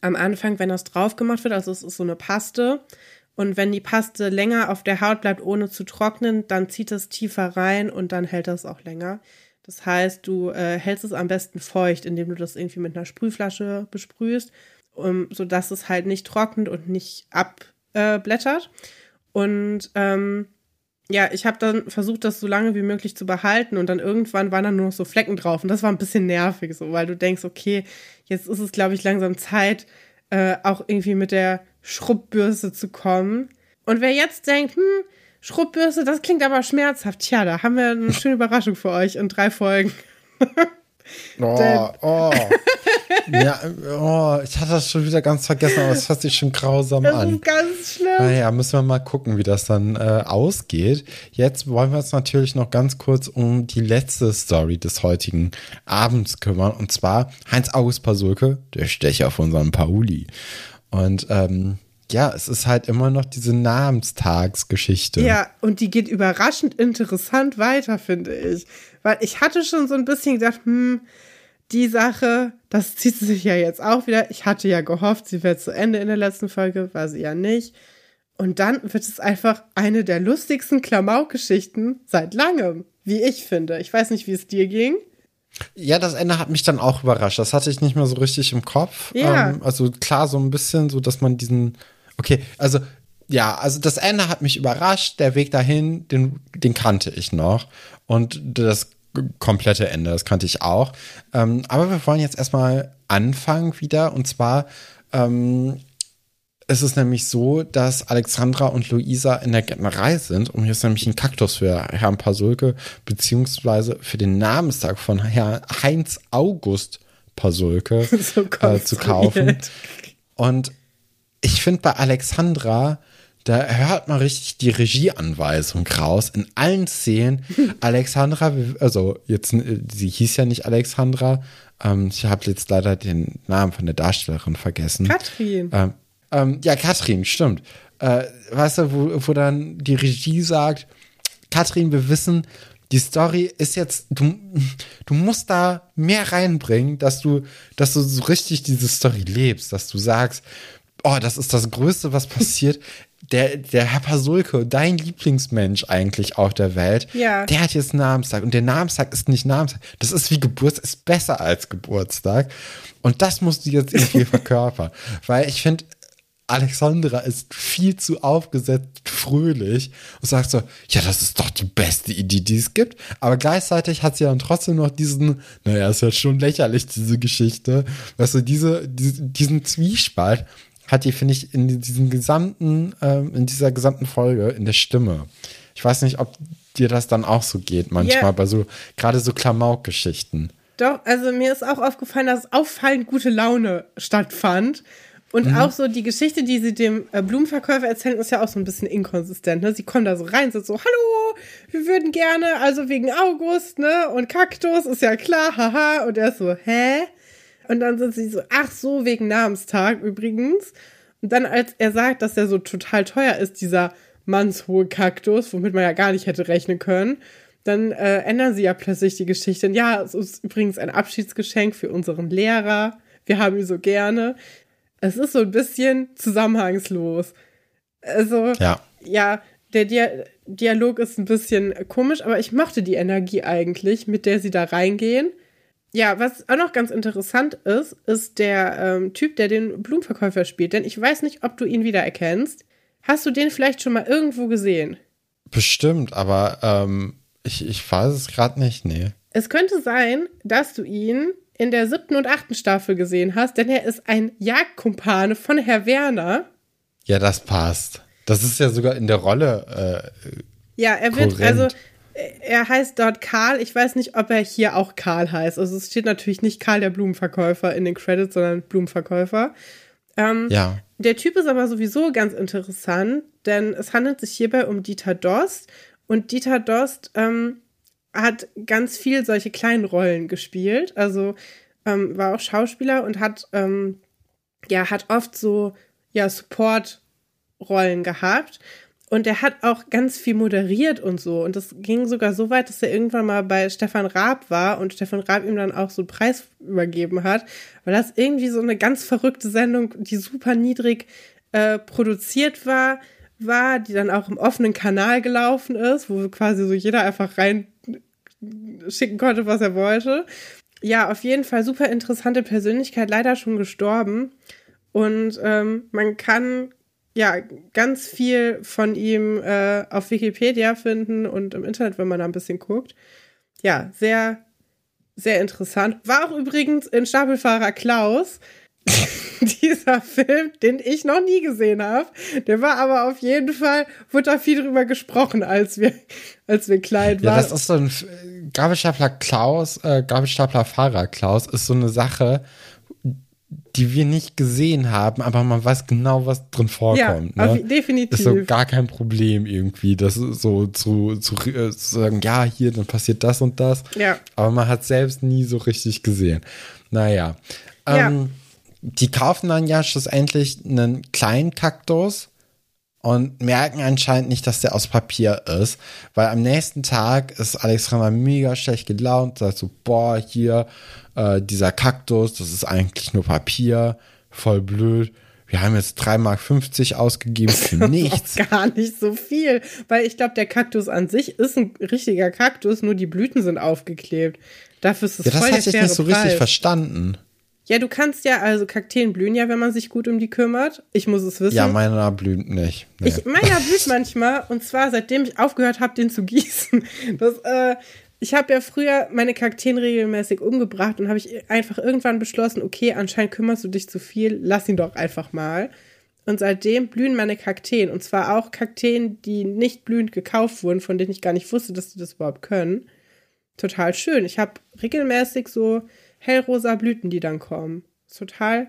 am Anfang, wenn das drauf gemacht wird, also es ist so eine Paste, und wenn die Paste länger auf der Haut bleibt, ohne zu trocknen, dann zieht es tiefer rein und dann hält das auch länger. Das heißt, du äh, hältst es am besten feucht, indem du das irgendwie mit einer Sprühflasche besprühst, um, sodass es halt nicht trocknet und nicht abblättert. Äh, und ähm, ja, ich habe dann versucht, das so lange wie möglich zu behalten und dann irgendwann waren dann nur noch so Flecken drauf und das war ein bisschen nervig, so, weil du denkst, okay, jetzt ist es, glaube ich, langsam Zeit, äh, auch irgendwie mit der Schrubbürste zu kommen. Und wer jetzt denkt, hm, Schrubbürste, das klingt aber schmerzhaft. Tja, da haben wir eine <laughs> schöne Überraschung für euch in drei Folgen. <laughs> Oh, oh. <laughs> ja, oh, ich hatte das schon wieder ganz vergessen, aber es fasst sich schon grausam das an. Das ist ganz schlimm. Naja, müssen wir mal gucken, wie das dann äh, ausgeht. Jetzt wollen wir uns natürlich noch ganz kurz um die letzte Story des heutigen Abends kümmern. Und zwar Heinz-August Pasulke, der Stecher von unserem Pauli. Und ähm, ja, es ist halt immer noch diese Namenstagsgeschichte. Ja, und die geht überraschend interessant weiter, finde ich. Weil ich hatte schon so ein bisschen gedacht, hm, die Sache, das zieht sich ja jetzt auch wieder. Ich hatte ja gehofft, sie wäre zu Ende in der letzten Folge, war sie ja nicht. Und dann wird es einfach eine der lustigsten Klamauk-Geschichten seit langem, wie ich finde. Ich weiß nicht, wie es dir ging. Ja, das Ende hat mich dann auch überrascht. Das hatte ich nicht mehr so richtig im Kopf. Ja. Ähm, also klar, so ein bisschen, so dass man diesen. Okay, also ja, also das Ende hat mich überrascht. Der Weg dahin, den, den kannte ich noch. Und das komplette Ende, das kannte ich auch. Ähm, aber wir wollen jetzt erstmal anfangen wieder. Und zwar ähm, es ist nämlich so, dass Alexandra und Luisa in der Gärtnerei sind und hier ist nämlich ein Kaktus für Herrn Pasulke, beziehungsweise für den Namenstag von Herrn Heinz August Pasulke <laughs> so äh, zu kaufen. Und ich finde bei Alexandra da hört man richtig die Regieanweisung raus. In allen Szenen, <laughs> Alexandra, also jetzt, äh, sie hieß ja nicht Alexandra, ähm, ich habe jetzt leider den Namen von der Darstellerin vergessen. Katrin. Ähm, ähm, ja, Katrin, stimmt. Äh, weißt du, wo, wo dann die Regie sagt, Katrin, wir wissen, die Story ist jetzt, du, du musst da mehr reinbringen, dass du, dass du so richtig diese Story lebst, dass du sagst, oh, das ist das Größte, was passiert. <laughs> Der, der Herr Pasulke, dein Lieblingsmensch eigentlich auf der Welt, Ja. der hat jetzt Namenstag und der Namenstag ist nicht Namenstag. Das ist wie Geburtstag, ist besser als Geburtstag. Und das musst du jetzt irgendwie <laughs> verkörpern. Weil ich finde, Alexandra ist viel zu aufgesetzt fröhlich und sagt so, ja, das ist doch die beste Idee, die es gibt. Aber gleichzeitig hat sie dann trotzdem noch diesen, naja, ist ja schon lächerlich, diese Geschichte. Weißt du, diese, diese diesen Zwiespalt hat die, finde ich, in diesem gesamten, ähm, in dieser gesamten Folge, in der Stimme. Ich weiß nicht, ob dir das dann auch so geht, manchmal Ja. bei so, gerade so Klamauk-Geschichten. Doch, also mir ist auch aufgefallen, dass auffallend gute Laune stattfand. Und Mhm. auch so die Geschichte, die sie dem äh, Blumenverkäufer erzählen, ist ja auch so ein bisschen inkonsistent. Ne? Sie kommen da so rein, sind so, hallo, wir würden gerne, also wegen August, ne? Und Kaktus, ist ja klar, haha. Und er ist so, hä? Und dann sind sie so, ach so, wegen Namenstag übrigens. Und dann, als er sagt, dass der so total teuer ist, dieser mannshohe Kaktus, womit man ja gar nicht hätte rechnen können, dann äh, ändern sie ja plötzlich die Geschichte. Ja, es ist übrigens ein Abschiedsgeschenk für unseren Lehrer. Wir haben ihn so gerne. Es ist so ein bisschen zusammenhangslos. Also, Ja. ja, der Dia Dialog ist ein bisschen komisch, aber ich mochte die Energie eigentlich, mit der sie da reingehen. Ja, was auch noch ganz interessant ist, ist der ähm, Typ, der den Blumenverkäufer spielt. Denn ich weiß nicht, ob du ihn wiedererkennst. Hast du den vielleicht schon mal irgendwo gesehen? Bestimmt, aber ähm, ich, ich weiß es gerade nicht, nee. Es könnte sein, dass du ihn in der siebten und achten Staffel gesehen hast, denn er ist ein Jagdkumpane von Herr Werner. Ja, das passt. Das ist ja sogar in der Rolle. Äh, Ja, er wird, Korrekt. also äh, er heißt dort Karl. Ich weiß nicht, ob er hier auch Karl heißt. Also es steht natürlich nicht Karl der Blumenverkäufer in den Credits, sondern Blumenverkäufer. Ähm, ja. Der Typ ist aber sowieso ganz interessant, denn es handelt sich hierbei um Dieter Dost. Und Dieter Dost ähm, hat ganz viel solche kleinen Rollen gespielt. Also ähm, war auch Schauspieler und hat, ähm, ja, hat oft so, ja, Support-Rollen gehabt. Und er hat auch ganz viel moderiert und so. Und das ging sogar so weit, dass er irgendwann mal bei Stefan Raab war und Stefan Raab ihm dann auch so einen Preis übergeben hat, weil das irgendwie so eine ganz verrückte Sendung, die super niedrig äh, produziert war, war, die dann auch im offenen Kanal gelaufen ist, wo quasi so jeder einfach rein schicken konnte, was er wollte. Ja, auf jeden Fall super interessante Persönlichkeit, leider schon gestorben. Und ähm, man kann ja ganz viel von ihm äh, auf Wikipedia finden und im Internet, wenn man da ein bisschen guckt. Ja, sehr, sehr interessant. War auch übrigens in Stapelfahrer Klaus. <laughs> dieser Film, den ich noch nie gesehen habe. Der war aber auf jeden Fall, wurde da viel drüber gesprochen, als wir, als wir klein Ja, waren. das ist so ein Gabelstapler Klaus, äh, Gabelstapler Fahrer Klaus ist so eine Sache, die wir nicht gesehen haben, aber man weiß genau, was drin vorkommt. Ja, ne? definitiv. Ist so gar kein Problem irgendwie, das so zu, zu, äh, zu sagen, ja, hier, dann passiert das und das. Ja. Aber man hat selbst nie so richtig gesehen. Naja. Ja. Die kaufen dann ja schlussendlich einen kleinen Kaktus und merken anscheinend nicht, dass der aus Papier ist, weil am nächsten Tag ist Alexandra mega schlecht gelaunt, sagt so, boah, hier, äh, dieser Kaktus, das ist eigentlich nur Papier, voll blöd. Wir haben jetzt 3,50 Mark ausgegeben für <laughs> nichts. Gar nicht so viel, weil ich glaube, der Kaktus an sich ist ein richtiger Kaktus, nur die Blüten sind aufgeklebt. Dafür ist es Ja, das voll hatte der ich faire nicht so Preis. richtig verstanden. Ja, du kannst ja, also Kakteen blühen ja, wenn man sich gut um die kümmert. Ich muss es wissen. Ja, meiner blüht nicht. Nee. Ich, meiner blüht <laughs> manchmal, und zwar seitdem ich aufgehört habe, den zu gießen. Das, äh, ich habe ja früher meine Kakteen regelmäßig umgebracht und habe ich einfach irgendwann beschlossen, okay, anscheinend kümmerst du dich zu viel, lass ihn doch einfach mal. Und seitdem blühen meine Kakteen. Und zwar auch Kakteen, die nicht blühend gekauft wurden, von denen ich gar nicht wusste, dass die das überhaupt können. Total schön. Ich habe regelmäßig so hellrosa Blüten, die dann kommen. Ist total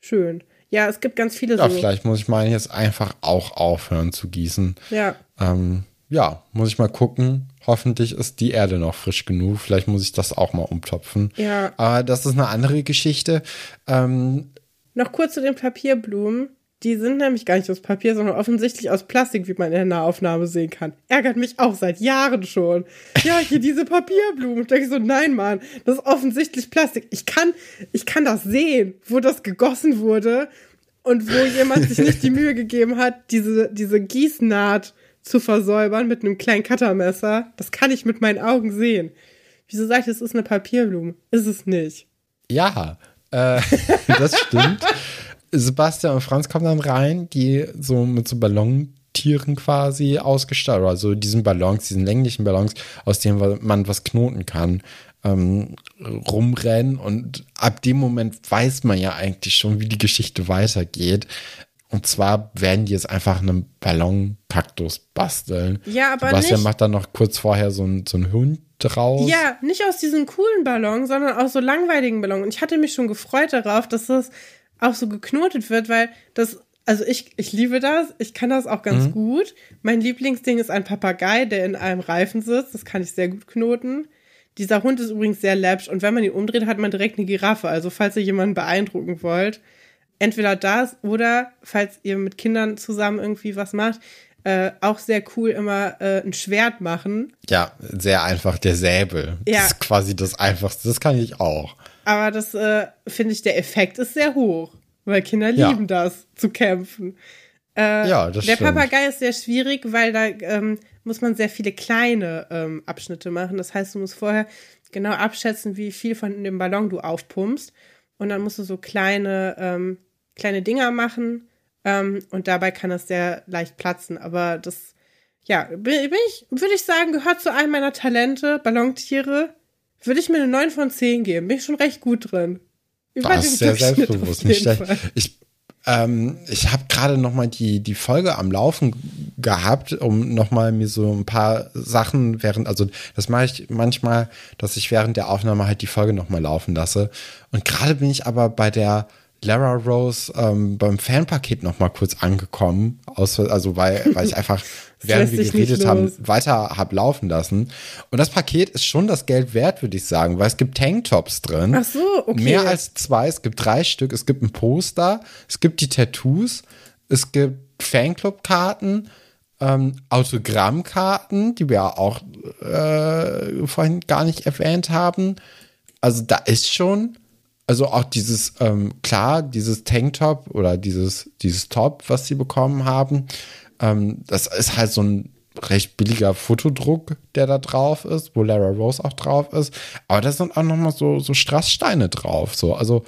schön. Ja, es gibt ganz viele Ja, so. vielleicht muss ich meinen jetzt einfach auch aufhören zu gießen. Ja. Ähm, ja, muss ich mal gucken. Hoffentlich ist die Erde noch frisch genug. Vielleicht muss ich das auch mal umtopfen. Ja. Aber das ist eine andere Geschichte. Ähm, Noch kurz zu den Papierblumen. Die sind nämlich gar nicht aus Papier, sondern offensichtlich aus Plastik, wie man in der Nahaufnahme sehen kann. Ärgert mich auch seit Jahren schon. Ja, hier diese Papierblumen. Und denke ich so, nein, Mann, das ist offensichtlich Plastik. Ich kann, ich kann das sehen, wo das gegossen wurde und wo jemand sich nicht die Mühe gegeben hat, diese, diese Gießnaht zu versäubern mit einem kleinen Cuttermesser. Das kann ich mit meinen Augen sehen. Wieso sagt ihr, es ist eine Papierblume? Ist es nicht. ja, äh, <laughs> das stimmt. Sebastian und Franz kommen dann rein, die so mit so Ballontieren quasi ausgestattet, also diesen Ballons, diesen länglichen Ballons, aus denen man was knoten kann, ähm, rumrennen. Und ab dem Moment weiß man ja eigentlich schon, wie die Geschichte weitergeht. Und zwar werden die jetzt einfach einen Ballonkaktus basteln. Ja, aber Sebastian nicht- macht dann noch kurz vorher so einen so einen Hund draus. Ja, nicht aus diesen coolen Ballons, sondern aus so langweiligen Ballons. Und ich hatte mich schon gefreut darauf, dass das auch so geknotet wird, weil das, also ich, ich liebe das, ich kann das auch ganz gut. Mein Lieblingsding ist ein Papagei, der in einem Reifen sitzt. Das kann ich sehr gut knoten. Dieser Hund ist übrigens sehr läppisch und wenn man ihn umdreht, hat man direkt eine Giraffe. Also falls ihr jemanden beeindrucken wollt, entweder das oder falls ihr mit Kindern zusammen irgendwie was macht, äh, auch sehr cool immer äh, ein Schwert machen. Ja, sehr einfach, der Säbel. Ja. Das ist quasi das Einfachste. Das kann ich auch. Aber das äh, finde ich, der Effekt ist sehr hoch, weil Kinder Ja. lieben das, zu kämpfen. Äh, Ja, das der stimmt. Papagei ist sehr schwierig, weil da ähm, muss man sehr viele kleine ähm, Abschnitte machen. Das heißt, du musst vorher genau abschätzen, wie viel von dem Ballon du aufpumpst. Und dann musst du so kleine, ähm, kleine Dinger machen. Ähm, und dabei kann das sehr leicht platzen. Aber das, ja, bin, bin ich, würde ich sagen, gehört zu einem meiner Talente, Ballontiere. Würde ich mir eine 9 von 10 geben. Bin ich schon recht gut drin. Über Das ist sehr selbstbewusst. Nicht schlecht. Ich, ähm, ich habe gerade noch mal die, die Folge am Laufen gehabt, um noch mal mir so ein paar Sachen während, also das mache ich manchmal, dass ich während der Aufnahme halt die Folge noch mal laufen lasse. Und gerade bin ich aber bei der Lara Rose ähm, beim Fanpaket noch mal kurz angekommen, aus, also weil, weil ich <laughs> einfach während wir geredet haben, weiter hab laufen lassen. Und das Paket ist schon das Geld wert, würde ich sagen, weil es gibt Tanktops drin. Ach so, okay. Mehr als zwei. Es gibt drei Stück. Es gibt ein Poster. Es gibt die Tattoos. Es gibt Fanclub-Karten, ähm, Autogrammkarten, die wir auch äh, vorhin gar nicht erwähnt haben. Also da ist schon, also auch dieses, ähm, klar, dieses Tanktop oder dieses, dieses Top, was sie bekommen haben, ähm, das ist halt so ein recht billiger Fotodruck, der da drauf ist, wo Lara Rose auch drauf ist. Aber da sind auch nochmal so, so Strasssteine drauf. So, also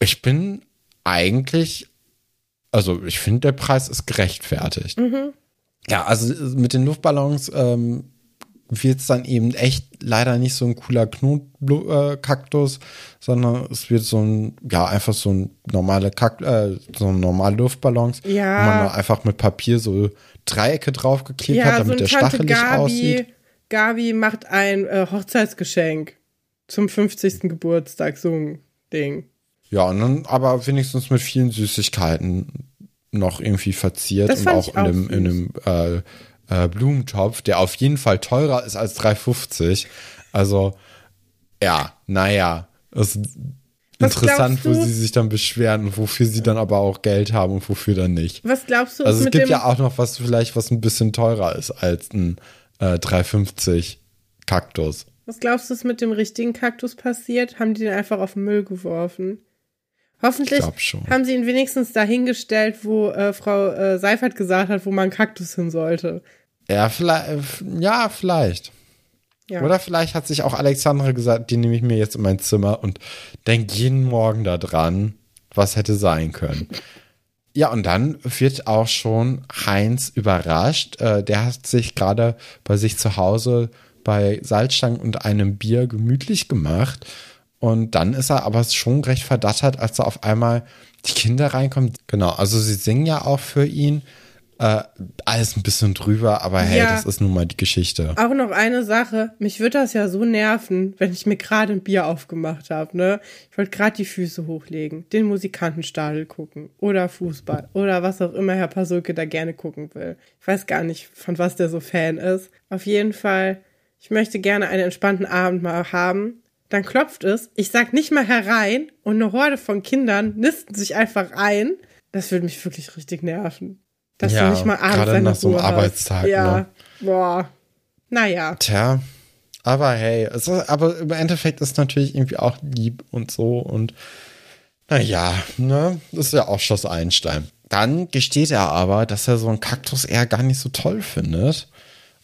ich bin eigentlich, also ich finde, der Preis ist gerechtfertigt. Ja, also mit den Luftballons ähm, wird es dann eben echt leider nicht so ein cooler Knotkaktus, sondern es wird so ein, ja, einfach so ein normale Kakt, äh, so ein normale Luftballons, Ja. wo man einfach mit Papier so Dreiecke draufgeklebt hat, Ja, so damit eine der Tante stachelig Gabi, aussieht. Gabi macht ein äh, Hochzeitsgeschenk zum 50. Geburtstag, so ein Ding. Ja, und dann aber wenigstens mit vielen Süßigkeiten noch irgendwie verziert Das und auch in auch dem, in dem äh, Blumentopf, der auf jeden Fall teurer ist als 3,50. Also, ja, naja, ist Was interessant, wo sie sich dann beschweren und wofür sie dann aber auch Geld haben und wofür dann nicht. Was glaubst du, Also es mit gibt dem, ja auch noch was vielleicht, was ein bisschen teurer ist als ein äh, 3,50 Kaktus. was glaubst du, ist mit dem richtigen Kaktus passiert? Haben die den einfach auf den Müll geworfen? Hoffentlich haben sie ihn wenigstens dahingestellt, wo äh, Frau äh, Seifert gesagt hat, wo man Kaktus hin sollte. Ja, vielleicht, ja, vielleicht. Ja. Oder vielleicht hat sich auch Alexandra gesagt, die nehme ich mir jetzt in mein Zimmer und denke jeden Morgen da dran, was hätte sein können. Ja, und dann wird auch schon Heinz überrascht. Äh, der hat sich gerade bei sich zu Hause bei Salzstangen und einem Bier gemütlich gemacht. Und dann ist er aber schon recht verdattert, als da auf einmal die Kinder reinkommen. Genau, also sie singen ja auch für ihn. äh, alles ein bisschen drüber, aber hey, Ja. das ist nun mal die Geschichte. Auch noch eine Sache, mich würde das ja so nerven, wenn ich mir gerade ein Bier aufgemacht habe, ne? Ich wollte gerade die Füße hochlegen, den Musikantenstadel gucken oder Fußball oder was auch immer Herr Pasulke da gerne gucken will. Ich weiß gar nicht, von was der so Fan ist. Auf jeden Fall, ich möchte gerne einen entspannten Abend mal haben. Dann klopft es, ich sag nicht mal herein und eine Horde von Kindern nisten sich einfach ein. Das würde mich wirklich richtig nerven. Dass Ja, du nicht mal abends gerade nach so einem Ruhe hast. Arbeitstag, Ja, ne? boah. Naja. Tja, aber hey, ist, aber im Endeffekt ist natürlich irgendwie auch lieb und so und naja, ne, das ist ja auch Schloss Einstein. Dann gesteht er aber, dass er so einen Kaktus eher gar nicht so toll findet.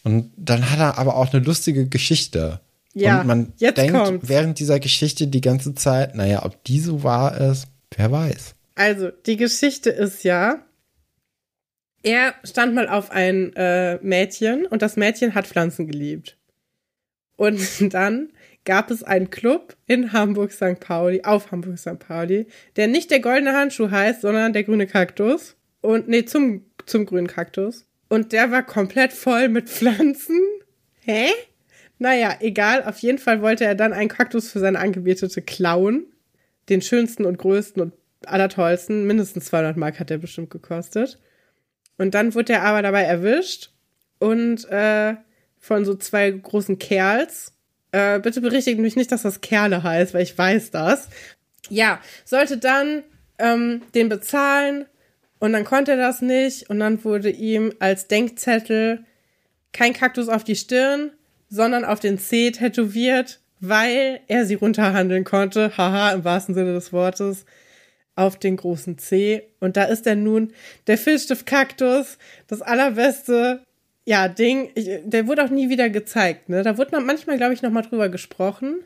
Und dann hat er aber auch eine lustige Geschichte. Ja, und man jetzt denkt kommt's. während dieser Geschichte die ganze Zeit, naja, ob die so wahr ist, wer weiß. Also, die Geschichte ist ja, er stand mal auf ein äh, Mädchen und das Mädchen hat Pflanzen geliebt. Und <laughs> dann gab es einen Club in Hamburg St. Pauli, auf Hamburg St. Pauli, der nicht der goldene Handschuh heißt, sondern der grüne Kaktus. Und nee, zum, zum grünen Kaktus. Und der war komplett voll mit Pflanzen. Hä? Naja, egal. Auf jeden Fall wollte er dann einen Kaktus für seine Angebetete klauen. Den schönsten und größten und allertollsten. Mindestens 200 Mark hat der bestimmt gekostet. Und dann wurde er aber dabei erwischt und äh, von so zwei großen Kerls. Äh, bitte berichtigt mich nicht, dass das Kerle heißt, weil ich weiß das. Ja, sollte dann ähm, den bezahlen und dann konnte er das nicht und dann wurde ihm als Denkzettel kein Kaktus auf die Stirn, sondern auf den Zeh tätowiert, weil er sie runterhandeln konnte. Haha, im wahrsten Sinne des Wortes auf den großen C. Und da ist er nun der Filzstift-Kaktus, das allerbeste, ja, Ding. Ich, der wurde auch nie wieder gezeigt, ne? Da wurde manchmal, glaube ich, noch mal drüber gesprochen.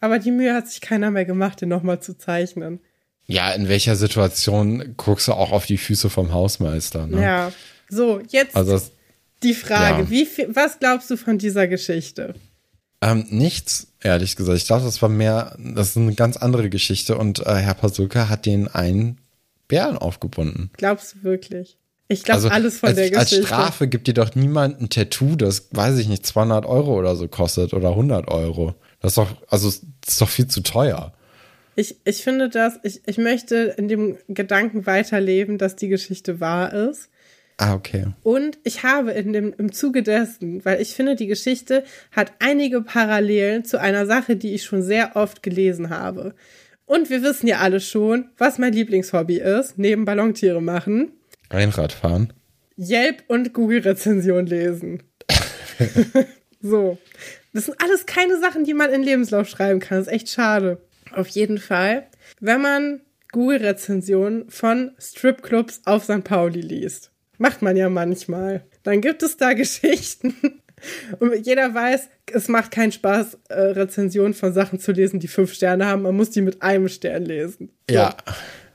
Aber die Mühe hat sich keiner mehr gemacht, den noch mal zu zeichnen. Ja, in welcher Situation guckst du auch auf die Füße vom Hausmeister? Ne? Ja. So, jetzt Also das, die Frage. ja. Wie viel, was glaubst du von dieser Geschichte? Ähm, nichts, ehrlich gesagt. Ich glaube, das war mehr, das ist eine ganz andere Geschichte und äh, Herr Pasulka hat den einen Bären aufgebunden. Glaubst du wirklich? Ich glaube Also alles von als, der als Geschichte. Strafe gibt dir doch niemand ein Tattoo, das, weiß ich nicht, 200 Euro oder so kostet oder 100 Euro. Das ist doch, also, das ist doch viel zu teuer. Ich, ich finde das, ich, ich möchte in dem Gedanken weiterleben, dass die Geschichte wahr ist. Ah, okay. Und ich habe in dem, im Zuge dessen, weil ich finde, die Geschichte hat einige Parallelen zu einer Sache, die ich schon sehr oft gelesen habe. Und wir wissen ja alle schon, was mein Lieblingshobby ist, neben Ballontiere machen. Rennradfahren. Yelp und Google-Rezension lesen. <laughs> so. Das sind alles keine Sachen, die man in Lebenslauf schreiben kann. Das ist echt schade. Auf jeden Fall, wenn man Google-Rezensionen von Stripclubs auf St. Pauli liest, macht man ja manchmal, dann gibt es da <laughs> Geschichten. Und jeder weiß, es macht keinen Spaß, äh, Rezensionen von Sachen zu lesen, die fünf Sterne haben. Man muss die mit einem Stern lesen. So. Ja.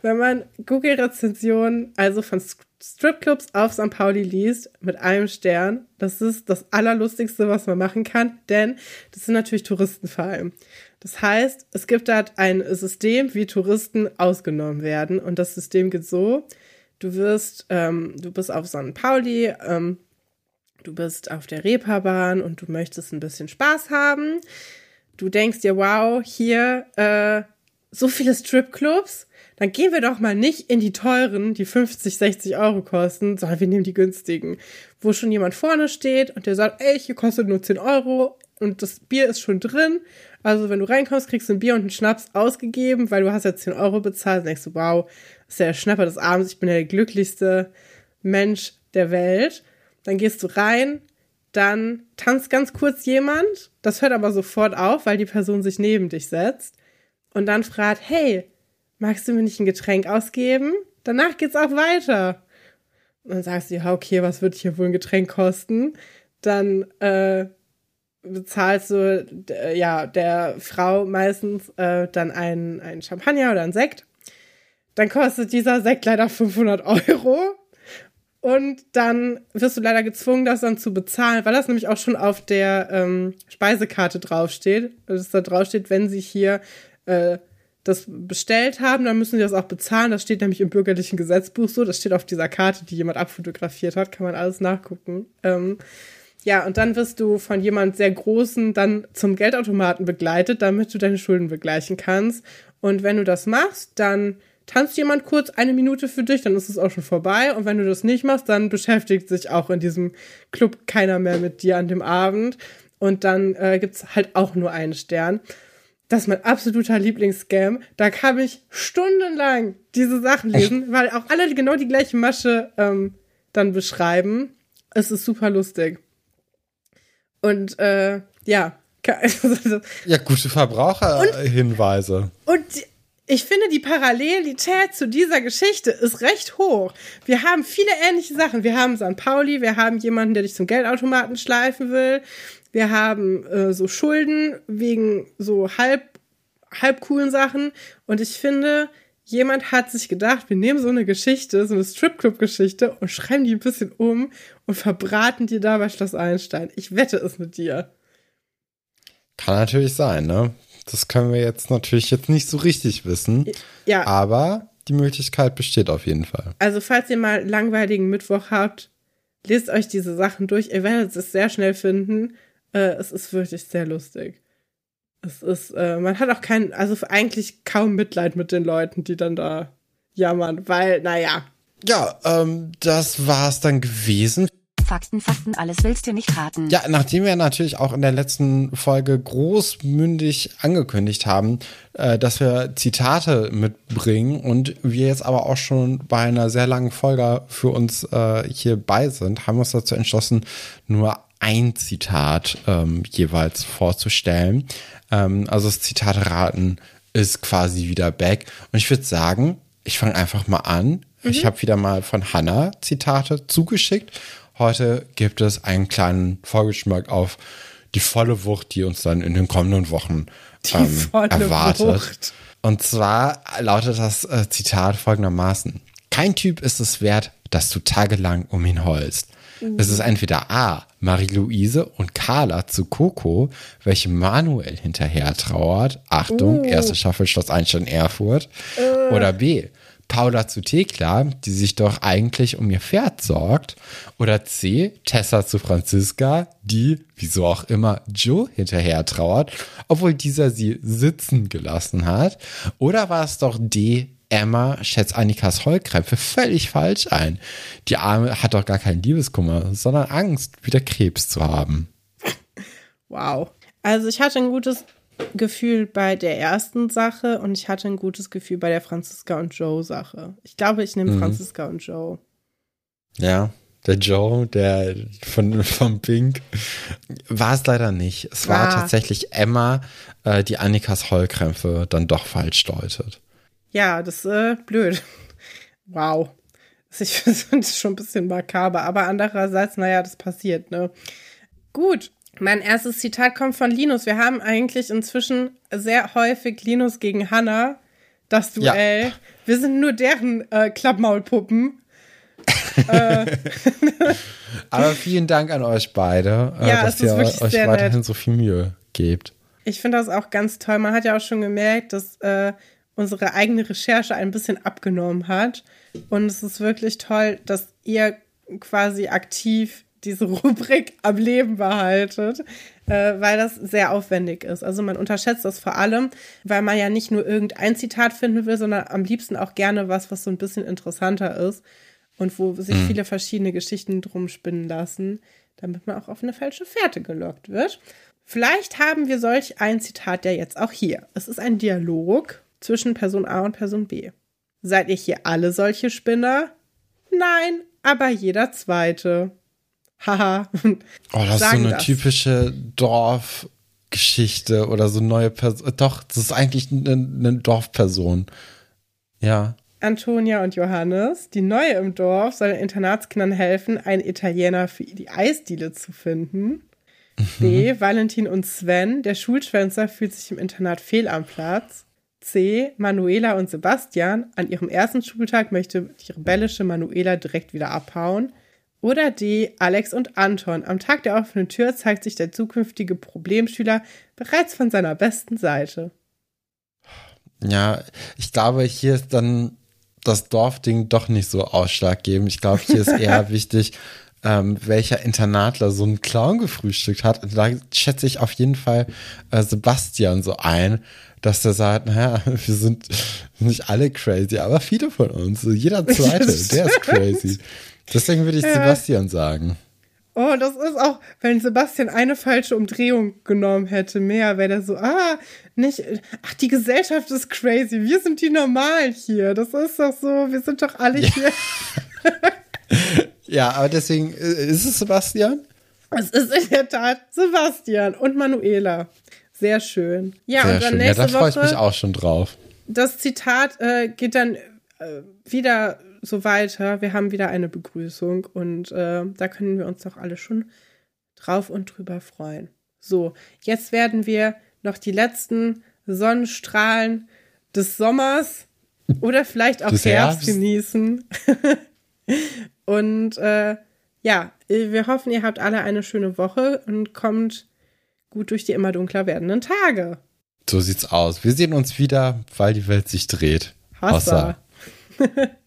Wenn man Google-Rezensionen, also von St- Stripclubs auf St. Pauli liest, mit einem Stern, das ist das Allerlustigste, was man machen kann, denn das sind natürlich Touristen vor allem. Das heißt, es gibt da ein System, wie Touristen ausgenommen werden. Und das System geht so, du wirst, ähm, du bist auf St. Pauli, ähm, du bist auf der Reeperbahn und du möchtest ein bisschen Spaß haben. Du denkst dir, wow, hier äh, so viele Stripclubs, dann gehen wir doch mal nicht in die teuren, die 50, 60 Euro kosten, sondern wir nehmen die günstigen, wo schon jemand vorne steht und der sagt, ey, hier kostet nur 10 Euro und das Bier ist schon drin. Also wenn du reinkommst, kriegst du ein Bier und einen Schnaps ausgegeben, weil du hast ja 10 Euro bezahlt und denkst du, wow, ist ja der Schnapper des Abends, ich bin ja der glücklichste Mensch der Welt. Dann gehst du rein, dann tanzt ganz kurz jemand, das hört aber sofort auf, weil die Person sich neben dich setzt und dann fragt, hey, magst du mir nicht ein Getränk ausgeben? Danach geht's auch weiter. Und dann sagst du, ja, okay, was wird hier wohl ein Getränk kosten? Dann äh, bezahlst du ja der Frau meistens äh, dann einen, einen Champagner oder einen Sekt. Dann kostet dieser Sekt leider 500 Euro. Und dann wirst du leider gezwungen, das dann zu bezahlen, weil das nämlich auch schon auf der ähm, Speisekarte draufsteht. Dass da draufsteht, wenn sie hier äh, das bestellt haben, dann müssen sie das auch bezahlen. Das steht nämlich im bürgerlichen Gesetzbuch so. Das steht auf dieser Karte, die jemand abfotografiert hat. Kann man alles nachgucken. Ähm, ja, und dann wirst du von jemand sehr Großen dann zum Geldautomaten begleitet, damit du deine Schulden begleichen kannst. Und wenn du das machst, dann tanzt jemand kurz eine Minute für dich, dann ist es auch schon vorbei. Und wenn du das nicht machst, dann beschäftigt sich auch in diesem Club keiner mehr mit dir an dem Abend. Und dann äh, gibt's halt auch nur einen Stern. Das ist mein absoluter Lieblingsscam. Da kann ich stundenlang diese Sachen lesen, Echt? weil auch alle genau die gleiche Masche ähm, dann beschreiben. Es ist super lustig. Und äh, ja. <laughs> ja, gute Verbraucherhinweise. Und, und ich finde, die Parallelität zu dieser Geschichte ist recht hoch. Wir haben viele ähnliche Sachen. Wir haben St. Pauli, wir haben jemanden, der dich zum Geldautomaten schleifen will. Wir haben äh, so Schulden wegen so halb, halb coolen Sachen. Und ich finde, jemand hat sich gedacht, wir nehmen so eine Geschichte, so eine Stripclub-Geschichte und schreiben die ein bisschen um und verbraten die da bei Schloss Einstein. Ich wette es mit dir. Kann natürlich sein, ne? Das können wir jetzt natürlich jetzt nicht so richtig wissen. Ja. Aber die Möglichkeit besteht auf jeden Fall. Also, falls ihr mal langweiligen Mittwoch habt, lest euch diese Sachen durch. Ihr werdet es sehr schnell finden. Äh, es ist wirklich sehr lustig. Es ist, äh, man hat auch kein, also eigentlich kaum Mitleid mit den Leuten, die dann da jammern, weil, naja. Ja, ähm, das war's dann gewesen. Fakten, Fakten, alles willst du nicht raten. Ja, nachdem wir natürlich auch in der letzten Folge großmündig angekündigt haben, äh, dass wir Zitate mitbringen und wir jetzt aber auch schon bei einer sehr langen Folge für uns äh, hier bei sind, haben wir uns dazu entschlossen, nur ein Zitat ähm, jeweils vorzustellen. Ähm, also das Zitate-Raten ist quasi wieder back. Und ich würde sagen, ich fange einfach mal an. Mhm. Ich habe wieder mal von Hannah Zitate zugeschickt. Heute gibt es einen kleinen Vorgeschmack auf die volle Wucht, die uns dann in den kommenden Wochen ähm, erwartet. Wucht. Und zwar lautet das äh, Zitat folgendermaßen. Kein Typ ist es wert, dass du tagelang um ihn heulst. Mhm. Es ist entweder A, Marie-Louise und Carla zu Coco, welche Manuel hinterher trauert. Achtung, uh. erste Staffel Schloss Einstein Erfurt. Uh. Oder B, Paula zu Thekla, die sich doch eigentlich um ihr Pferd sorgt. Oder C, Tessa zu Franziska, die, wieso auch immer, Joe hinterher trauert, obwohl dieser sie sitzen gelassen hat. Oder war es doch D, Emma schätzt Annikas Heulkrämpfe völlig falsch ein. Die Arme hat doch gar keinen Liebeskummer, sondern Angst, wieder Krebs zu haben. Wow. Also ich hatte ein gutes Gefühl bei der ersten Sache und ich hatte ein gutes Gefühl bei der Franziska und Joe Sache. Ich glaube, ich nehme mhm. Franziska und Joe. Ja, der Joe, der von, von Pink, war es leider nicht. Es war ah. tatsächlich Emma, äh, die Annikas Heulkrämpfe dann doch falsch deutet. Ja, das ist äh, blöd. Wow. Ich <laughs> finde es schon ein bisschen makaber, aber andererseits, naja, das passiert, ne? Gut. Mein erstes Zitat kommt von Linus. Wir haben eigentlich inzwischen sehr häufig Linus gegen Hannah, das Duell. Ja. Wir sind nur deren äh, Klappmaulpuppen. äh. <laughs> Aber vielen Dank an euch beide, äh, ja, dass ihr euch weiterhin nett. so viel Mühe gebt. Ich finde das auch ganz toll. Man hat ja auch schon gemerkt, dass äh, unsere eigene Recherche ein bisschen abgenommen hat. Und es ist wirklich toll, dass ihr quasi aktiv diese Rubrik am Leben behaltet, äh, weil das sehr aufwendig ist. Also man unterschätzt das vor allem, weil man ja nicht nur irgendein Zitat finden will, sondern am liebsten auch gerne was, was so ein bisschen interessanter ist und wo sich mhm. viele verschiedene Geschichten drum spinnen lassen, damit man auch auf eine falsche Fährte gelockt wird. Vielleicht haben wir solch ein Zitat ja jetzt auch hier. Es ist ein Dialog zwischen Person A und Person B. Seid ihr hier alle solche Spinner? Nein, aber jeder zweite. Haha. oh, das ist so eine das. typische Dorfgeschichte oder so neue Person. Doch, das ist eigentlich eine, eine Dorfperson. Ja. Antonia und Johannes, die Neue im Dorf, soll den Internatskindern helfen, einen Italiener für die Eisdiele zu finden. Mhm. B. Valentin und Sven, der Schulschwänzer, fühlt sich im Internat fehl am Platz. C. Manuela und Sebastian. An ihrem ersten Schultag möchte die rebellische Manuela direkt wieder abhauen. Oder D. Alex und Anton. Am Tag der offenen Tür zeigt sich der zukünftige Problemschüler bereits von seiner besten Seite. Ja, ich glaube, hier ist dann das Dorfding doch nicht so ausschlaggebend. Ich glaube, hier ist <laughs> eher wichtig, ähm, welcher Internatler so einen Clown gefrühstückt hat. Und da schätze ich auf jeden Fall äh, Sebastian so ein, dass der sagt, naja, <laughs> wir sind nicht alle crazy, aber viele von uns, jeder <laughs> zweite, der ist crazy. Deswegen würde ich ja. Sebastian sagen. Oh, das ist auch, wenn Sebastian eine falsche Umdrehung genommen hätte, mehr, wäre der so, ah, nicht, ach, die Gesellschaft ist crazy, wir sind die Normalen hier. Das ist doch so, wir sind doch alle ja. hier. <laughs> ja, aber deswegen, äh, ist es Sebastian? Es ist in der Tat Sebastian und Manuela. Sehr schön. Ja, Sehr und dann schön. nächste ja, da freue ich Woche, mich auch schon drauf. Das Zitat äh, geht dann äh, wieder so weiter. Wir haben wieder eine Begrüßung und äh, da können wir uns doch alle schon drauf und drüber freuen. So, jetzt werden wir noch die letzten Sonnenstrahlen des Sommers oder vielleicht auch Herbst, Herbst, genießen. <laughs> und äh, ja, wir hoffen, ihr habt alle eine schöne Woche und kommt gut durch die immer dunkler werdenden Tage. So sieht's aus. Wir sehen uns wieder, weil die Welt sich dreht. Hassa. <laughs>